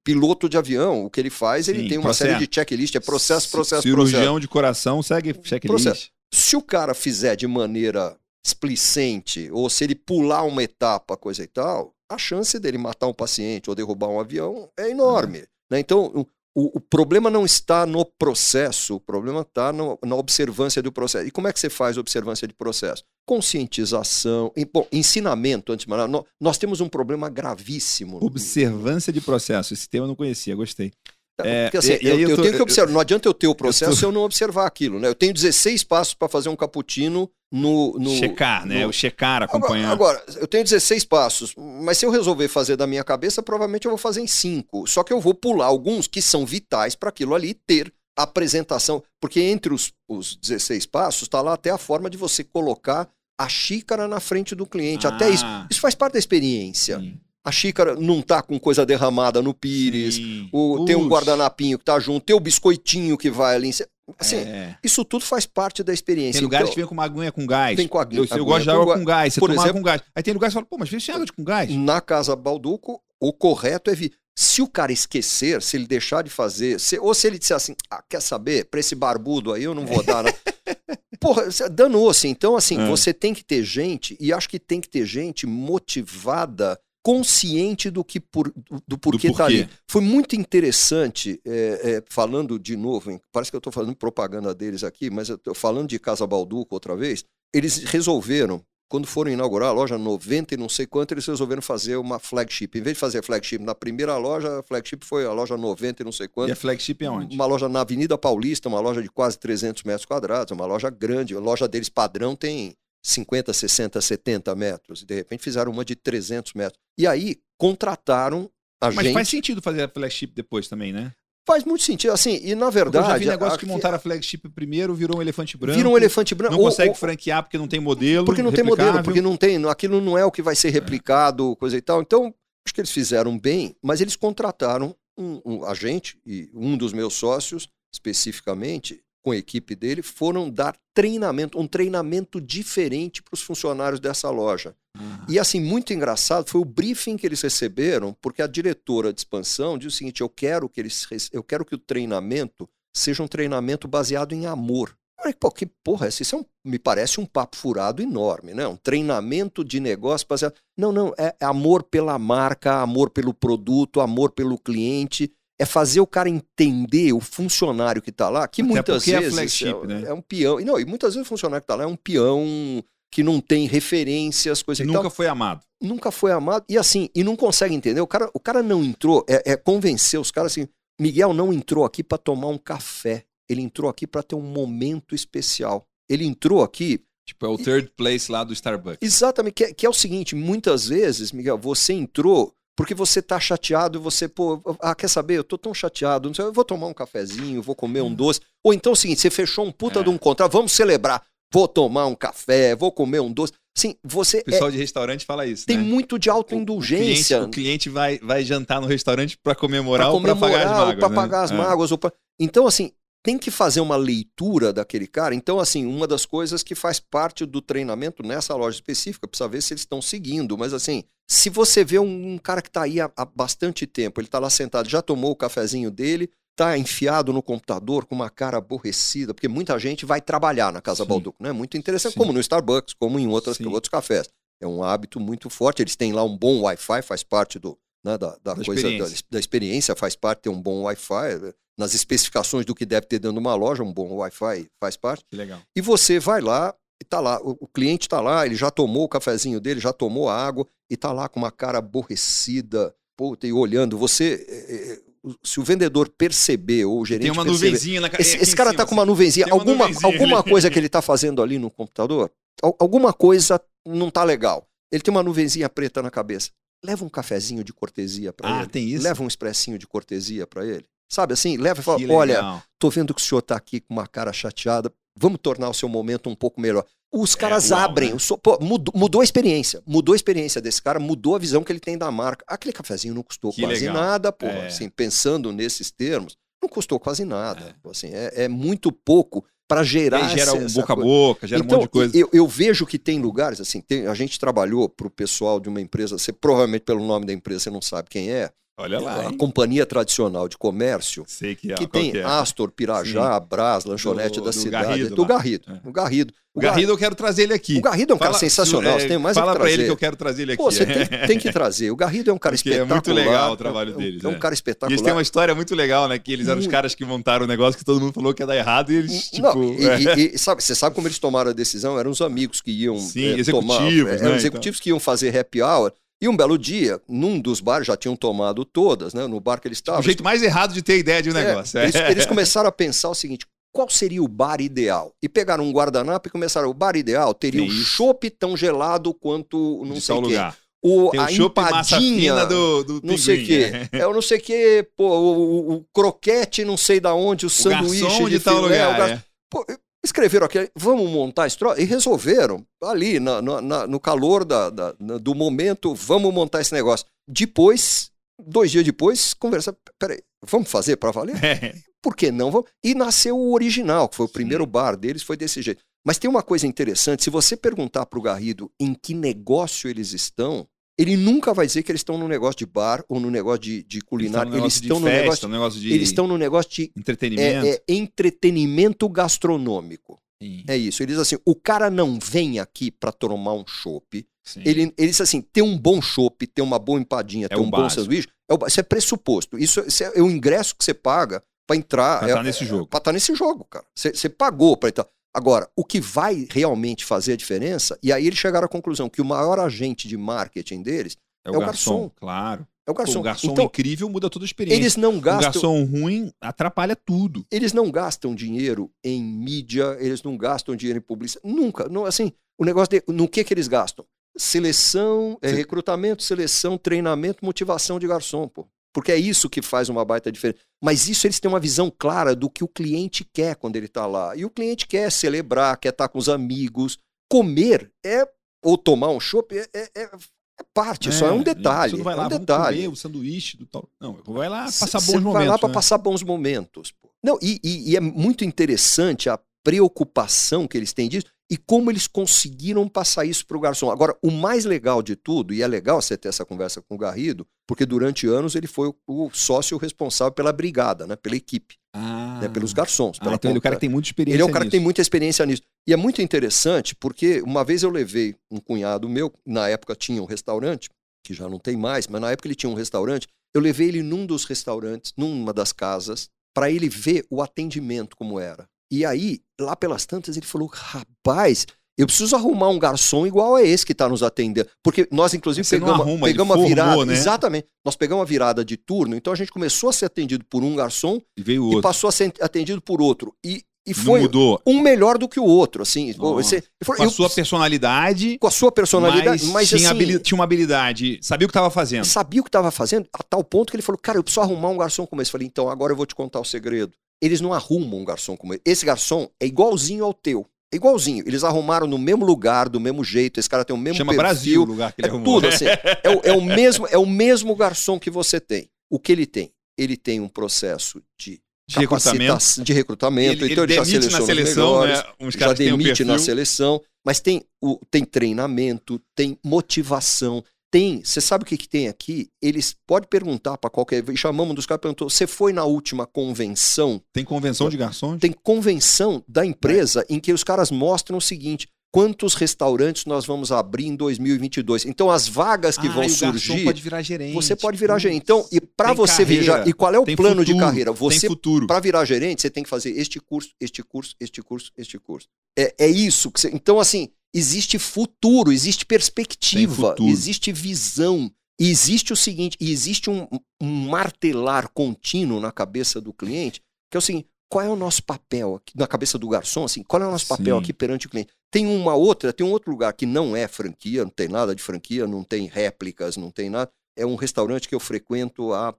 Speaker 2: piloto de avião. O que ele faz, ele Sim, tem uma processo. série de checklist, é processo, processo,
Speaker 1: Cirurgião
Speaker 2: processo.
Speaker 1: de coração segue checklist. Processo.
Speaker 2: Se o cara fizer de maneira explicente, ou se ele pular uma etapa, coisa e tal, a chance dele matar um paciente ou derrubar um avião é enorme. Uhum. Né? Então, o, o, problema não está no processo, o problema está na observância do processo. E como é que você faz observância de processo? Conscientização, bom, ensinamento, antes de mais nada. Nós temos um problema gravíssimo.
Speaker 1: Observância de processo, esse tema eu não conhecia, gostei.
Speaker 2: É, Porque assim, eu, eu, eu, tenho que observar. Não adianta eu ter o processo se eu, tô... eu não observar aquilo. Né? Eu tenho 16 passos para fazer um cappuccino no, no.
Speaker 1: Checar, né?
Speaker 2: No...
Speaker 1: O checar, acompanhar.
Speaker 2: Agora, agora, eu tenho 16 passos, mas se eu resolver fazer da minha cabeça, provavelmente eu vou fazer em 5. Só que eu vou pular alguns que são vitais para aquilo ali ter apresentação. Porque entre os, os 16 passos está lá até a forma de você colocar a xícara na frente do cliente. Ah. Até isso. Isso faz parte da experiência. Sim a xícara não tá com coisa derramada no pires, o, tem um guardanapinho que tá junto, tem o biscoitinho que vai ali. Assim, é. isso tudo faz parte da experiência.
Speaker 1: Tem lugares então, que vem com uma aguinha com gás.
Speaker 2: Tem com aguinha,
Speaker 1: eu, eu gosto de água com gás, você por exemplo, com gás. Aí tem lugares que falam, pô, mas vem água com gás.
Speaker 2: Na Casa Balduco, o correto é vir. Se o cara esquecer, se ele deixar de fazer, se, ou se ele disser assim, ah, quer saber, pra esse barbudo aí eu não vou dar, né? porra, danou-se. Então, assim,
Speaker 1: É.
Speaker 2: você tem que ter gente, e acho que tem que ter gente motivada, consciente do que por, do, do porquê tá
Speaker 1: porquê.
Speaker 2: ali. Foi muito interessante, é, é, falando de novo, hein, parece que eu estou fazendo propaganda deles aqui, mas eu falando de Casa Balduco outra vez, eles resolveram, quando foram inaugurar a loja 90 e não sei quanto, eles resolveram fazer uma flagship. Em vez de fazer flagship na primeira loja, a flagship foi a loja 90 e não sei quanto.
Speaker 1: E a flagship é onde?
Speaker 2: Uma loja na Avenida Paulista, uma loja de quase 300 metros quadrados, uma loja grande. A loja deles padrão tem 50, 60, 70 metros. E de repente fizeram uma de 300 metros. E aí contrataram a
Speaker 1: Mas
Speaker 2: gente.
Speaker 1: faz sentido fazer a flagship depois também, né?
Speaker 2: Faz muito sentido. Assim, e na
Speaker 1: Porque eu
Speaker 2: verdade.
Speaker 1: já vi negócio que
Speaker 2: aqui-
Speaker 1: montaram a flagship primeiro, virou um elefante branco.
Speaker 2: Vira um elefante branco.
Speaker 1: Não
Speaker 2: ou-
Speaker 1: consegue
Speaker 2: ou-
Speaker 1: franquear porque não tem modelo.
Speaker 2: porque não tem modelo, porque não tem. Aquilo não é o que vai ser replicado, coisa e tal. Então, acho que eles fizeram bem, mas eles contrataram um, um agente, e um dos meus sócios, especificamente, com a equipe dele, foram dar treinamento, um treinamento diferente para os funcionários dessa loja.
Speaker 1: Ah,
Speaker 2: E assim, muito engraçado foi o briefing que eles receberam, porque a diretora de expansão diz o seguinte: eu quero que eles eu quero que o treinamento seja um treinamento baseado em amor. Eu falei, Pô, que porra, é isso é um- me parece um papo furado enorme, né? Um treinamento de negócio baseado. Não, não, é amor pela marca, amor pelo produto, amor pelo cliente. É fazer o cara entender, o funcionário que está lá, que
Speaker 1: Até
Speaker 2: muitas
Speaker 1: é
Speaker 2: vezes
Speaker 1: flagship,
Speaker 2: é,
Speaker 1: né?
Speaker 2: é um peão. E Não, e muitas vezes o funcionário que está lá é um peão que não tem referências, coisa
Speaker 1: que
Speaker 2: e tal
Speaker 1: nunca foi amado.
Speaker 2: nunca foi amado. E assim, e não consegue entender. O cara, o cara não entrou, é, é convencer os caras assim. Miguel não entrou aqui para tomar um café. Ele entrou aqui para ter um momento especial. Ele entrou aqui
Speaker 1: Tipo, é o third place lá do Starbucks.
Speaker 2: exatamente, que é, que é o seguinte: muitas vezes, Miguel, você entrou porque você tá chateado e você, pô, ah, quer saber? Eu tô tão chateado, não sei, eu vou tomar um cafezinho, vou comer um doce. Ou então é o seguinte: você fechou um puta
Speaker 1: É.
Speaker 2: de um contrato, vamos celebrar. Vou tomar um café, vou comer um doce. Assim, você
Speaker 1: O
Speaker 2: é-
Speaker 1: pessoal de restaurante fala isso,
Speaker 2: tem
Speaker 1: né?
Speaker 2: muito de
Speaker 1: O
Speaker 2: autoindulgência.
Speaker 1: o cliente vai, vai jantar no restaurante para comemorar,
Speaker 2: Pra
Speaker 1: ou para pagar as
Speaker 2: comemorar, ou
Speaker 1: mágoas.
Speaker 2: pra
Speaker 1: né?
Speaker 2: pagar as
Speaker 1: É.
Speaker 2: mágoas. ou pra- Então, assim, tem que fazer uma leitura daquele cara. Então, assim, uma das coisas que faz parte do treinamento nessa loja específica, precisa ver se eles estão seguindo. Mas, assim, se você vê um, um cara que está aí há, há bastante tempo, ele está lá sentado, já tomou o cafezinho dele, está enfiado no computador com uma cara aborrecida, porque muita gente vai trabalhar na Casa
Speaker 1: Sim.
Speaker 2: Balduco, né? Muito interessante,
Speaker 1: Sim.
Speaker 2: como no Starbucks, como em outras,
Speaker 1: Sim.
Speaker 2: outros cafés. É um hábito muito forte. Eles têm lá um bom Wi-Fi, faz parte do, né, da, da
Speaker 1: Da
Speaker 2: coisa da,
Speaker 1: experiência.
Speaker 2: da experiência, faz parte ter um bom Wi-Fi. Nas especificações do que deve ter dentro de uma loja, um bom Wi-Fi faz parte.
Speaker 1: Que legal.
Speaker 2: E você vai lá e tá lá, o, o cliente tá lá, ele já tomou o cafezinho dele, já tomou a água e tá lá com uma cara aborrecida, puta, e olhando. Você, eh, eh, se o vendedor perceber ou o gerente
Speaker 1: Tem uma
Speaker 2: perceber,
Speaker 1: nuvenzinha na
Speaker 2: esse,
Speaker 1: aqui
Speaker 2: esse cara
Speaker 1: cima,
Speaker 2: tá com uma
Speaker 1: assim.
Speaker 2: nuvenzinha.
Speaker 1: Uma
Speaker 2: Alguma,
Speaker 1: nuvenzinha
Speaker 2: alguma coisa que ele tá fazendo ali no computador, al- alguma coisa não tá legal. Ele tem uma nuvenzinha preta na cabeça. Leva um cafezinho de cortesia para
Speaker 1: Ah,
Speaker 2: ele.
Speaker 1: tem isso?
Speaker 2: Leva um expressinho de cortesia para ele. Sabe assim? Leva e fala:
Speaker 1: Que
Speaker 2: olha,
Speaker 1: legal.
Speaker 2: tô vendo que o senhor tá aqui com uma cara chateada. Vamos tornar o seu momento um pouco melhor. Os caras
Speaker 1: uau,
Speaker 2: abrem.
Speaker 1: né?
Speaker 2: o so- pô, mudou, mudou a experiência. Mudou a experiência desse cara, mudou a visão que ele tem da marca. Aquele cafezinho não custou
Speaker 1: Que
Speaker 2: quase
Speaker 1: legal.
Speaker 2: nada, pô.
Speaker 1: É.
Speaker 2: Assim, pensando nesses termos, não custou quase nada.
Speaker 1: É.
Speaker 2: Assim, é, é muito pouco para gerar.
Speaker 1: Gera
Speaker 2: essa-
Speaker 1: um boca a boca, gera
Speaker 2: então,
Speaker 1: um monte de coisa.
Speaker 2: Eu, eu vejo que tem lugares, assim, tem- a gente trabalhou para o pessoal de uma empresa, você provavelmente pelo nome da empresa você não sabe quem é,
Speaker 1: Olha lá,
Speaker 2: a
Speaker 1: hein?
Speaker 2: companhia tradicional de comércio,
Speaker 1: Sei que é.
Speaker 2: que tem
Speaker 1: que é.
Speaker 2: Astor, Pirajá, Brás, lanchonete
Speaker 1: Do-
Speaker 2: da
Speaker 1: do
Speaker 2: cidade,
Speaker 1: Garrido
Speaker 2: do. Garrido,
Speaker 1: É.
Speaker 2: o Garrido.
Speaker 1: O Garrido eu quero trazer ele aqui.
Speaker 2: o Garrido é um cara
Speaker 1: Fala-
Speaker 2: sensacional,
Speaker 1: é,
Speaker 2: você tem mais é
Speaker 1: Fala pra ele que eu quero trazer ele aqui.
Speaker 2: Pô, você tem, tem que trazer. O Garrido é um cara
Speaker 1: Porque é
Speaker 2: espetacular.
Speaker 1: muito legal o trabalho
Speaker 2: é
Speaker 1: deles,
Speaker 2: É um
Speaker 1: é.
Speaker 2: cara
Speaker 1: E
Speaker 2: espetacular.
Speaker 1: eles têm uma história muito legal, né? Que eles eram os caras que montaram o negócio que todo mundo falou que ia dar errado e eles, tipo.
Speaker 2: Não, e-
Speaker 1: é.
Speaker 2: e- e sabe, você sabe como eles tomaram a decisão? Eram os amigos que iam
Speaker 1: Sim, executivos,
Speaker 2: tomar,
Speaker 1: né,
Speaker 2: eram
Speaker 1: então.
Speaker 2: executivos que iam fazer happy hour. E um belo dia, num dos bares, já tinham tomado todas, né? No bar que eles estavam.
Speaker 1: o jeito mais errado de ter ideia de um
Speaker 2: É,
Speaker 1: negócio.
Speaker 2: eles,
Speaker 1: é.
Speaker 2: eles começaram a pensar o seguinte: qual seria o bar ideal? E pegaram um guardanapo e começaram. O bar ideal teria
Speaker 1: Tem
Speaker 2: um
Speaker 1: isso.
Speaker 2: chopp tão gelado quanto não
Speaker 1: de
Speaker 2: sei quê.
Speaker 1: lugar.
Speaker 2: O,
Speaker 1: Tem
Speaker 2: a
Speaker 1: o
Speaker 2: empadinha,
Speaker 1: do, do
Speaker 2: não sei quê.
Speaker 1: é.
Speaker 2: É o não sei o quê, pô, o, o- o croquete não sei da onde, o,
Speaker 1: O
Speaker 2: sanduíche
Speaker 1: de
Speaker 2: de
Speaker 1: tal
Speaker 2: filé, o
Speaker 1: lugar.
Speaker 2: gar-
Speaker 1: é.
Speaker 2: Pô, escreveram aqui, vamos montar esse troço? E resolveram, ali, na- na- no calor da- da- do momento, vamos montar esse negócio. Depois, dois dias depois, conversa, peraí, vamos fazer para valer?
Speaker 1: É.
Speaker 2: Por que não? Vamos? E nasceu o original, que foi o
Speaker 1: Sim.
Speaker 2: primeiro bar deles, foi desse jeito. Mas tem uma coisa interessante, se você perguntar para o Garrido em que negócio eles estão, ele nunca vai dizer que eles estão no negócio de bar ou no negócio de, de culinária. Eles
Speaker 1: Eles
Speaker 2: estão
Speaker 1: estão
Speaker 2: no negócio,
Speaker 1: negócio de
Speaker 2: eles estão no negócio de
Speaker 1: entretenimento.
Speaker 2: é, é, entretenimento gastronômico.
Speaker 1: Sim,
Speaker 2: É isso. Ele diz assim: o cara não vem aqui para tomar um chopp. Ele, ele diz assim: ter um bom chopp, ter uma boa empadinha, ter
Speaker 1: o
Speaker 2: um bom sanduíche, é o, isso é pressuposto. Isso, isso é, o ingresso que você paga para entrar.
Speaker 1: Pra
Speaker 2: é,
Speaker 1: tá nesse jogo.
Speaker 2: Pra estar nesse jogo, cara. Você você pagou para entrar. Agora, o que vai realmente fazer a diferença, e aí eles chegaram à conclusão que o maior agente de marketing deles
Speaker 1: É
Speaker 2: é
Speaker 1: o
Speaker 2: o
Speaker 1: garçom,
Speaker 2: garçom.
Speaker 1: claro.
Speaker 2: é o
Speaker 1: Pô,
Speaker 2: garçom.
Speaker 1: um garçom
Speaker 2: então,
Speaker 1: incrível muda toda a experiência.
Speaker 2: eles não gastam.
Speaker 1: garçom ruim atrapalha tudo.
Speaker 2: Eles não gastam dinheiro em mídia, eles não gastam dinheiro em publicidade. Nunca. Não, assim, o negócio de, no que que eles gastam? Seleção, é, recrutamento, seleção, treinamento, motivação de garçom, pô. Porque é isso que faz uma baita diferença. Mas isso eles têm uma visão clara do que o cliente quer quando ele está lá. E o cliente quer celebrar, quer estar com os amigos. Comer é ou tomar um chopp é, é- é- é parte, só é um detalhe.
Speaker 1: Você não vai
Speaker 2: é
Speaker 1: lá,
Speaker 2: um
Speaker 1: vamos
Speaker 2: detalhe.
Speaker 1: comer o sanduíche do tal. Não, vai lá passar bons momentos.
Speaker 2: vai lá para
Speaker 1: né?
Speaker 2: passar bons momentos. pô. Não, e, e- e é muito interessante a preocupação que eles têm disso e como eles conseguiram passar isso para o garçom. Agora, o mais legal de tudo, e é legal você ter essa conversa com o Garrido, porque durante anos ele foi o, o sócio responsável pela brigada, né, pela equipe,
Speaker 1: Ah,
Speaker 2: né, pelos garçons.
Speaker 1: Ah, então ele é o cara que tem muita experiência
Speaker 2: ele é um cara que tem
Speaker 1: nisso.
Speaker 2: muita experiência nisso. E é muito interessante porque uma vez eu levei um cunhado meu, na época tinha um restaurante, que já não tem mais, mas na época ele tinha um restaurante. Eu levei ele num dos restaurantes, numa das casas, para ele ver o atendimento como era. E aí, lá pelas tantas, ele falou: rapaz. Eu preciso arrumar um garçom igual a esse que está nos atendendo. Porque nós, inclusive,
Speaker 1: Você
Speaker 2: pegamos,
Speaker 1: arruma,
Speaker 2: pegamos a
Speaker 1: formou,
Speaker 2: virada.
Speaker 1: né?
Speaker 2: Exatamente. Nós pegamos a virada de turno, então a gente começou a ser atendido por um garçom
Speaker 1: E veio o
Speaker 2: e
Speaker 1: outro.
Speaker 2: passou a ser atendido por outro. E, e foi
Speaker 1: mudou.
Speaker 2: um melhor do que o outro, assim. Você, falou,
Speaker 1: Com a
Speaker 2: eu-
Speaker 1: sua personalidade,
Speaker 2: com a sua personalidade,
Speaker 1: mas,
Speaker 2: mas,
Speaker 1: tinha,
Speaker 2: assim,
Speaker 1: tinha uma habilidade. Sabia o que estava fazendo.
Speaker 2: sabia o que estava fazendo, a tal ponto que ele falou, cara, eu preciso arrumar um garçom como esse. Eu falei, então, agora eu vou te contar o segredo. Eles não arrumam um garçom como esse. Esse garçom é igualzinho ao teu. É igualzinho. Eles arrumaram no mesmo lugar, do mesmo jeito. Esse cara tem o mesmo
Speaker 1: Chama
Speaker 2: perfil.
Speaker 1: Brasil o lugar que ele
Speaker 2: É
Speaker 1: arrumou.
Speaker 2: tudo assim. É, o- é o mesmo, é o mesmo garçom que você tem. O que ele tem? Ele tem um processo de
Speaker 1: De recrutamento.
Speaker 2: de recrutamento.
Speaker 1: Ele,
Speaker 2: então
Speaker 1: ele
Speaker 2: ele já
Speaker 1: demite na
Speaker 2: seleciona os
Speaker 1: seleção,
Speaker 2: melhores,
Speaker 1: né? Uns
Speaker 2: já
Speaker 1: que têm um
Speaker 2: demite na seleção, mas tem, o, tem treinamento, tem motivação, tem. Você sabe o que, que tem aqui? Eles pode perguntar para qualquer. Chamamos um dos caras perguntou: você foi na última convenção?
Speaker 1: Tem convenção de garçons?
Speaker 2: Tem convenção da empresa
Speaker 1: É.
Speaker 2: em que os caras mostram o seguinte. Quantos restaurantes nós vamos abrir em 2022? Então, as vagas que
Speaker 1: Ah,
Speaker 2: vão surgir,
Speaker 1: pode virar gerente.
Speaker 2: você pode virar gerente. Então, e para você
Speaker 1: carreira,
Speaker 2: virar. E qual é o plano de
Speaker 1: futuro,
Speaker 2: carreira?
Speaker 1: Tem
Speaker 2: Você
Speaker 1: futuro.
Speaker 2: para virar gerente, você tem que fazer este curso, este curso, este curso, este curso. É, é isso que você. Então, assim, existe futuro, existe perspectiva, existe visão. E existe o seguinte: existe um, um martelar contínuo na cabeça do cliente, que é o seguinte: qual é o nosso papel aqui, na cabeça do garçom, assim, qual é o nosso papel
Speaker 1: Sim.
Speaker 2: aqui perante o cliente? Tem uma outra, tem um outro lugar que não é franquia, não tem nada de franquia, não tem réplicas, não tem nada. É um restaurante que eu frequento há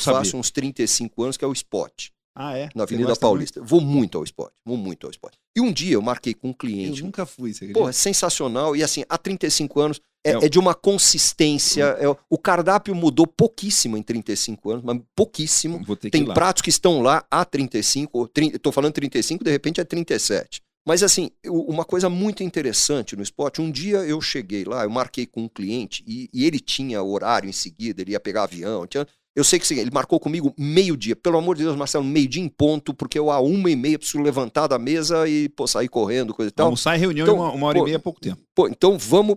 Speaker 1: saber.
Speaker 2: fácil uns 35 anos, que é o Spot
Speaker 1: Ah, é?
Speaker 2: na Avenida Paulista. Vou muito ao esporte, vou muito ao esporte. E um dia eu marquei com um
Speaker 1: muito? Eu
Speaker 2: cliente.
Speaker 1: nunca fui, você
Speaker 2: Pô, é sensacional. E assim, há 35 anos é,
Speaker 1: É
Speaker 2: é de uma consistência. é- o cardápio mudou pouquíssimo em 35 anos, mas pouquíssimo.
Speaker 1: Vou ter que
Speaker 2: Tem pratos que estão lá há 35, ou 30, tô falando 35, de repente é 37. Mas assim, uma coisa muito interessante no esporte, um dia eu cheguei lá, eu marquei com um cliente e, e ele tinha horário em seguida, ele ia pegar avião. tinha- eu sei que assim, ele marcou comigo meio-dia. Pelo amor de Deus, Marcelo, meio-dia em ponto, porque eu a uma e meia preciso levantar da mesa e pô, sair correndo, coisa e tal.
Speaker 1: Almoçar em reunião
Speaker 2: Então,
Speaker 1: em uma, uma hora
Speaker 2: pô,
Speaker 1: e meia é pouco tempo.
Speaker 2: Pô, então vamos.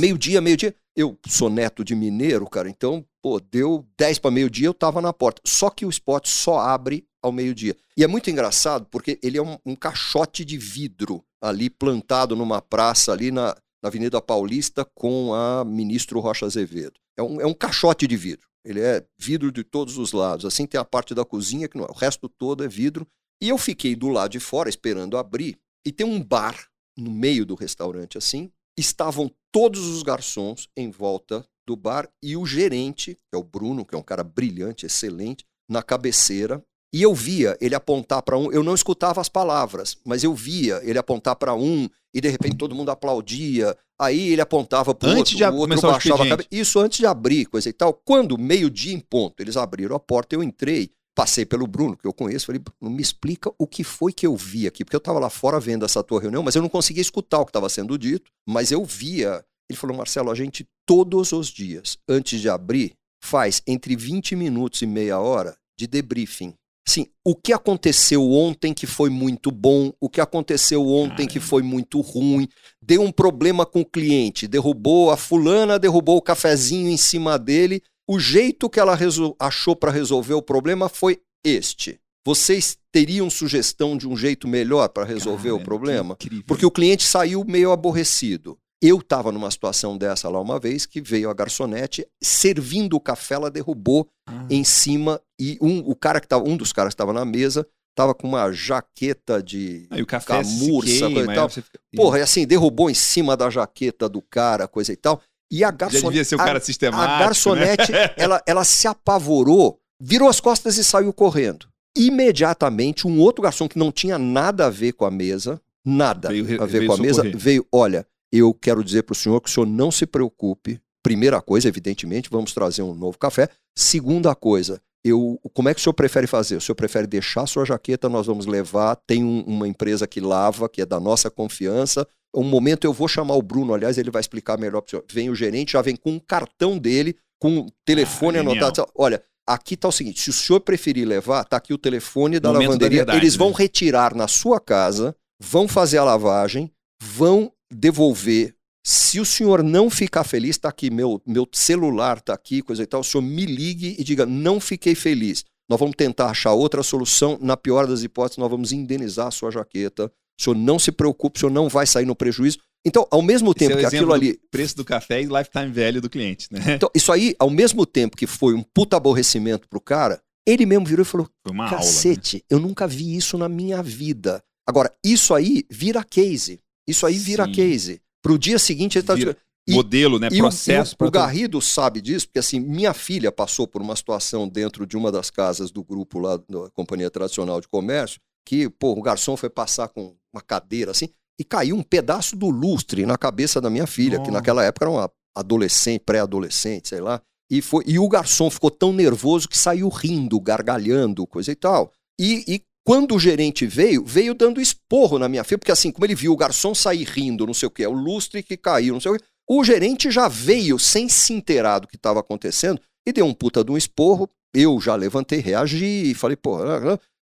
Speaker 2: Meio-dia, meio-dia. Eu sou neto de mineiro, cara, então, pô, deu 10 para meio-dia, eu tava na porta. Só que o spot só abre ao meio-dia. E é muito engraçado porque ele é um, um caixote de vidro ali plantado numa praça ali na, na Avenida Paulista com a ministro Rocha Azevedo. É um, é um caixote de vidro. Ele é vidro de todos os lados. Assim tem a parte da cozinha que não é. O resto todo é vidro. E eu fiquei do lado de fora esperando abrir. E tem um bar no meio do restaurante assim. Estavam todos os garçons em volta do bar e o gerente, que é o Bruno, que é um cara brilhante, excelente, na cabeceira. E eu via ele apontar para um, eu não escutava as palavras, mas eu via ele apontar para um e de repente todo mundo aplaudia. Aí ele apontava para o outro,
Speaker 1: de
Speaker 2: o outro baixava a cabeça. Isso antes de abrir, coisa e tal. Quando meio-dia em ponto, eles abriram a porta, eu entrei, passei pelo Bruno, que eu conheço, falei, Bruno, me explica o que foi que eu vi aqui, porque eu estava lá fora vendo essa tua reunião, mas eu não conseguia escutar o que estava sendo dito, mas eu via. Ele falou, Marcelo, a gente todos os dias, antes de abrir, faz entre 20 minutos e meia hora de debriefing. Assim, o que aconteceu ontem que foi muito bom, o que aconteceu ontem que foi muito ruim, deu um problema com o cliente, derrubou a fulana, derrubou o cafezinho em cima dele. O jeito que ela achou para resolver o problema foi este. Vocês teriam sugestão de um jeito melhor para resolver Cara, o problema? Porque o cliente saiu meio aborrecido. Eu estava numa situação dessa lá uma vez que veio a garçonete servindo o café, ela derrubou ah. em cima e um, o cara que tava, um dos caras que estava na mesa tava com uma jaqueta de
Speaker 1: café camurça,
Speaker 2: coisa e tal. Porra, e assim, derrubou em cima da jaqueta do cara, coisa e tal. E a garçonete.
Speaker 1: Já devia ser o cara a, sistemático.
Speaker 2: A garçonete, né? ela, ela se apavorou, virou as costas e saiu correndo. Imediatamente, um outro garçom que não tinha nada a ver com a mesa, nada veio, a ver com a mesa, veio: olha, eu quero dizer para o senhor que o senhor não se preocupe. Primeira coisa, evidentemente, vamos trazer um novo café. Segunda coisa, eu, como é que o senhor prefere fazer? O senhor prefere deixar a sua jaqueta, nós vamos levar, tem um, uma empresa que lava, que é da nossa confiança. Um momento eu vou chamar o Bruno, aliás, ele vai explicar melhor para o senhor. Vem o gerente, já vem com um cartão dele, com um telefone ah, anotado. Olha, aqui está o seguinte: se o senhor preferir levar, está aqui o telefone da momento lavanderia. Da verdade, eles vão né? retirar na sua casa, vão fazer a lavagem, vão devolver. Se o senhor não ficar feliz, está aqui, meu, meu celular está aqui, coisa e tal, o senhor me ligue e diga, não fiquei feliz. Nós vamos tentar achar outra solução. Na pior das hipóteses, nós vamos indenizar a sua jaqueta. O senhor não se preocupe, o senhor não vai sair no prejuízo. Então, ao mesmo Esse tempo é que aquilo ali.
Speaker 1: Preço do café e lifetime velho do cliente, né?
Speaker 2: Então, isso aí, ao mesmo tempo que foi um puta aborrecimento pro cara, ele mesmo virou e falou: Cacete, aula, né? eu nunca vi isso na minha vida. Agora, isso aí vira case. Isso aí vira Sim. case. Pro dia seguinte ele tá. Vira
Speaker 1: e, modelo, né? Processo.
Speaker 2: O, o, o Garrido sabe disso, porque assim, minha filha passou por uma situação dentro de uma das casas do grupo lá da Companhia Tradicional de Comércio, que, pô, o garçom foi passar com uma cadeira assim, e caiu um pedaço do lustre na cabeça da minha filha, oh. que naquela época era uma adolescente, pré-adolescente, sei lá. E, foi, e o garçom ficou tão nervoso que saiu rindo, gargalhando, coisa e tal. E, e quando o gerente veio, veio dando esporro na minha filha, porque assim, como ele viu o garçom sair rindo, não sei o que, é o lustre que caiu, não sei o que, o gerente já veio sem se inteirar do que estava acontecendo e deu um puta de um esporro. Eu já levantei, reagi e falei, pô,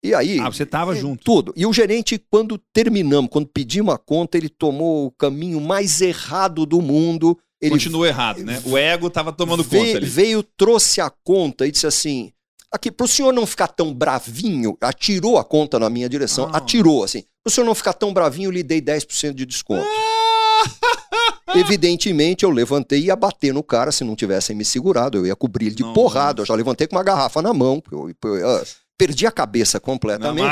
Speaker 2: e aí.
Speaker 1: Ah, você tava
Speaker 2: é,
Speaker 1: junto.
Speaker 2: Tudo. E o gerente, quando terminamos, quando pedimos a conta, ele tomou o caminho mais errado do mundo. Ele
Speaker 1: Continuou errado, né? O ego tava tomando
Speaker 2: veio,
Speaker 1: conta ali.
Speaker 2: Veio, trouxe a conta e disse assim: aqui, para o senhor não ficar tão bravinho, atirou a conta na minha direção, ah. atirou, assim. Para o senhor não ficar tão bravinho, eu lhe dei 10% de desconto. Evidentemente, eu levantei e ia bater no cara se não tivessem me segurado. Eu ia cobrir ele de não, porrada. Eu já levantei com uma garrafa na mão. Eu, eu, eu, perdi a cabeça completamente.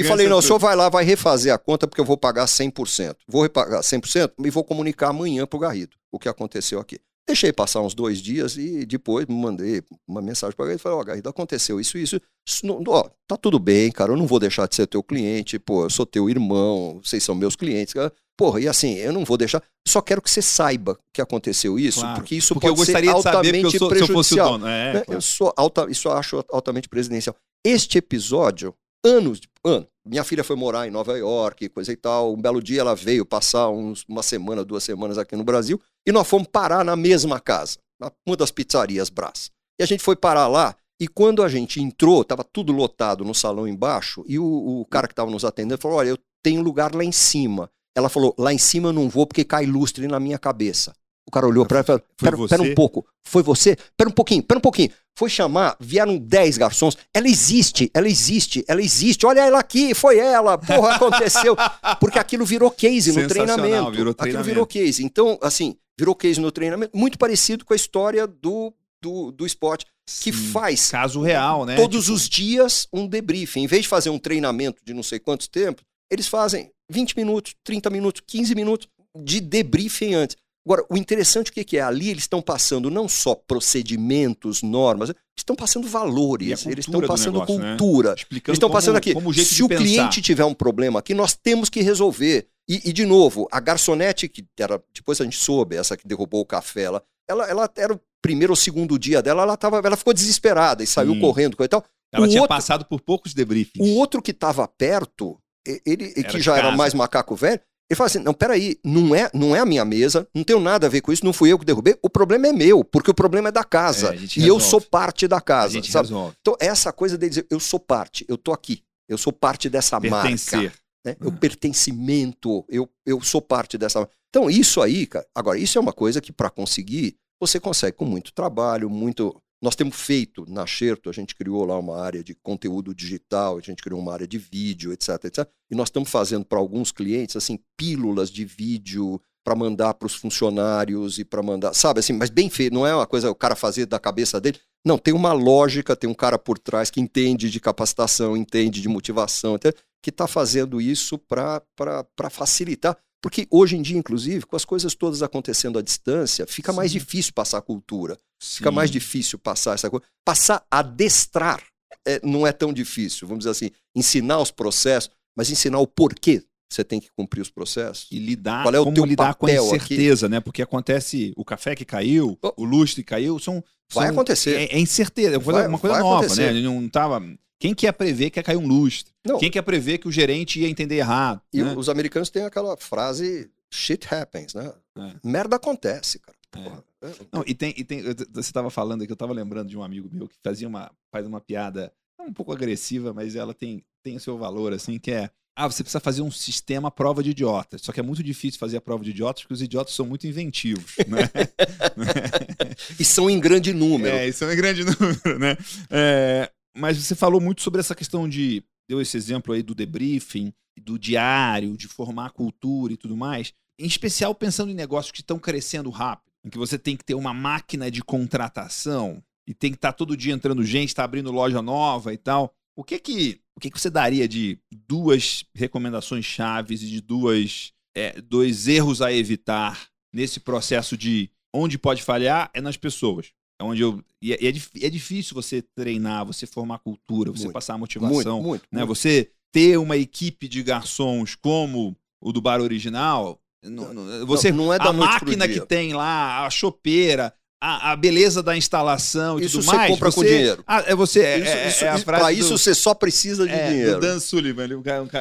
Speaker 2: e falei: não, o senhor vai lá, vai refazer a conta, porque eu vou pagar 100%. Vou repagar 100% e vou comunicar amanhã para o Garrido o que aconteceu aqui. Deixei passar uns dois dias e depois me mandei uma mensagem para ele e falei, ó, oh, Garrido, aconteceu isso, isso. isso não, ó, tá tudo bem, cara, eu não vou deixar de ser teu cliente, pô, eu sou teu irmão, vocês são meus clientes, cara. Porra, e assim, eu não vou deixar. Só quero que você saiba que aconteceu isso, claro, porque isso porque pode eu gostaria ser altamente de saber, eu sou, prejudicial. Se eu fosse o dono. É, né? claro. Eu sou alta, isso eu acho altamente presidencial. Este episódio, anos, ano, minha filha foi morar em Nova York, coisa e tal. Um belo dia ela veio passar uns, uma semana, duas semanas aqui no Brasil e nós fomos parar na mesma casa, uma das pizzarias Brás. E a gente foi parar lá e quando a gente entrou, estava tudo lotado no salão embaixo e o, o cara que estava nos atendendo falou: Olha, eu tenho lugar lá em cima. Ela falou: Lá em cima eu não vou porque cai lustre na minha cabeça. O cara olhou para ela e falou: pera, pera, um pouco, foi você? Pera um pouquinho, pera um pouquinho. Foi chamar, vieram 10 garçons. Ela existe, ela existe, ela existe. Olha ela aqui, foi ela. Porra, aconteceu. Porque aquilo virou case no treinamento. Virou treinamento. Aquilo virou case. Então, assim, virou case no treinamento, muito parecido com a história do, do, do esporte, que Sim, faz.
Speaker 1: Caso real, né?
Speaker 2: Todos tipo... os dias um debriefing. Em vez de fazer um treinamento de não sei quantos tempos, eles fazem 20 minutos, 30 minutos, 15 minutos de debriefing antes. Agora, o interessante o que é? Ali eles estão passando não só procedimentos, normas, estão passando valores, eles estão passando negócio, né? cultura. Né? Explicando eles estão passando aqui. se o pensar. cliente tiver um problema aqui, nós temos que resolver. E, e, de novo, a garçonete, que era, depois a gente soube, essa que derrubou o café, ela, ela, ela era o primeiro ou segundo dia dela, ela, tava, ela ficou desesperada e saiu hum. correndo e tal.
Speaker 1: Ela o tinha outro, passado por poucos debriefings.
Speaker 2: O outro que estava perto, ele, que já era mais macaco velho, Ele fala assim: não, peraí, não é, não é a minha mesa, não tenho nada a ver com isso, não fui eu que derrubei, o problema é meu, porque o problema é da casa.
Speaker 1: É,
Speaker 2: e eu
Speaker 1: resolve.
Speaker 2: sou parte da casa. Então, essa coisa de dizer, eu sou parte, eu tô aqui, eu sou parte dessa
Speaker 1: Pertencer.
Speaker 2: marca. Né?
Speaker 1: Uhum.
Speaker 2: O pertencimento, eu, eu sou parte dessa. Então, isso aí, cara, agora, isso é uma coisa que, para conseguir, você consegue com muito trabalho, muito. Nós temos feito na Xerto, a gente criou lá uma área de conteúdo digital, a gente criou uma área de vídeo, etc, etc. E nós estamos fazendo para alguns clientes, assim, pílulas de vídeo para mandar para os funcionários e para mandar, sabe assim, mas bem feito, não é uma coisa o cara fazer da cabeça dele. Não, tem uma lógica, tem um cara por trás que entende de capacitação, entende de motivação, até, que está fazendo isso para facilitar. Porque hoje em dia, inclusive, com as coisas todas acontecendo à distância, fica mais
Speaker 1: Sim.
Speaker 2: difícil passar a cultura. Fica
Speaker 1: Sim.
Speaker 2: mais difícil passar essa coisa. Passar a adestrar é, não é tão difícil, vamos dizer assim, ensinar os processos, mas ensinar o porquê você tem que cumprir os processos.
Speaker 1: E lidar,
Speaker 2: Qual é o
Speaker 1: como
Speaker 2: teu
Speaker 1: lidar com a
Speaker 2: papel aqui?
Speaker 1: incerteza, né? Porque acontece o café que caiu,
Speaker 2: Oh.
Speaker 1: o lustre caiu, são.
Speaker 2: Vai
Speaker 1: são-
Speaker 2: acontecer.
Speaker 1: É, é incerteza, é uma coisa,
Speaker 2: Vai-
Speaker 1: uma coisa
Speaker 2: vai
Speaker 1: nova,
Speaker 2: acontecer.
Speaker 1: né? Ele não tava. Quem quer prever que ia cair um lustre?
Speaker 2: Não.
Speaker 1: Quem quer prever que o gerente ia entender errado?
Speaker 2: E
Speaker 1: né?
Speaker 2: os americanos têm aquela frase shit happens, né?
Speaker 1: É.
Speaker 2: Merda acontece, cara. É.
Speaker 1: Não, e tem, e tem você estava falando aqui, eu estava lembrando de um amigo meu que fazia uma, faz uma piada um pouco agressiva, mas ela tem, tem o seu valor, assim, que é. Ah, você precisa fazer um sistema à prova de idiotas. Só que é muito difícil fazer a prova de idiotas porque os idiotas são muito inventivos, né?
Speaker 2: E são em grande número.
Speaker 1: É, isso é um grande número, né? É, mas você falou muito sobre essa questão de. Deu esse exemplo aí do debriefing, do diário, de formar a cultura e tudo mais. Em especial pensando em negócios que estão crescendo rápido, em que você tem que ter uma máquina de contratação e tem que estar todo dia entrando gente, está abrindo loja nova e tal. O que que, o que, que você daria de duas recomendações chaves e de duas, é, dois erros a evitar nesse processo de onde pode falhar é nas pessoas. É onde eu e é, é é difícil você treinar, você formar cultura, você
Speaker 2: Muito,
Speaker 1: passar
Speaker 2: muito,
Speaker 1: motivação,
Speaker 2: muito.
Speaker 1: né?
Speaker 2: muito.
Speaker 1: Você ter uma equipe de garçons como o do bar original, não- não- você
Speaker 2: não, não é da
Speaker 1: a máquina que tem lá, a chopeira, a, a beleza da instalação e
Speaker 2: Isso
Speaker 1: tudo
Speaker 2: você
Speaker 1: mais.
Speaker 2: compra com
Speaker 1: você-
Speaker 2: dinheiro.
Speaker 1: Ah, é você. É,
Speaker 2: Isso,
Speaker 1: é-
Speaker 2: isso,
Speaker 1: é a
Speaker 2: isso-
Speaker 1: do-
Speaker 2: você só precisa de
Speaker 1: é,
Speaker 2: dinheiro.
Speaker 1: do Dan Sullivan,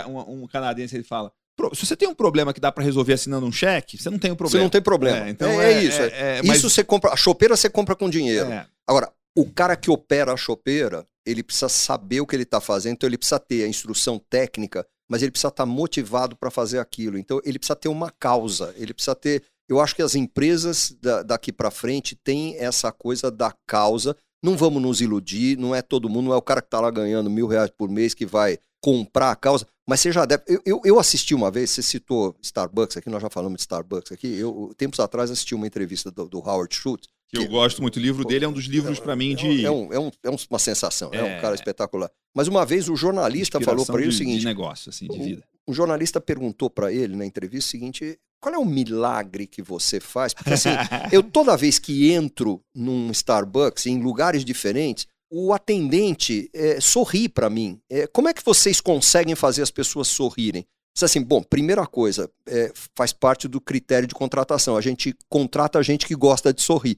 Speaker 1: um, um um- canadense, ele fala: "Pro- se você tem um problema que dá pra resolver assinando um cheque, você não tem um
Speaker 2: Você
Speaker 1: problema.
Speaker 2: não tem problema.
Speaker 1: É, então
Speaker 2: é,
Speaker 1: é-
Speaker 2: isso.
Speaker 1: mas-
Speaker 2: Isso você compra. A chopeira você compra com dinheiro. Agora, o cara que opera a chopeira, ele precisa saber o que ele está fazendo, então ele precisa ter a instrução técnica, mas ele precisa estar motivado para fazer aquilo. Então ele precisa ter uma causa, ele precisa ter. Eu acho que as empresas da- daqui para frente têm essa coisa da causa. Não vamos nos iludir, não é todo mundo, não é o cara que está lá ganhando mil reais por mês que vai comprar a causa, mas você já deve. Eu, eu, eu assisti uma vez, você citou Starbucks aqui, nós já falamos de Starbucks aqui. Eu, tempos atrás, assisti uma entrevista do, do Howard Schultz,
Speaker 1: que eu gosto muito. O livro dele é um dos livros pra mim de
Speaker 2: é, um- é, um- é um- uma sensação, é. um
Speaker 1: É.
Speaker 2: cara espetacular. Mas uma vez o jornalista falou
Speaker 1: inspiração
Speaker 2: para ele o seguinte:
Speaker 1: de negócio, assim, de vida.
Speaker 2: O jornalista perguntou para ele na entrevista o seguinte: qual é o milagre que você faz? Porque assim, eu toda vez que entro num Starbucks, em lugares diferentes, o atendente é, sorri para mim. É, como é que vocês conseguem fazer as pessoas sorrirem? Diz assim, bom, primeira coisa, é, faz parte do critério de contratação. A gente contrata gente que gosta de sorrir.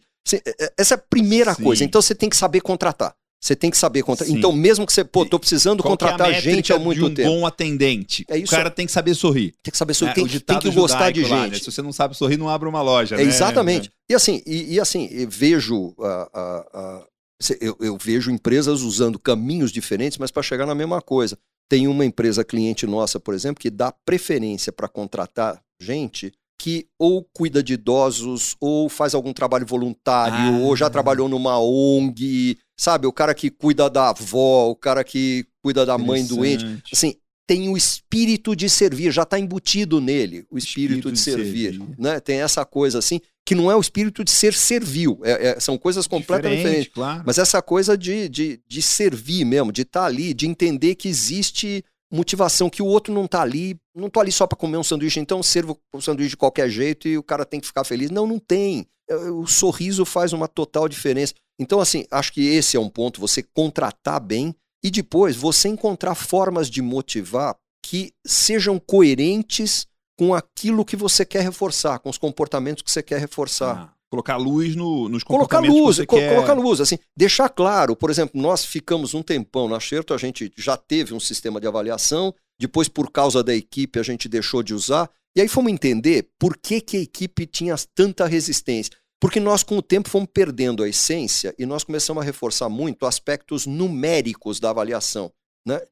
Speaker 2: Essa é a primeira
Speaker 1: Sim.
Speaker 2: coisa. Então você tem que saber contratar. Você tem que saber contratar. Então, mesmo que você, pô, tô precisando
Speaker 1: Qual é
Speaker 2: contratar gente
Speaker 1: métrica
Speaker 2: há muito
Speaker 1: de um
Speaker 2: tempo.
Speaker 1: bom atendente.
Speaker 2: É isso
Speaker 1: o cara tem que saber sorrir.
Speaker 2: Tem que saber
Speaker 1: né?
Speaker 2: sorrir, tem,
Speaker 1: O
Speaker 2: que- tem que gostar de
Speaker 1: lá, né?
Speaker 2: gente.
Speaker 1: Se você não sabe sorrir, não abre uma loja.
Speaker 2: É,
Speaker 1: né?
Speaker 2: exatamente. E assim, e, e assim, vejo a- a- se- eu, eu vejo empresas usando caminhos diferentes, mas para chegar na mesma coisa. Tem uma empresa cliente nossa, por exemplo, que dá preferência para contratar gente que ou cuida de idosos, ou faz algum trabalho voluntário,
Speaker 1: Ah.
Speaker 2: ou já trabalhou numa ONG, sabe? O cara que cuida da avó, o cara que cuida da mãe doente. Assim, tem o espírito de servir, já está embutido nele o espírito,
Speaker 1: Espírito
Speaker 2: de,
Speaker 1: de
Speaker 2: servir.
Speaker 1: servir.
Speaker 2: Né? Tem essa coisa assim, que não é o espírito de ser servil, é- é- são coisas completamente
Speaker 1: Diferente,
Speaker 2: diferentes.
Speaker 1: Claro.
Speaker 2: Mas essa coisa de, de, de servir mesmo, de estar ali, de entender que existe motivação, que o outro não está ali, não tô ali só para comer um sanduíche, então servo o sanduíche de qualquer jeito e o cara tem que ficar feliz. Não, não tem. É, O sorriso faz uma total diferença. Então, assim, acho que esse é um ponto, você contratar bem e depois você encontrar formas de motivar que sejam coerentes com aquilo que você quer reforçar, com os comportamentos que você quer reforçar.
Speaker 1: Ah, Colocar luz no, nos
Speaker 2: Colocar
Speaker 1: comportamentos
Speaker 2: luz,
Speaker 1: que você
Speaker 2: co-
Speaker 1: quer.
Speaker 2: colocar luz, assim, deixar claro, por exemplo, nós ficamos um tempão na Xerto, a gente já teve um sistema de avaliação, depois por causa da equipe a gente deixou de usar, e aí fomos entender por que, que a equipe tinha tanta resistência. Porque nós, com o tempo, fomos perdendo a essência e nós começamos a reforçar muito aspectos numéricos da avaliação.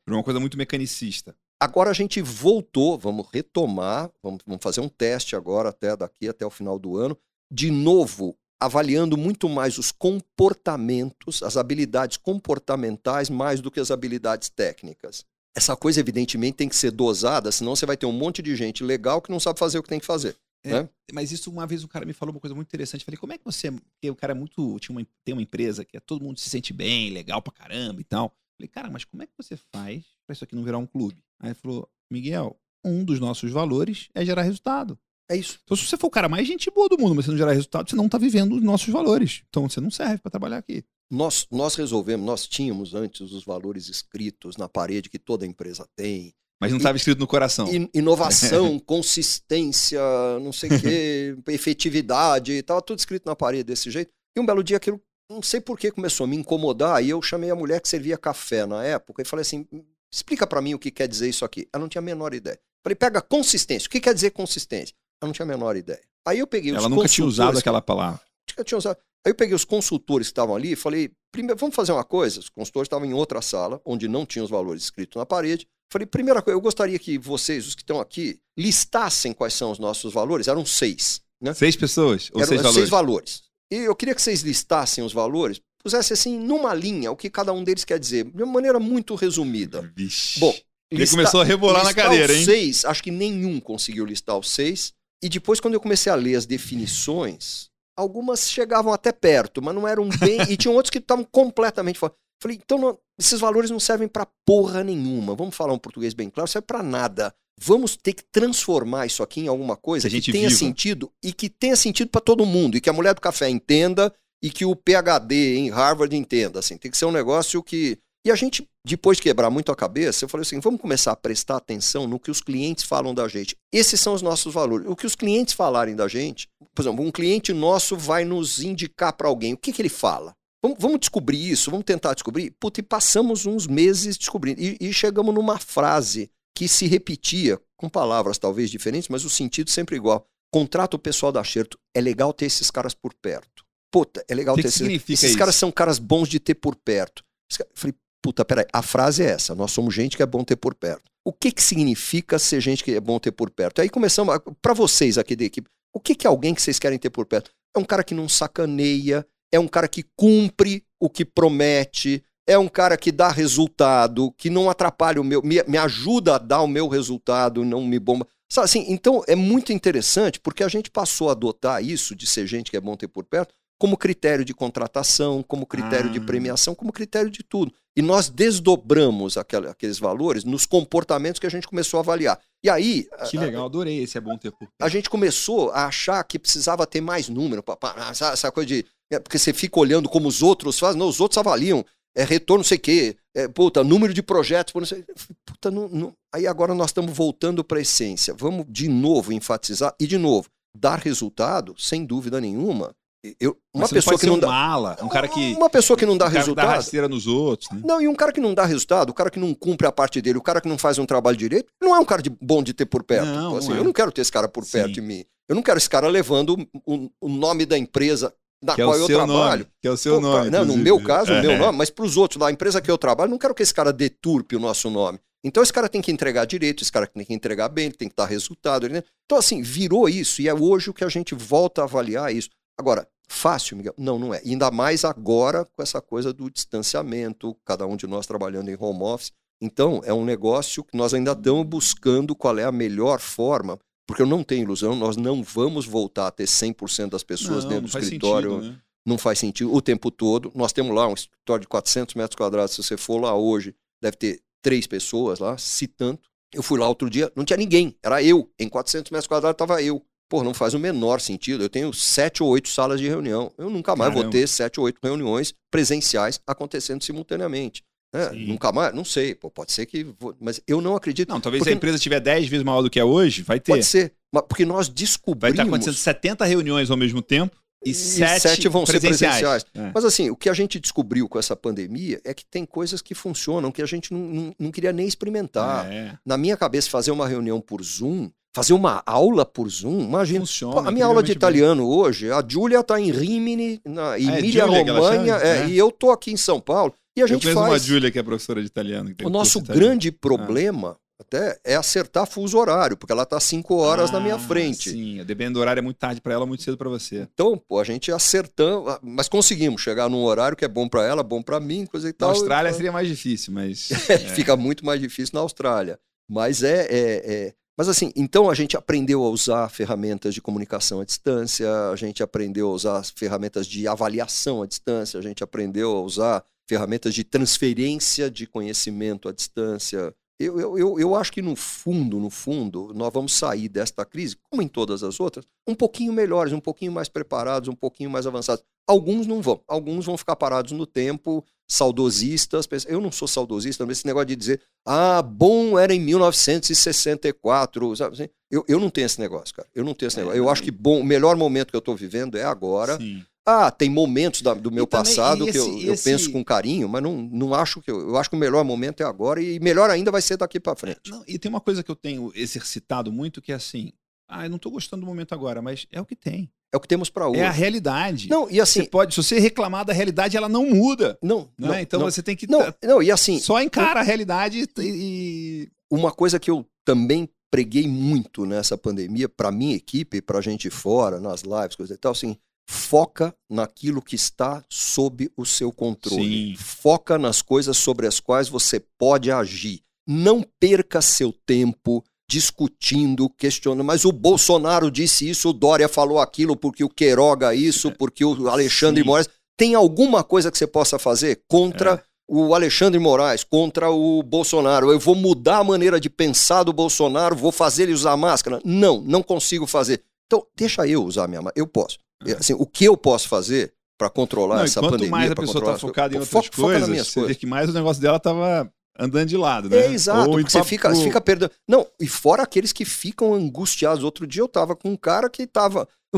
Speaker 1: Por uma coisa muito mecanicista.
Speaker 2: Agora a gente voltou, vamos retomar, vamos, vamos fazer um teste agora, até daqui até o final do ano, de novo, avaliando muito mais os comportamentos, as habilidades comportamentais, mais do que as habilidades técnicas. Essa coisa, evidentemente, tem que ser dosada, senão você vai ter um monte de gente legal que não sabe fazer o que tem que fazer.
Speaker 1: É,
Speaker 2: né?
Speaker 1: Mas isso uma vez um cara me falou uma coisa muito interessante. Eu falei, como é que você. Porque o cara é muito. Tinha uma, tem uma empresa que é, todo mundo se sente bem, legal pra caramba e tal. Eu falei, cara, mas como é que você faz pra isso aqui não virar um clube? Aí ele falou, Miguel, um dos nossos valores é gerar resultado.
Speaker 2: É isso.
Speaker 1: Então, se você for o cara mais gente boa do mundo, mas você não gerar resultado, você não tá vivendo os nossos valores. Então você não serve pra trabalhar aqui.
Speaker 2: Nós, nós resolvemos, nós tínhamos antes os valores escritos na parede que toda empresa tem,
Speaker 1: Mas não estava escrito no coração.
Speaker 2: In- inovação, consistência, não sei o quê, efetividade, estava tudo escrito na parede desse jeito. E um belo dia aquilo, não sei por que começou a me incomodar, e eu chamei a mulher que servia café na época e falei assim: explica para mim o que quer dizer isso aqui. Ela não tinha a menor ideia. Falei, pega consistência. O que quer dizer consistência? Ela não tinha a menor ideia. Aí eu peguei os
Speaker 1: Ela nunca tinha usado aquela palavra.
Speaker 2: Nunca tinha usado. Aí eu peguei os consultores que estavam ali e falei, primeiro, vamos fazer uma coisa. Os consultores estavam em outra sala, onde não tinham os valores escritos na parede. Falei, primeira coisa, eu gostaria que vocês, os que estão aqui, listassem quais são os nossos valores. Eram seis, né?
Speaker 1: Seis pessoas? Ou
Speaker 2: Eram
Speaker 1: seis valores?
Speaker 2: seis valores. E eu queria que vocês listassem os valores, pusessem assim, numa linha, o que cada um deles quer dizer, de uma maneira muito resumida.
Speaker 1: Vixe.
Speaker 2: Bom,
Speaker 1: Ele começou a rebolar na cadeira, hein?
Speaker 2: seis, acho que nenhum conseguiu listar os seis. E depois, quando eu comecei a ler as definições, algumas chegavam até perto, mas não eram bem. e tinham outros que estavam completamente fora. Falei, então não- esses valores não servem pra porra nenhuma. Vamos falar um português bem claro, serve pra nada. Vamos ter que transformar isso aqui em alguma coisa
Speaker 1: Que
Speaker 2: que, tenha
Speaker 1: viva.
Speaker 2: sentido e que tenha sentido pra todo mundo e que a mulher do café entenda e que o PhD em Harvard entenda. Assim, tem que ser um negócio que e a gente, depois de quebrar muito a cabeça, eu falei assim: vamos começar a prestar atenção no que os clientes falam da gente. Esses são os nossos valores. O que os clientes falarem da gente, por exemplo, um cliente nosso vai nos indicar para alguém. O que, que ele fala? Vamos, vamos descobrir isso, vamos tentar descobrir. Puta, e passamos uns meses descobrindo. E, e chegamos numa frase que se repetia, com palavras talvez diferentes, mas o sentido sempre igual. Contrata o pessoal da Xerto. É legal ter esses caras por perto. Puta, é legal
Speaker 1: que
Speaker 2: ter
Speaker 1: que
Speaker 2: esses, esses
Speaker 1: isso?
Speaker 2: caras são caras bons de ter por perto. Eu falei, puta, peraí, a frase é essa, nós somos gente que é bom ter por perto. O que que significa ser gente que é bom ter por perto? Aí começamos, para vocês aqui da equipe, o que que é alguém que vocês querem ter por perto? É um cara que não sacaneia, é um cara que cumpre o que promete, é um cara que dá resultado, que não atrapalha o meu, me, me ajuda a dar o meu resultado, não me bomba. Sabe assim, então é muito interessante porque a gente passou a adotar isso de ser gente que é bom ter por perto como critério de contratação, como critério de
Speaker 1: Ah.
Speaker 2: premiação, como critério de tudo. E nós desdobramos aquela- aqueles valores nos comportamentos que a gente começou a avaliar. E aí,
Speaker 1: Que
Speaker 2: a-
Speaker 1: legal, adorei esse é bom ter por
Speaker 2: a gente começou a achar que precisava ter mais número. pra- pra- Essa, essa coisa de. É, porque você fica olhando como os outros fazem, não, os outros avaliam. É retorno, não sei o quê. É, puta, número de projetos. Não sei, puta, não, não- Aí agora nós estamos voltando para a essência. Vamos de novo enfatizar. E de novo, dar resultado, sem dúvida nenhuma. Eu, uma pessoa
Speaker 1: pode
Speaker 2: que não
Speaker 1: um
Speaker 2: dá.
Speaker 1: mala, um cara que.
Speaker 2: Uma pessoa que não dá
Speaker 1: um cara que dá
Speaker 2: resultado.
Speaker 1: rasteira nos outros, né?
Speaker 2: Não, e um cara que não dá resultado, o cara que não cumpre a parte dele, o cara que não faz um trabalho direito, não é um cara de, bom de ter por perto.
Speaker 1: Não,
Speaker 2: Então, assim,
Speaker 1: não é.
Speaker 2: Eu não quero ter esse cara por
Speaker 1: Sim.
Speaker 2: perto de mim. Eu não quero esse cara levando o, o nome da empresa na
Speaker 1: Que é
Speaker 2: qual
Speaker 1: o
Speaker 2: eu trabalho.
Speaker 1: nome. Que é o seu
Speaker 2: Pô,
Speaker 1: nome.
Speaker 2: não, no meu caso, o meu
Speaker 1: É.
Speaker 2: nome, mas para os outros, da empresa que eu trabalho, não quero que esse cara deturpe o nosso nome. Então esse cara tem que entregar direito, esse cara tem que entregar bem, ele tem que dar resultado. né? Então, assim, virou isso, e é hoje o que a gente volta a avaliar isso. Agora, fácil, Miguel? Não, não é. Ainda mais agora com essa coisa do distanciamento, cada um de nós trabalhando em home office. Então, é um negócio que nós ainda estamos buscando qual é a melhor forma, porque eu não tenho ilusão, nós não vamos voltar a ter 100% das pessoas
Speaker 1: Não,
Speaker 2: dentro
Speaker 1: não
Speaker 2: do escritório
Speaker 1: sentido, né?
Speaker 2: não faz sentido o tempo todo. Nós temos lá um escritório de 400 metros quadrados. Se você for lá hoje, deve ter três pessoas lá, se tanto. Eu fui lá outro dia, não tinha ninguém, era eu. Em 400 metros quadrados estava eu. Pô, não faz o menor sentido. Eu tenho sete ou oito salas de reunião. Eu nunca mais vou
Speaker 1: Caramba.
Speaker 2: ter sete ou oito reuniões presenciais acontecendo simultaneamente.
Speaker 1: Sim.
Speaker 2: nunca mais, não sei. Pô, pode ser que. vou- Mas eu não acredito.
Speaker 1: Não, talvez
Speaker 2: Porque
Speaker 1: se a empresa tiver 10 vezes maior do que é hoje, vai ter.
Speaker 2: Pode ser. Mas porque nós
Speaker 1: Vai
Speaker 2: descobrimos.
Speaker 1: estar acontecendo 70 reuniões ao mesmo tempo. E, sete,
Speaker 2: vão
Speaker 1: presenciais.
Speaker 2: ser presenciais.
Speaker 1: É.
Speaker 2: Mas assim, o que a gente descobriu com essa pandemia é que tem coisas que funcionam que a gente não, não, não queria nem experimentar.
Speaker 1: É.
Speaker 2: Na minha cabeça, fazer uma reunião por Zoom, fazer uma aula por Zoom, imagina.
Speaker 1: Funciona.
Speaker 2: A minha aula de
Speaker 1: incrivelmente
Speaker 2: italiano hoje, a Júlia tá em Rimini, na Emília Romanha,
Speaker 1: chama?
Speaker 2: é,
Speaker 1: É.
Speaker 2: e eu tô aqui em São Paulo. E a
Speaker 1: bem. Eu
Speaker 2: gente
Speaker 1: conheço uma
Speaker 2: faz.
Speaker 1: Júlia que é professora de italiano.
Speaker 2: O nosso
Speaker 1: italiano.
Speaker 2: grande problema até é acertar fuso horário, porque ela tá cinco horas na minha
Speaker 1: Ah,
Speaker 2: frente.
Speaker 1: Sim, dependendo do horário é muito tarde pra ela, muito cedo pra você.
Speaker 2: Então, pô, a gente acertamos, mas conseguimos chegar num horário que é bom pra ela, bom pra mim, coisa e
Speaker 1: Na
Speaker 2: tal.
Speaker 1: Austrália
Speaker 2: e-
Speaker 1: seria mais difícil, mas.
Speaker 2: É, Fica muito mais difícil na Austrália. Mas é, é- é- Mas assim, então a gente aprendeu a usar ferramentas de comunicação à distância, a gente aprendeu a usar as ferramentas de avaliação à distância, a gente aprendeu a usar ferramentas de transferência de conhecimento à distância. Eu, eu, eu, eu acho que no fundo, no fundo, nós vamos sair desta crise, como em todas as outras, um pouquinho melhores, um pouquinho mais preparados, um pouquinho mais avançados. Alguns não vão, alguns vão ficar parados no tempo, saudosistas. Eu não sou saudosista, mas esse negócio de dizer, ah, bom era em 1964, sabe assim? Eu, eu não tenho esse negócio, cara. Eu não tenho esse
Speaker 1: É,
Speaker 2: negócio. Eu acho que bom, o melhor momento que eu estou vivendo é agora.
Speaker 1: Sim.
Speaker 2: Ah, tem momentos da- do meu
Speaker 1: também,
Speaker 2: passado
Speaker 1: e
Speaker 2: que eu,
Speaker 1: esse-
Speaker 2: eu
Speaker 1: esse-
Speaker 2: penso com carinho, mas não, não acho que eu, eu acho que o melhor momento é agora e melhor ainda vai ser daqui para frente.
Speaker 1: Não, e tem uma coisa que eu tenho exercitado muito que é assim. Ah, eu não tô gostando do momento agora, mas é o que tem.
Speaker 2: É o que temos para hoje.
Speaker 1: É a realidade.
Speaker 2: Não, e assim,
Speaker 1: Você pode, se você reclamar da realidade, ela não muda.
Speaker 2: não, não,
Speaker 1: então
Speaker 2: não,
Speaker 1: você tem que
Speaker 2: não,
Speaker 1: tá-
Speaker 2: não, e assim,
Speaker 1: só encara a realidade e,
Speaker 2: uma coisa que eu também preguei muito nessa pandemia para minha equipe, para a gente fora, nas lives, coisa e tal, assim, foca naquilo que está sob o seu controle.
Speaker 1: Sim.
Speaker 2: Foca nas coisas sobre as quais você pode agir. Não perca seu tempo discutindo, questionando, mas o Bolsonaro disse isso, o Dória falou aquilo, porque o Queiroga isso, porque o Alexandre
Speaker 1: Sim.
Speaker 2: Moraes. Tem alguma coisa que você possa fazer contra
Speaker 1: É.
Speaker 2: o Alexandre Moraes, contra o Bolsonaro? Eu vou mudar a maneira de pensar do Bolsonaro, vou fazer ele usar máscara? Não, não consigo fazer. Então, deixa eu usar minha máscara. Eu posso.
Speaker 1: É.
Speaker 2: Assim, o que eu posso fazer para controlar
Speaker 1: Não,
Speaker 2: essa
Speaker 1: quanto
Speaker 2: pandemia?
Speaker 1: mais a pessoa tá
Speaker 2: coisas?
Speaker 1: focada em outras
Speaker 2: foca-
Speaker 1: coisas, você
Speaker 2: coisas.
Speaker 1: que mais o negócio dela tava andando de lado, né?
Speaker 2: É, exato,
Speaker 1: Ou
Speaker 2: você fica, você fica perdendo. Não, e fora aqueles que ficam angustiados. Outro dia eu tava com um cara que tava. "Ah,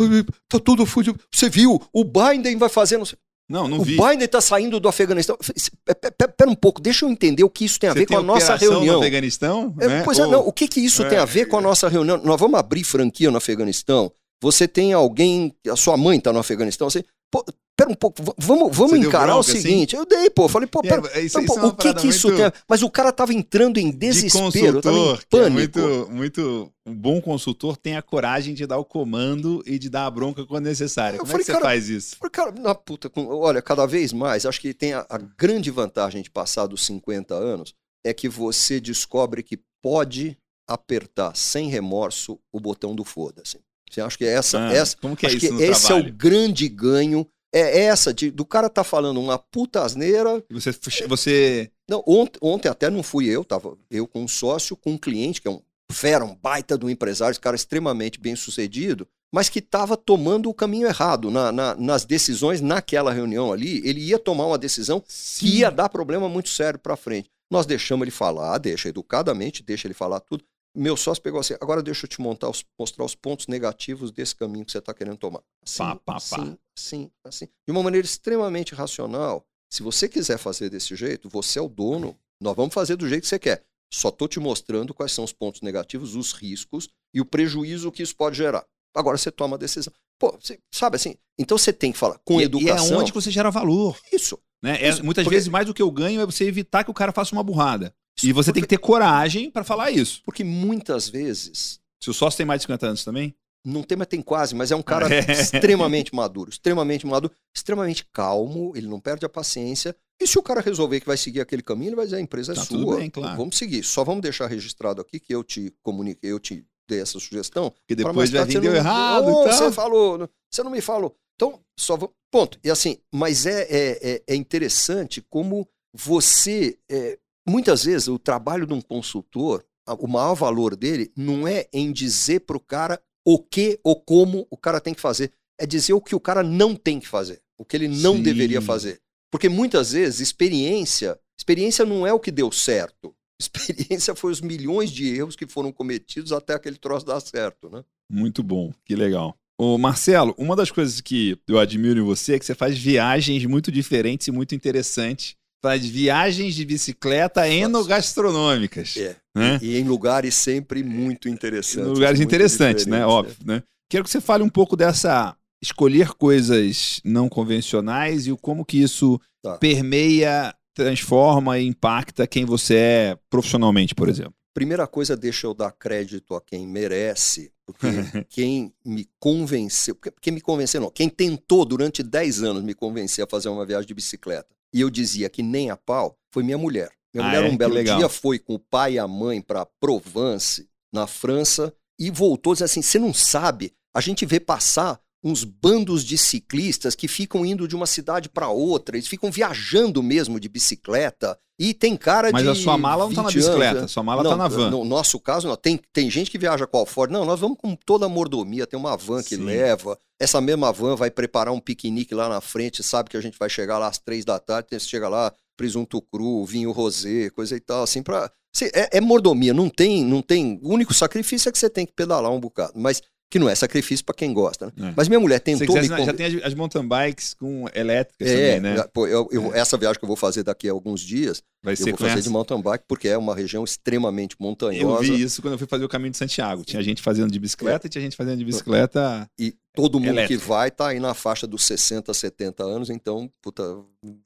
Speaker 2: ah, tá tudo fudido. Você viu? O Biden vai fazer. Não sei.
Speaker 1: Não, não
Speaker 2: o
Speaker 1: vi.
Speaker 2: Biden tá saindo do Afeganistão. Eu falei, "Pe- pe- pe- Pera um pouco, deixa eu entender o que isso tem a
Speaker 1: Você
Speaker 2: ver com a nossa
Speaker 1: operação no
Speaker 2: reunião.
Speaker 1: Afeganistão,
Speaker 2: É,
Speaker 1: né?
Speaker 2: Pois é,
Speaker 1: Ou-
Speaker 2: não. O que que isso
Speaker 1: É,
Speaker 2: tem a ver com a nossa reunião? Nós vamos abrir franquia no Afeganistão. Você tem alguém, a sua mãe tá no Afeganistão. Você, pô, pera um pouco, vamos, vamos
Speaker 1: Você
Speaker 2: encarar
Speaker 1: bronca,
Speaker 2: o
Speaker 1: assim?
Speaker 2: seguinte. Eu dei, pô, falei, pô,
Speaker 1: É,
Speaker 2: pera,
Speaker 1: isso-
Speaker 2: pera
Speaker 1: isso é
Speaker 2: o que que isso
Speaker 1: muito-
Speaker 2: tem. Mas o cara tava entrando em
Speaker 1: de
Speaker 2: desespero, tava em
Speaker 1: é
Speaker 2: pânico.
Speaker 1: muito, muito. Um bom consultor tem a coragem de dar o comando e de dar a bronca quando necessário.
Speaker 2: Eu
Speaker 1: Como
Speaker 2: falei,
Speaker 1: é que você
Speaker 2: cara,
Speaker 1: faz isso?
Speaker 2: Falei, Cara, na puta, olha, cada vez mais, acho que tem a, a grande vantagem de passar dos 50 anos é que você descobre que pode apertar sem remorso o botão do foda-se. Você acha que essa,
Speaker 1: Ah,
Speaker 2: essa
Speaker 1: como que é
Speaker 2: acho
Speaker 1: isso
Speaker 2: que esse é
Speaker 1: trabalho?
Speaker 2: o grande ganho. É essa de, do cara tá falando uma puta asneira.
Speaker 1: Você, você
Speaker 2: Não, ontem, ontem até não fui eu, tava eu com um sócio, com um cliente que é um fera, um baita do empresário, esse cara extremamente bem sucedido, mas que estava tomando o caminho errado na- na- nas decisões naquela reunião ali. Ele ia tomar uma decisão que ia dar problema muito sério para frente. Nós deixamos ele falar, deixa educadamente, deixa ele falar tudo. Meu sócio pegou assim, agora deixa eu te montar os- mostrar os pontos negativos desse caminho que você está querendo tomar. Assim,
Speaker 1: Pá, pá, pá.
Speaker 2: assim, assim, assim. De uma maneira extremamente racional. Se você quiser fazer desse jeito, você é o dono. Nós vamos fazer do jeito que você quer. Só estou te mostrando quais são os pontos negativos, os riscos e o prejuízo que isso pode gerar. Agora você toma a decisão. Pô, você, sabe assim? Então você tem que falar com
Speaker 1: e,
Speaker 2: educação.
Speaker 1: E é onde você gera valor.
Speaker 2: Isso.
Speaker 1: Né? É,
Speaker 2: Isso,
Speaker 1: muitas
Speaker 2: porque-
Speaker 1: vezes, mais do que eu ganho é você evitar que o cara faça uma burrada. E você tem que ter coragem para falar isso.
Speaker 2: Porque muitas vezes,
Speaker 1: Se o sócio tem mais de 50 anos também,
Speaker 2: não tem, mas tem quase, mas é um cara
Speaker 1: É.
Speaker 2: extremamente maduro, extremamente maduro, extremamente calmo, ele não perde a paciência. E se o cara resolver que vai seguir aquele caminho, ele vai dizer, a empresa é
Speaker 1: Tá,
Speaker 2: sua.
Speaker 1: tudo bem, claro.
Speaker 2: Vamos seguir. Só vamos deixar registrado aqui que eu te comuniquei, eu te dei essa sugestão. Pra
Speaker 1: depois
Speaker 2: você
Speaker 1: deu
Speaker 2: não-
Speaker 1: errado
Speaker 2: Oh,
Speaker 1: e tal.
Speaker 2: Você falou, você não me falou. Então, só vou... Ponto. E assim, mas é, é, é- é interessante como você. é, muitas vezes, o trabalho de um consultor, o maior valor dele não é em dizer para o cara o que ou como o cara tem que fazer. É dizer o que o cara não tem que fazer. O que ele não
Speaker 1: Sim.
Speaker 2: deveria fazer. Porque muitas vezes, experiência. Experiência não é o que deu certo. Experiência foi os milhões de erros que foram cometidos até aquele troço dar certo, né?
Speaker 1: Muito bom, que legal. Ô Marcelo, uma das coisas que eu admiro em você é que você faz viagens muito diferentes e muito interessantes. Faz viagens de bicicleta enogastronômicas.
Speaker 2: É. Né? E, e, em lugares sempre muito interessantes. Em
Speaker 1: lugares interessantes, né? Óbvio, é. né? Quero que você fale um pouco dessa escolher coisas não convencionais e o como que isso tá. permeia, transforma e impacta quem você é profissionalmente, por exemplo.
Speaker 2: Primeira coisa, deixa eu dar crédito a quem merece, porque quem me convenceu, quem me convenceu não, quem tentou durante 10 anos me convencer a fazer uma viagem de bicicleta, e eu dizia que nem a pau, foi minha mulher. Minha ah, mulher, é? um belo dia, foi com o pai e a mãe para Provence, na França, e voltou dizendo assim: você não sabe, a gente vê passar uns bandos de ciclistas que ficam indo de uma cidade para outra, eles ficam viajando mesmo de bicicleta. E tem cara
Speaker 1: Mas
Speaker 2: de.
Speaker 1: Mas a sua mala não tá na bicicleta, a sua mala
Speaker 2: não,
Speaker 1: tá na van.
Speaker 2: No nosso caso, não. Tem, tem gente que viaja com a Ford. Não, nós vamos com toda a mordomia, tem uma van que Sim. leva. Essa mesma van vai preparar um piquenique lá na frente, sabe que a gente vai chegar lá às três da tarde, você chega lá, presunto cru, vinho rosé, coisa e tal, assim, pra. É, é mordomia, não tem, não tem. O único sacrifício é que você tem que pedalar um bocado. Mas que não é sacrifício para quem gosta. Né? É. Mas minha mulher tentou
Speaker 1: quiser, me Já tem as, as, mountain bikes com elétricas
Speaker 2: é,
Speaker 1: também, né?
Speaker 2: Pô, eu, eu, é. Essa viagem que eu vou fazer daqui a alguns dias, Vai eu vou fazer essa? de mountain bike porque é uma região extremamente montanhosa.
Speaker 1: Eu vi isso quando eu fui fazer o caminho de Santiago. Tinha gente fazendo de bicicleta e tinha gente fazendo de bicicleta
Speaker 2: E todo mundo elétrica. que vai tá aí na faixa dos 60, 70 anos, então, puta,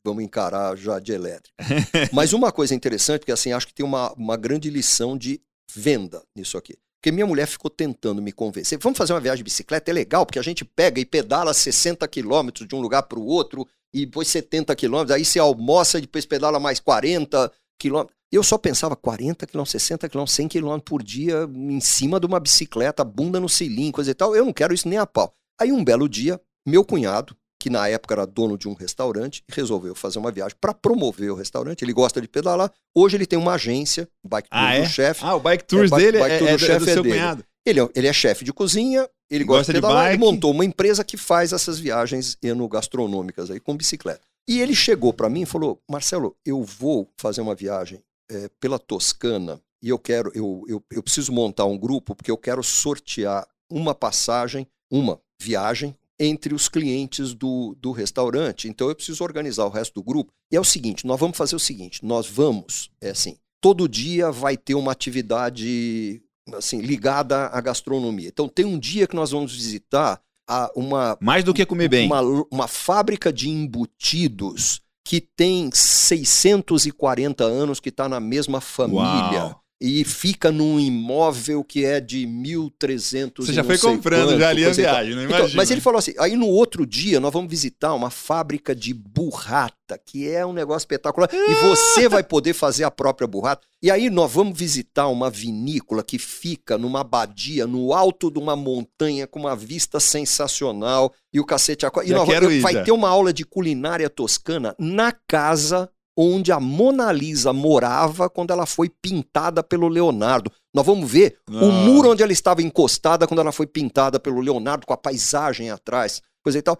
Speaker 2: vamos encarar já de elétrica. Mas uma coisa interessante, porque assim, acho que tem uma, uma grande lição de venda nisso aqui. Porque minha mulher ficou tentando me convencer. Vamos fazer uma viagem de bicicleta? É legal, porque a gente pega e pedala 60 quilômetros de um lugar para o outro, e depois 70 quilômetros, aí você almoça e depois pedala mais 40 quilômetros. Eu só pensava 40 quilômetros, 60 quilômetros, 100 quilômetros por dia em cima de uma bicicleta, bunda no cilindro, coisa e tal. Eu não quero isso nem a pau. Aí um belo dia, meu cunhado, que na época era dono de um restaurante, resolveu fazer uma viagem para promover o restaurante. Ele gosta de pedalar. Hoje ele tem uma agência, Bike Tours ah, é? do chefe.
Speaker 1: Ah, o Bike Tours é, dele bike, bike é, é, do, é do seu dele. cunhado.
Speaker 2: Ele, é, ele é chefe de cozinha, ele gosta, gosta de pedalar de e montou uma empresa que faz essas viagens enogastronômicas aí com bicicleta. E ele chegou para mim e falou: Marcelo, eu vou fazer uma viagem é, pela Toscana e eu quero, eu, eu, eu preciso montar um grupo porque eu quero sortear uma passagem, uma viagem entre os clientes do, do restaurante. Então eu preciso organizar o resto do grupo. E é o seguinte: nós vamos fazer o seguinte: nós vamos, é assim, todo dia vai ter uma atividade assim ligada à gastronomia. Então tem um dia que nós vamos visitar a, uma
Speaker 1: mais do que comer bem,
Speaker 2: uma, uma fábrica de embutidos que tem 640 anos, que está na mesma família. Uau e fica num imóvel que é de 1.300
Speaker 1: Você já foi comprando quanto, já ali a viagem, não imagina.
Speaker 2: Então, mas ele falou assim, aí no outro dia nós vamos visitar uma fábrica de burrata, que é um negócio espetacular, e você vai poder fazer a própria burrata. E aí nós vamos visitar uma vinícola que fica numa abadia, no alto de uma montanha, com uma vista sensacional, e o cacete... E nós, vai já. ter uma aula de culinária toscana na casa onde a Mona Lisa morava quando ela foi pintada pelo Leonardo. Nós vamos ver o ah. muro onde ela estava encostada quando ela foi pintada pelo Leonardo, com a paisagem atrás, coisa e tal.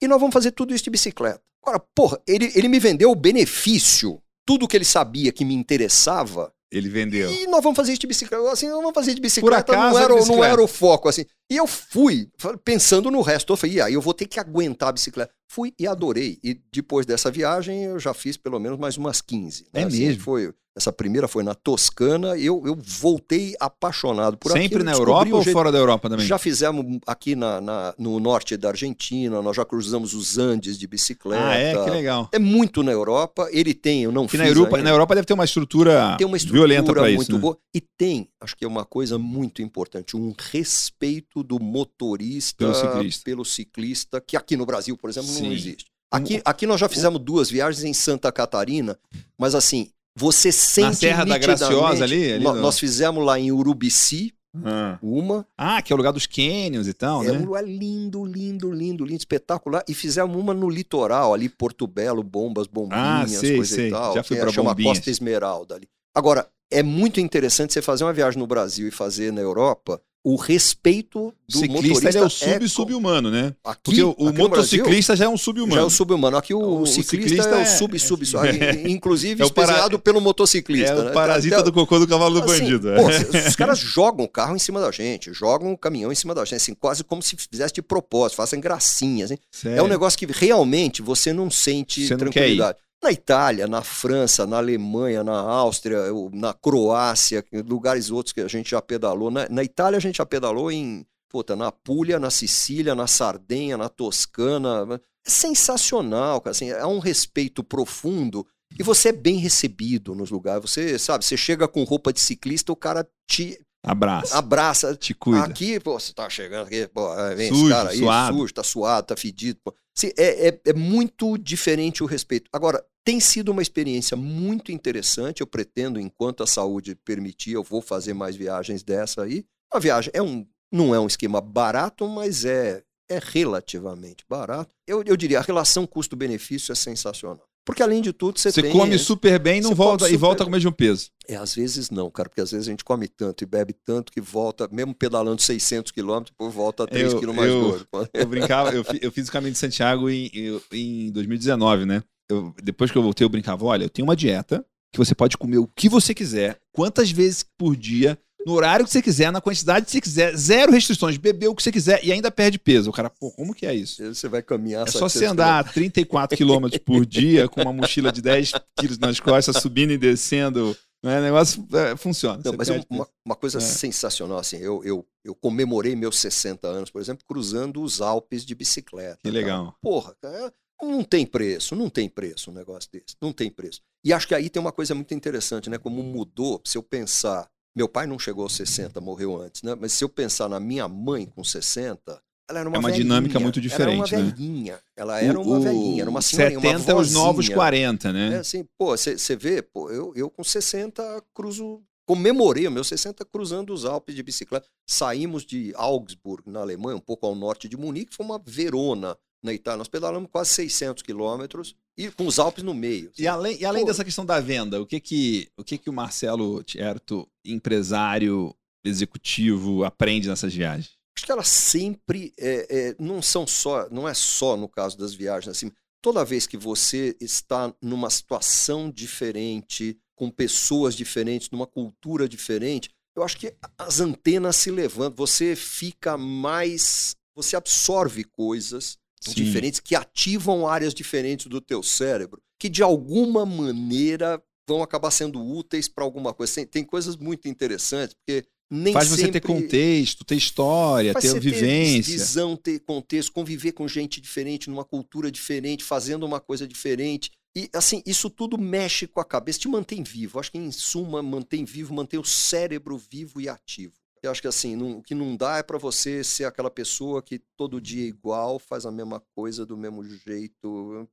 Speaker 2: E nós vamos fazer tudo isso de bicicleta. Agora, porra, ele, ele me vendeu o benefício, tudo que ele sabia que me interessava.
Speaker 1: Ele vendeu.
Speaker 2: E nós vamos fazer isso de bicicleta. Assim, nós vamos fazer de bicicleta. Por acaso, não, era, bicicleta. não era o foco, assim. E eu fui, pensando no resto. Eu falei, aí eu vou ter que aguentar a bicicleta. Fui e adorei. E depois dessa viagem, eu já fiz pelo menos mais umas 15.
Speaker 1: Né? É assim, mesmo?
Speaker 2: Foi, essa primeira foi na Toscana. Eu, eu voltei apaixonado por
Speaker 1: Sempre
Speaker 2: aquilo.
Speaker 1: na Europa ou jeito... fora da Europa também?
Speaker 2: Já fizemos aqui na, na, no norte da Argentina. Nós já cruzamos os Andes de bicicleta. Ah,
Speaker 1: é? Que legal.
Speaker 2: É muito na Europa. Ele tem, eu não
Speaker 1: que fiz na Europa, na Europa deve ter uma estrutura, tem uma estrutura violenta para isso. Muito né? boa.
Speaker 2: E tem, acho que é uma coisa muito importante, um respeito do motorista pelo ciclista, pelo ciclista que aqui no Brasil, por exemplo, Sim. não existe. Aqui, aqui nós já fizemos duas viagens em Santa Catarina, mas assim, você sente. Na
Speaker 1: Serra da Graciosa ali? ali
Speaker 2: nós, nós fizemos lá em Urubici, ah. Uma.
Speaker 1: Ah, que é o lugar dos canyons e tal,
Speaker 2: é
Speaker 1: né?
Speaker 2: um lugar lindo, lindo, lindo, lindo, espetacular. E fizemos uma no litoral, ali, Porto Belo, bombas, bombinhas, ah, sei, coisa sei. e tal.
Speaker 1: Já fui
Speaker 2: que
Speaker 1: pra
Speaker 2: é, chama. Costa Esmeralda ali. Agora, é muito interessante você fazer uma viagem no Brasil e fazer na Europa o respeito do
Speaker 1: ciclista
Speaker 2: motorista
Speaker 1: ele é o
Speaker 2: é
Speaker 1: sub-sub-humano, né?
Speaker 2: Aqui,
Speaker 1: Porque o, o
Speaker 2: no Brasil,
Speaker 1: motociclista já é um
Speaker 2: já é
Speaker 1: sub-humano.
Speaker 2: o sub-humano. Aqui o,
Speaker 1: O
Speaker 2: ciclista,
Speaker 1: ciclista
Speaker 2: é
Speaker 1: é-
Speaker 2: o sub-sub,
Speaker 1: é-
Speaker 2: inclusive
Speaker 1: é o para-
Speaker 2: pelo motociclista.
Speaker 1: É
Speaker 2: né?
Speaker 1: o parasita
Speaker 2: Até-
Speaker 1: do cocô do cavalo do
Speaker 2: assim,
Speaker 1: bandido. é.
Speaker 2: pô, os caras jogam o carro em cima da gente, jogam o caminhão em cima da gente, assim, quase como se fizesse de propósito, fazem gracinhas. Hein? É um negócio que realmente você não sente
Speaker 1: Você não
Speaker 2: tranquilidade. Na Itália, na França, na Alemanha, na Áustria, na Croácia, lugares outros que a gente já pedalou. Na, na Itália a gente já pedalou em puta, na Puglia, na Sicília, na Sardenha, na Toscana. É sensacional, cara. Assim, é um respeito profundo e você é bem recebido nos lugares. Você sabe, você chega com roupa de ciclista, o cara te
Speaker 1: Abraço.
Speaker 2: abraça,
Speaker 1: Te cuida.
Speaker 2: Aqui, pô, você tá chegando aqui, pô, vem
Speaker 1: Sujo,
Speaker 2: esse cara aí,
Speaker 1: suado.
Speaker 2: sujo, tá suado, tá fedido. Pô. Assim, é, é, é muito diferente o respeito. Agora, tem sido uma experiência muito interessante. Eu pretendo, enquanto a saúde permitir, eu vou fazer mais viagens dessa aí. A viagem é um, não é um esquema barato, mas é, é relativamente barato. Eu, eu diria, a relação custo-benefício é sensacional. Porque, além de tudo, você,
Speaker 1: Você
Speaker 2: tem...
Speaker 1: come super bem e não volta, e volta com o mesmo peso.
Speaker 2: É, às vezes não, cara, porque às vezes a gente come tanto e bebe tanto que volta, mesmo pedalando 600 quilômetros, por volta 3
Speaker 1: Eu-
Speaker 2: quilos mais
Speaker 1: eu-
Speaker 2: gordo.
Speaker 1: Eu brincava, eu, eu fiz o caminho de Santiago em, em- em 2019, né? Eu- depois que eu voltei, eu brincava: olha, eu tenho uma dieta que você pode comer o que você quiser, quantas vezes por dia, no horário que você quiser, na quantidade que você quiser, zero restrições, beber o que você quiser e ainda perde peso. O cara, pô, como que é isso?
Speaker 2: Você vai caminhar
Speaker 1: É só
Speaker 2: 700
Speaker 1: você andar 34 quilômetros por dia com uma mochila de 10 quilos nas costas, subindo e descendo. Né? O negócio é, funciona.
Speaker 2: Não, mas
Speaker 1: perde
Speaker 2: uma, uma coisa
Speaker 1: É.
Speaker 2: sensacional, assim, eu, eu, eu comemorei meus 60 anos, por exemplo, cruzando os Alpes de bicicleta.
Speaker 1: Que
Speaker 2: cara.
Speaker 1: legal.
Speaker 2: Porra, cara, não tem preço, não tem preço um negócio desse, não tem preço. E acho que aí tem uma coisa muito interessante, né? Como mudou, se eu pensar, meu pai não chegou aos 60, morreu antes, né? Mas se eu pensar na minha mãe com 60, ela era uma
Speaker 1: É uma
Speaker 2: velhinha,
Speaker 1: dinâmica muito
Speaker 2: Ela
Speaker 1: diferente,
Speaker 2: era
Speaker 1: né?
Speaker 2: uma velhinha, ela era uma
Speaker 1: O- o
Speaker 2: velhinha, era uma senhorinha,
Speaker 1: 70
Speaker 2: uma
Speaker 1: é os novos
Speaker 2: vozinha.
Speaker 1: 40,
Speaker 2: É
Speaker 1: né?
Speaker 2: assim, pô, você vê, pô, eu, eu com 60 cruzo, comemorei os meus 60 cruzando os Alpes de bicicleta. Saímos de Augsburg, na Alemanha, um pouco ao norte de Munique, foi uma Verona, na Itália. Nós pedalamos quase 600 quilômetros e com os Alpes no meio.
Speaker 1: E além, e além
Speaker 2: Pô.
Speaker 1: dessa questão da venda, o que que o, que que o Marcelo Tierto, empresário, executivo, aprende nessas viagens?
Speaker 2: Acho que elas sempre é, é, não são só, não é só no caso das viagens, assim, toda vez que você está numa situação diferente, com pessoas diferentes, numa cultura diferente, eu acho que as antenas se levantam, você fica mais, você absorve coisas
Speaker 1: Sim.
Speaker 2: diferentes que ativam áreas diferentes do teu cérebro, que de alguma maneira vão acabar sendo úteis para alguma coisa. Tem, tem coisas muito interessantes, porque nem
Speaker 1: Faz você
Speaker 2: sempre
Speaker 1: ter contexto, ter história,
Speaker 2: faz
Speaker 1: ter
Speaker 2: você
Speaker 1: vivência.
Speaker 2: visão, ter contexto, conviver com gente diferente, numa cultura diferente, fazendo uma coisa diferente. E assim, isso tudo mexe com a cabeça, te mantém vivo. Acho que em suma mantém vivo, mantém o cérebro vivo e ativo. Eu acho que assim, não- o que não dá é para você ser aquela pessoa que todo dia é igual, faz a mesma coisa do mesmo jeito.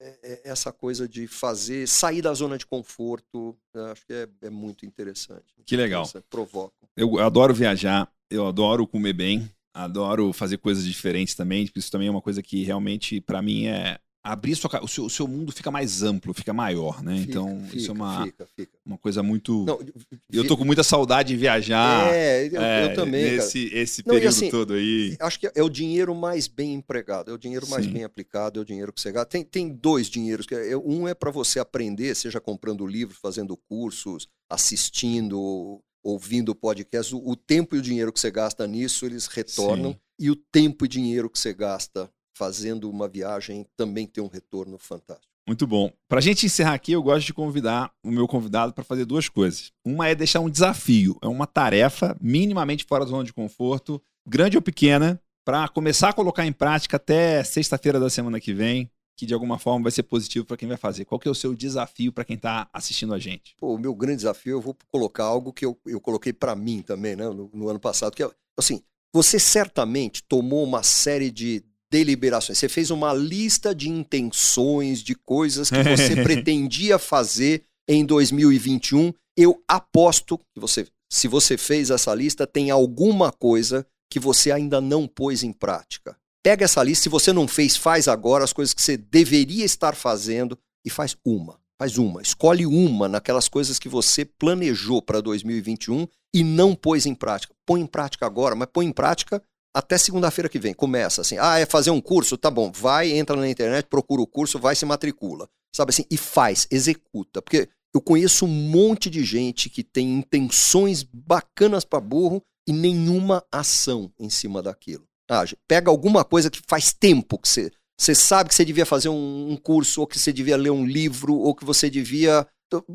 Speaker 2: É- é essa coisa de fazer, sair da zona de conforto, eu acho que é, é muito interessante.
Speaker 1: Que legal.
Speaker 2: Interessante, Provoca.
Speaker 1: Eu adoro viajar, eu adoro comer bem, adoro fazer coisas diferentes também. porque Isso também é uma coisa que realmente, pra mim, é abrir sua, o, seu, o seu mundo fica mais amplo, fica maior, né?
Speaker 2: Fica,
Speaker 1: então, isso
Speaker 2: fica,
Speaker 1: é uma,
Speaker 2: Fica,
Speaker 1: uma coisa muito.
Speaker 2: Não,
Speaker 1: eu tô com muita saudade de viajar.
Speaker 2: É, eu,
Speaker 1: é,
Speaker 2: eu também, cara.
Speaker 1: Nesse esse
Speaker 2: Não, e
Speaker 1: período
Speaker 2: assim,
Speaker 1: todo aí.
Speaker 2: Acho que é o dinheiro mais bem empregado, é o dinheiro mais
Speaker 1: Sim.
Speaker 2: bem aplicado, é o dinheiro que você gasta. Tem, tem dois dinheiros. que é- Um é para você aprender, seja comprando livro, fazendo cursos, assistindo, ouvindo podcast. O, o tempo e o dinheiro que você gasta nisso, eles retornam.
Speaker 1: Sim.
Speaker 2: E o tempo e dinheiro que você gasta fazendo uma viagem também tem um retorno fantástico.
Speaker 1: Muito bom. Pra gente encerrar aqui, eu gosto de convidar o meu convidado para fazer duas coisas. Uma é deixar um desafio, é uma tarefa minimamente fora da zona de conforto, grande ou pequena, para começar a colocar em prática até sexta-feira da semana que vem, que de alguma forma vai ser positivo para quem vai fazer. Qual que é o seu desafio para quem está assistindo a gente?
Speaker 2: Pô, o meu grande desafio, eu vou colocar algo que eu, eu coloquei para mim também, né, no, no ano passado, que é assim, você certamente tomou uma série de deliberações, você fez uma lista de intenções, de coisas que você pretendia fazer em 2021. Eu aposto que você, se você fez essa lista, tem alguma coisa que você ainda não pôs em prática. Pega essa lista, se você não fez, faz agora as coisas que você deveria estar fazendo e faz uma. Faz uma. Escolhe uma naquelas coisas que você planejou para 2021 e não pôs em prática. Põe em prática agora, mas põe em prática até segunda-feira que vem. Começa assim. Ah, é fazer um curso? Tá bom. Vai, entra na internet, procura o curso, vai se matricula. Sabe assim? E faz, executa. Porque eu conheço um monte de gente que tem intenções bacanas para burro e nenhuma ação em cima daquilo. Ah, pega alguma coisa que faz tempo que você você sabe que você devia fazer um, um, curso, ou que você devia ler um livro, ou que você devia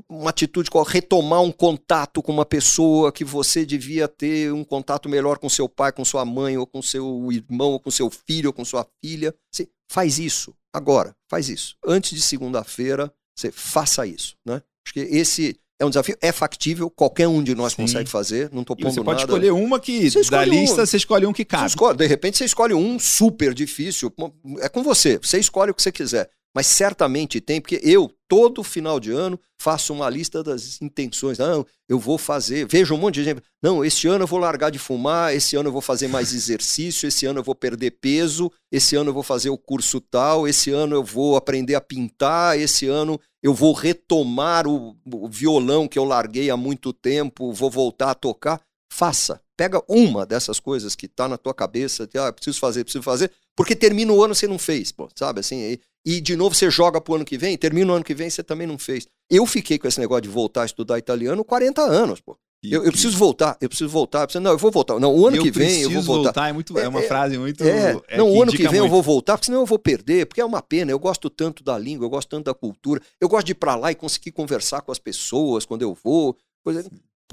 Speaker 2: uma atitude, retomar um contato com uma pessoa, que você devia ter um contato melhor com seu pai, com sua mãe, ou com seu irmão, ou com seu filho, ou com sua filha. Você faz isso agora, faz isso. Antes de segunda-feira, você faça isso, né? Acho que esse é um desafio, é factível, qualquer um de nós Sim. consegue fazer, não estou pondo
Speaker 1: você pode
Speaker 2: nada.
Speaker 1: escolher uma que, da lista, um. você escolhe um que cabe.
Speaker 2: Escolhe, de repente você escolhe um super difícil, é com você, você escolhe o que você quiser. Mas certamente tem, porque eu, todo final de ano, faço uma lista das intenções. Não, eu vou fazer. Vejo um monte de gente. Não, esse ano eu vou largar de fumar, esse ano eu vou fazer mais exercício, esse ano eu vou perder peso, esse ano eu vou fazer o curso tal, esse ano eu vou aprender a pintar, esse ano eu vou retomar o, o violão que eu larguei há muito tempo, vou voltar a tocar. Faça. Pega uma dessas coisas que está na tua cabeça, que, ah, preciso fazer, preciso fazer, porque termina o ano você não fez, pô, sabe assim? E, e de novo você joga para o ano que vem, termina o ano que vem você também não fez. Eu fiquei com esse negócio de voltar a estudar italiano 40 anos, pô. Eu, eu, preciso voltar, eu preciso voltar. Eu preciso, não, eu vou voltar. Não, o ano
Speaker 1: eu
Speaker 2: que vem eu vou voltar. voltar
Speaker 1: é, muito, é, é uma é, frase muito.
Speaker 2: É, é não, o ano que vem muito. eu vou voltar, porque senão eu vou perder, porque é uma pena. Eu gosto tanto da língua, eu gosto tanto da cultura. Eu gosto de ir para lá e conseguir conversar com as pessoas quando eu vou. Coisa...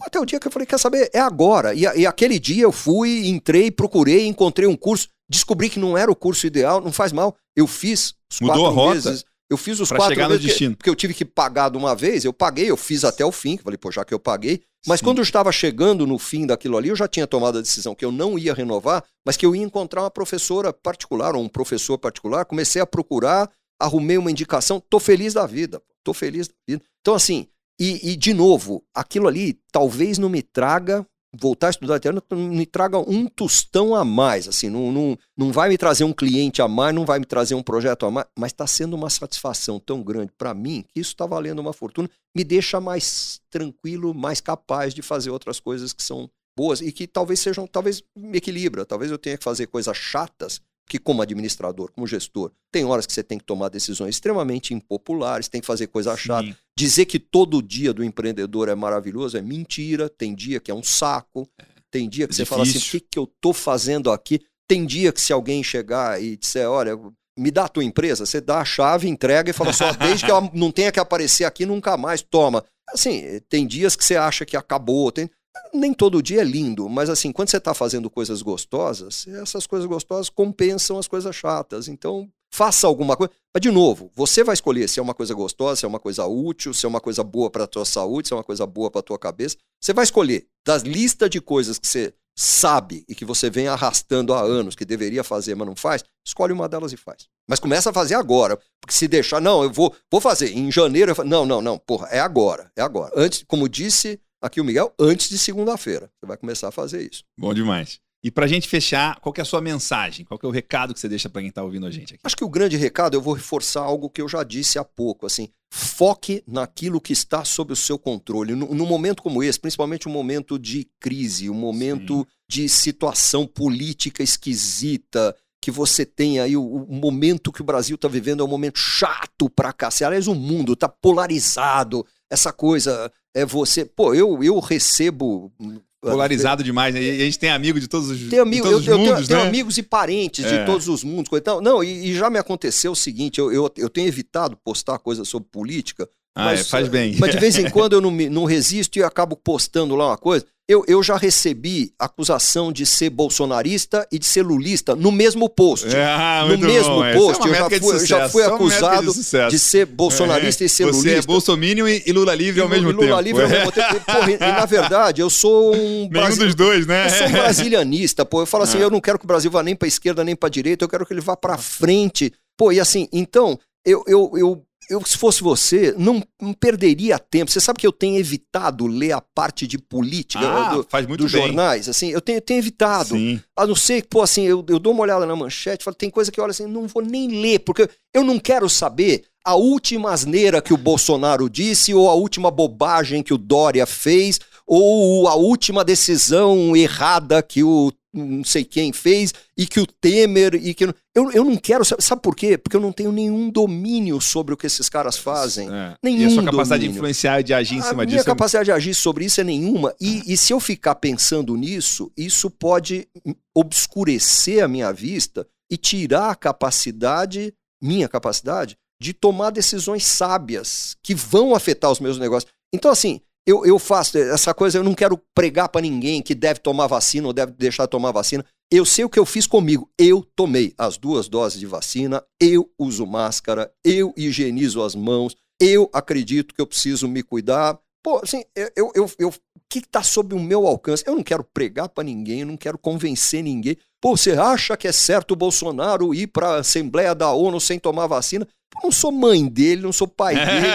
Speaker 2: Até o dia que eu falei, quer saber? É agora. E, e aquele dia eu fui, entrei, procurei, encontrei um curso, descobri que não era o curso ideal, não faz mal. Eu fiz
Speaker 1: os Mudou
Speaker 2: quatro
Speaker 1: a rota.
Speaker 2: meses. Eu fiz os
Speaker 1: pra
Speaker 2: quatro
Speaker 1: chegar
Speaker 2: meses.
Speaker 1: No destino.
Speaker 2: Porque, porque eu tive que pagar de uma vez, eu paguei, eu fiz até o fim. Falei, pô, já que eu paguei. Mas Sim. quando eu estava chegando no fim daquilo ali, eu já tinha tomado a decisão que eu não ia renovar, mas que eu ia encontrar uma professora particular ou um professor particular. Comecei a procurar, arrumei uma indicação, tô feliz da vida. Tô feliz da vida. Então, assim, e, e, de novo, aquilo ali talvez não me traga, voltar a estudar italiano, me traga um tostão a mais. Assim, não, não, não vai me trazer um cliente a mais, não vai me trazer um projeto a mais, mas está sendo uma satisfação tão grande para mim que isso está valendo uma fortuna, me deixa mais tranquilo, mais capaz de fazer outras coisas que são boas e que talvez sejam, talvez me equilibra, talvez eu tenha que fazer coisas chatas que como administrador, como gestor, tem horas que você tem que tomar decisões extremamente impopulares, tem que fazer coisa chata. Dizer que todo dia do empreendedor é maravilhoso é mentira, tem dia que é um saco, tem dia que é você fala assim, o que, que eu tô fazendo aqui? Tem dia que se alguém chegar e disser, olha, me dá a tua empresa, você dá a chave, entrega e fala só, assim, desde que ela não tenha que aparecer aqui nunca mais, toma. Assim, tem dias que você acha que acabou, tem nem todo dia é lindo, mas assim, quando você está fazendo coisas gostosas, essas coisas gostosas compensam as coisas chatas. Então, faça alguma coisa. Mas, de novo, você vai escolher se é uma coisa gostosa, se é uma coisa útil, se é uma coisa boa para a tua saúde, se é uma coisa boa para a tua cabeça. Você vai escolher das listas de coisas que você sabe e que você vem arrastando há anos, que deveria fazer, mas não faz, escolhe uma delas e faz. Mas começa a fazer agora, porque se deixar, não, eu vou, vou fazer, em janeiro, eu não, não, não, porra, é agora, é agora. Antes, como disse aqui o Miguel antes de segunda-feira. Você vai começar a fazer isso.
Speaker 1: Bom demais. E para a gente fechar, qual é a sua mensagem? Qual é o recado que você deixa para quem está ouvindo a gente aqui?
Speaker 2: Acho que o grande recado, eu vou reforçar algo que eu já disse há pouco, assim, foque naquilo que está sob o seu controle. Num momento como esse, principalmente um momento de crise, um momento Sim. de situação política esquisita, que você tem aí o, o momento que o Brasil está vivendo é um momento chato para cá. Aliás, o mundo está polarizado, essa coisa é você. Pô, eu, eu recebo.
Speaker 1: Polarizado demais, né? E a gente tem amigo de todos os,
Speaker 2: tem amigo,
Speaker 1: todos
Speaker 2: eu,
Speaker 1: os mundos,
Speaker 2: eu tenho, né? tenho amigos e parentes é. de todos os mundos. Então, não, e, e, já me aconteceu o seguinte: eu, eu, eu tenho evitado postar coisas sobre política.
Speaker 1: Ah, mas, é, faz bem.
Speaker 2: Mas de vez em quando eu não, me, não resisto e acabo postando lá uma coisa. Eu, eu já recebi acusação de ser bolsonarista e de ser lulista no mesmo post.
Speaker 1: Ah,
Speaker 2: no mesmo
Speaker 1: bom.
Speaker 2: post.
Speaker 1: É
Speaker 2: eu, já fui, já fui acusado de, de, ser bolsonarista
Speaker 1: é.
Speaker 2: e ser
Speaker 1: Você
Speaker 2: lulista.
Speaker 1: Você é bolsominion e, Lula livre ao mesmo
Speaker 2: Lula
Speaker 1: tempo.
Speaker 2: Lula livre ao mesmo tempo. Porra, e, na verdade, eu sou um.
Speaker 1: Nenhum dos dois, né?
Speaker 2: Eu sou um brasilianista, pô. Eu falo assim: ah. eu não quero que o Brasil vá nem para esquerda nem para direita, eu quero que ele vá para frente. Pô, e assim, então, eu, eu, eu eu, se fosse você, não, não, perderia tempo. Você sabe que eu tenho evitado ler a parte de política
Speaker 1: ah,
Speaker 2: do,
Speaker 1: faz muito
Speaker 2: dos
Speaker 1: bem.
Speaker 2: jornais. Assim, eu tenho, tenho evitado.
Speaker 1: Sim.
Speaker 2: A não ser que, pô, assim, eu, eu dou uma olhada na manchete, falo, tem coisa que eu olho assim, não vou nem ler, porque eu não quero saber a última asneira que o Bolsonaro disse, ou a última bobagem que o Dória fez, ou a última decisão errada que o não sei quem fez, e que o Temer, e que. Eu, eu não quero. Sabe por quê? Porque eu não tenho nenhum domínio sobre o que esses caras fazem. É. Nenhum
Speaker 1: e a sua capacidade domínio. de influenciar, de agir em cima
Speaker 2: a
Speaker 1: disso.
Speaker 2: Minha é capacidade de agir sobre isso é nenhuma. E, e se eu ficar pensando nisso, isso pode obscurecer a minha vista e tirar a capacidade, minha capacidade, de tomar decisões sábias que vão afetar os meus negócios. Então, assim, eu, eu faço essa coisa, eu não quero pregar para ninguém que deve tomar vacina ou deve deixar de tomar vacina. Eu sei o que eu fiz comigo. Eu tomei as duas doses de vacina, eu uso máscara, eu higienizo as mãos, eu acredito que eu preciso me cuidar. Pô, assim, eu, eu, eu, o que está sob o meu alcance? Eu não quero pregar para ninguém, eu não quero convencer ninguém. Pô, você acha que é certo o Bolsonaro ir para a Assembleia da ONU sem tomar vacina? Não sou mãe dele, não sou pai dele.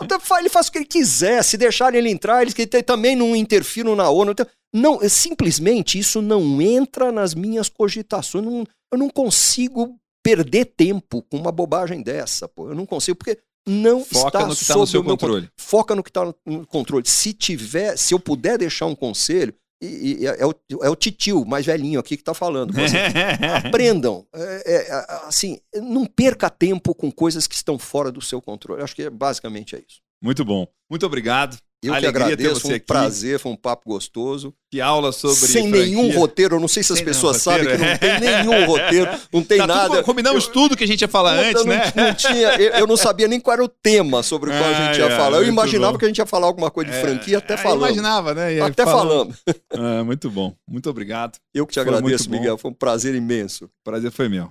Speaker 2: Não sou, ele faz o que ele quiser. Se deixarem ele entrar, eles também não interfiram na ONU. Então, não, simplesmente isso não entra nas minhas cogitações. Não, eu não consigo perder tempo com uma bobagem dessa. Pô. Eu não consigo, porque não
Speaker 1: Foca
Speaker 2: está
Speaker 1: no que está no seu controle.
Speaker 2: Controle. Foca no que está no controle. Se tiver, se eu puder deixar um conselho, e, e, é, o, é o titio mais velhinho aqui que está falando. Assim, aprendam. É, é, assim, não perca tempo com coisas que estão fora do seu controle. Acho que é, basicamente é isso.
Speaker 1: Muito bom. Muito obrigado.
Speaker 2: Eu que agradeço, foi um aqui. prazer, foi um papo gostoso.
Speaker 1: Que aula sobre
Speaker 2: Sem franquia. nenhum roteiro, eu não sei se as Sem pessoas sabem que não tem nenhum roteiro, não tem tá nada.
Speaker 1: Tudo, combinamos eu, tudo que a gente ia falar antes,
Speaker 2: não,
Speaker 1: né?
Speaker 2: Não tinha, eu, eu, não sabia nem qual era o tema sobre o qual a gente ia falar. Eu imaginava bom. que a gente ia falar alguma coisa de é, franquia, até falando.
Speaker 1: imaginava, né?
Speaker 2: até falando.
Speaker 1: É, muito bom. Muito obrigado.
Speaker 2: Eu que te foi agradeço, Miguel. Foi um prazer imenso.
Speaker 1: Prazer foi meu.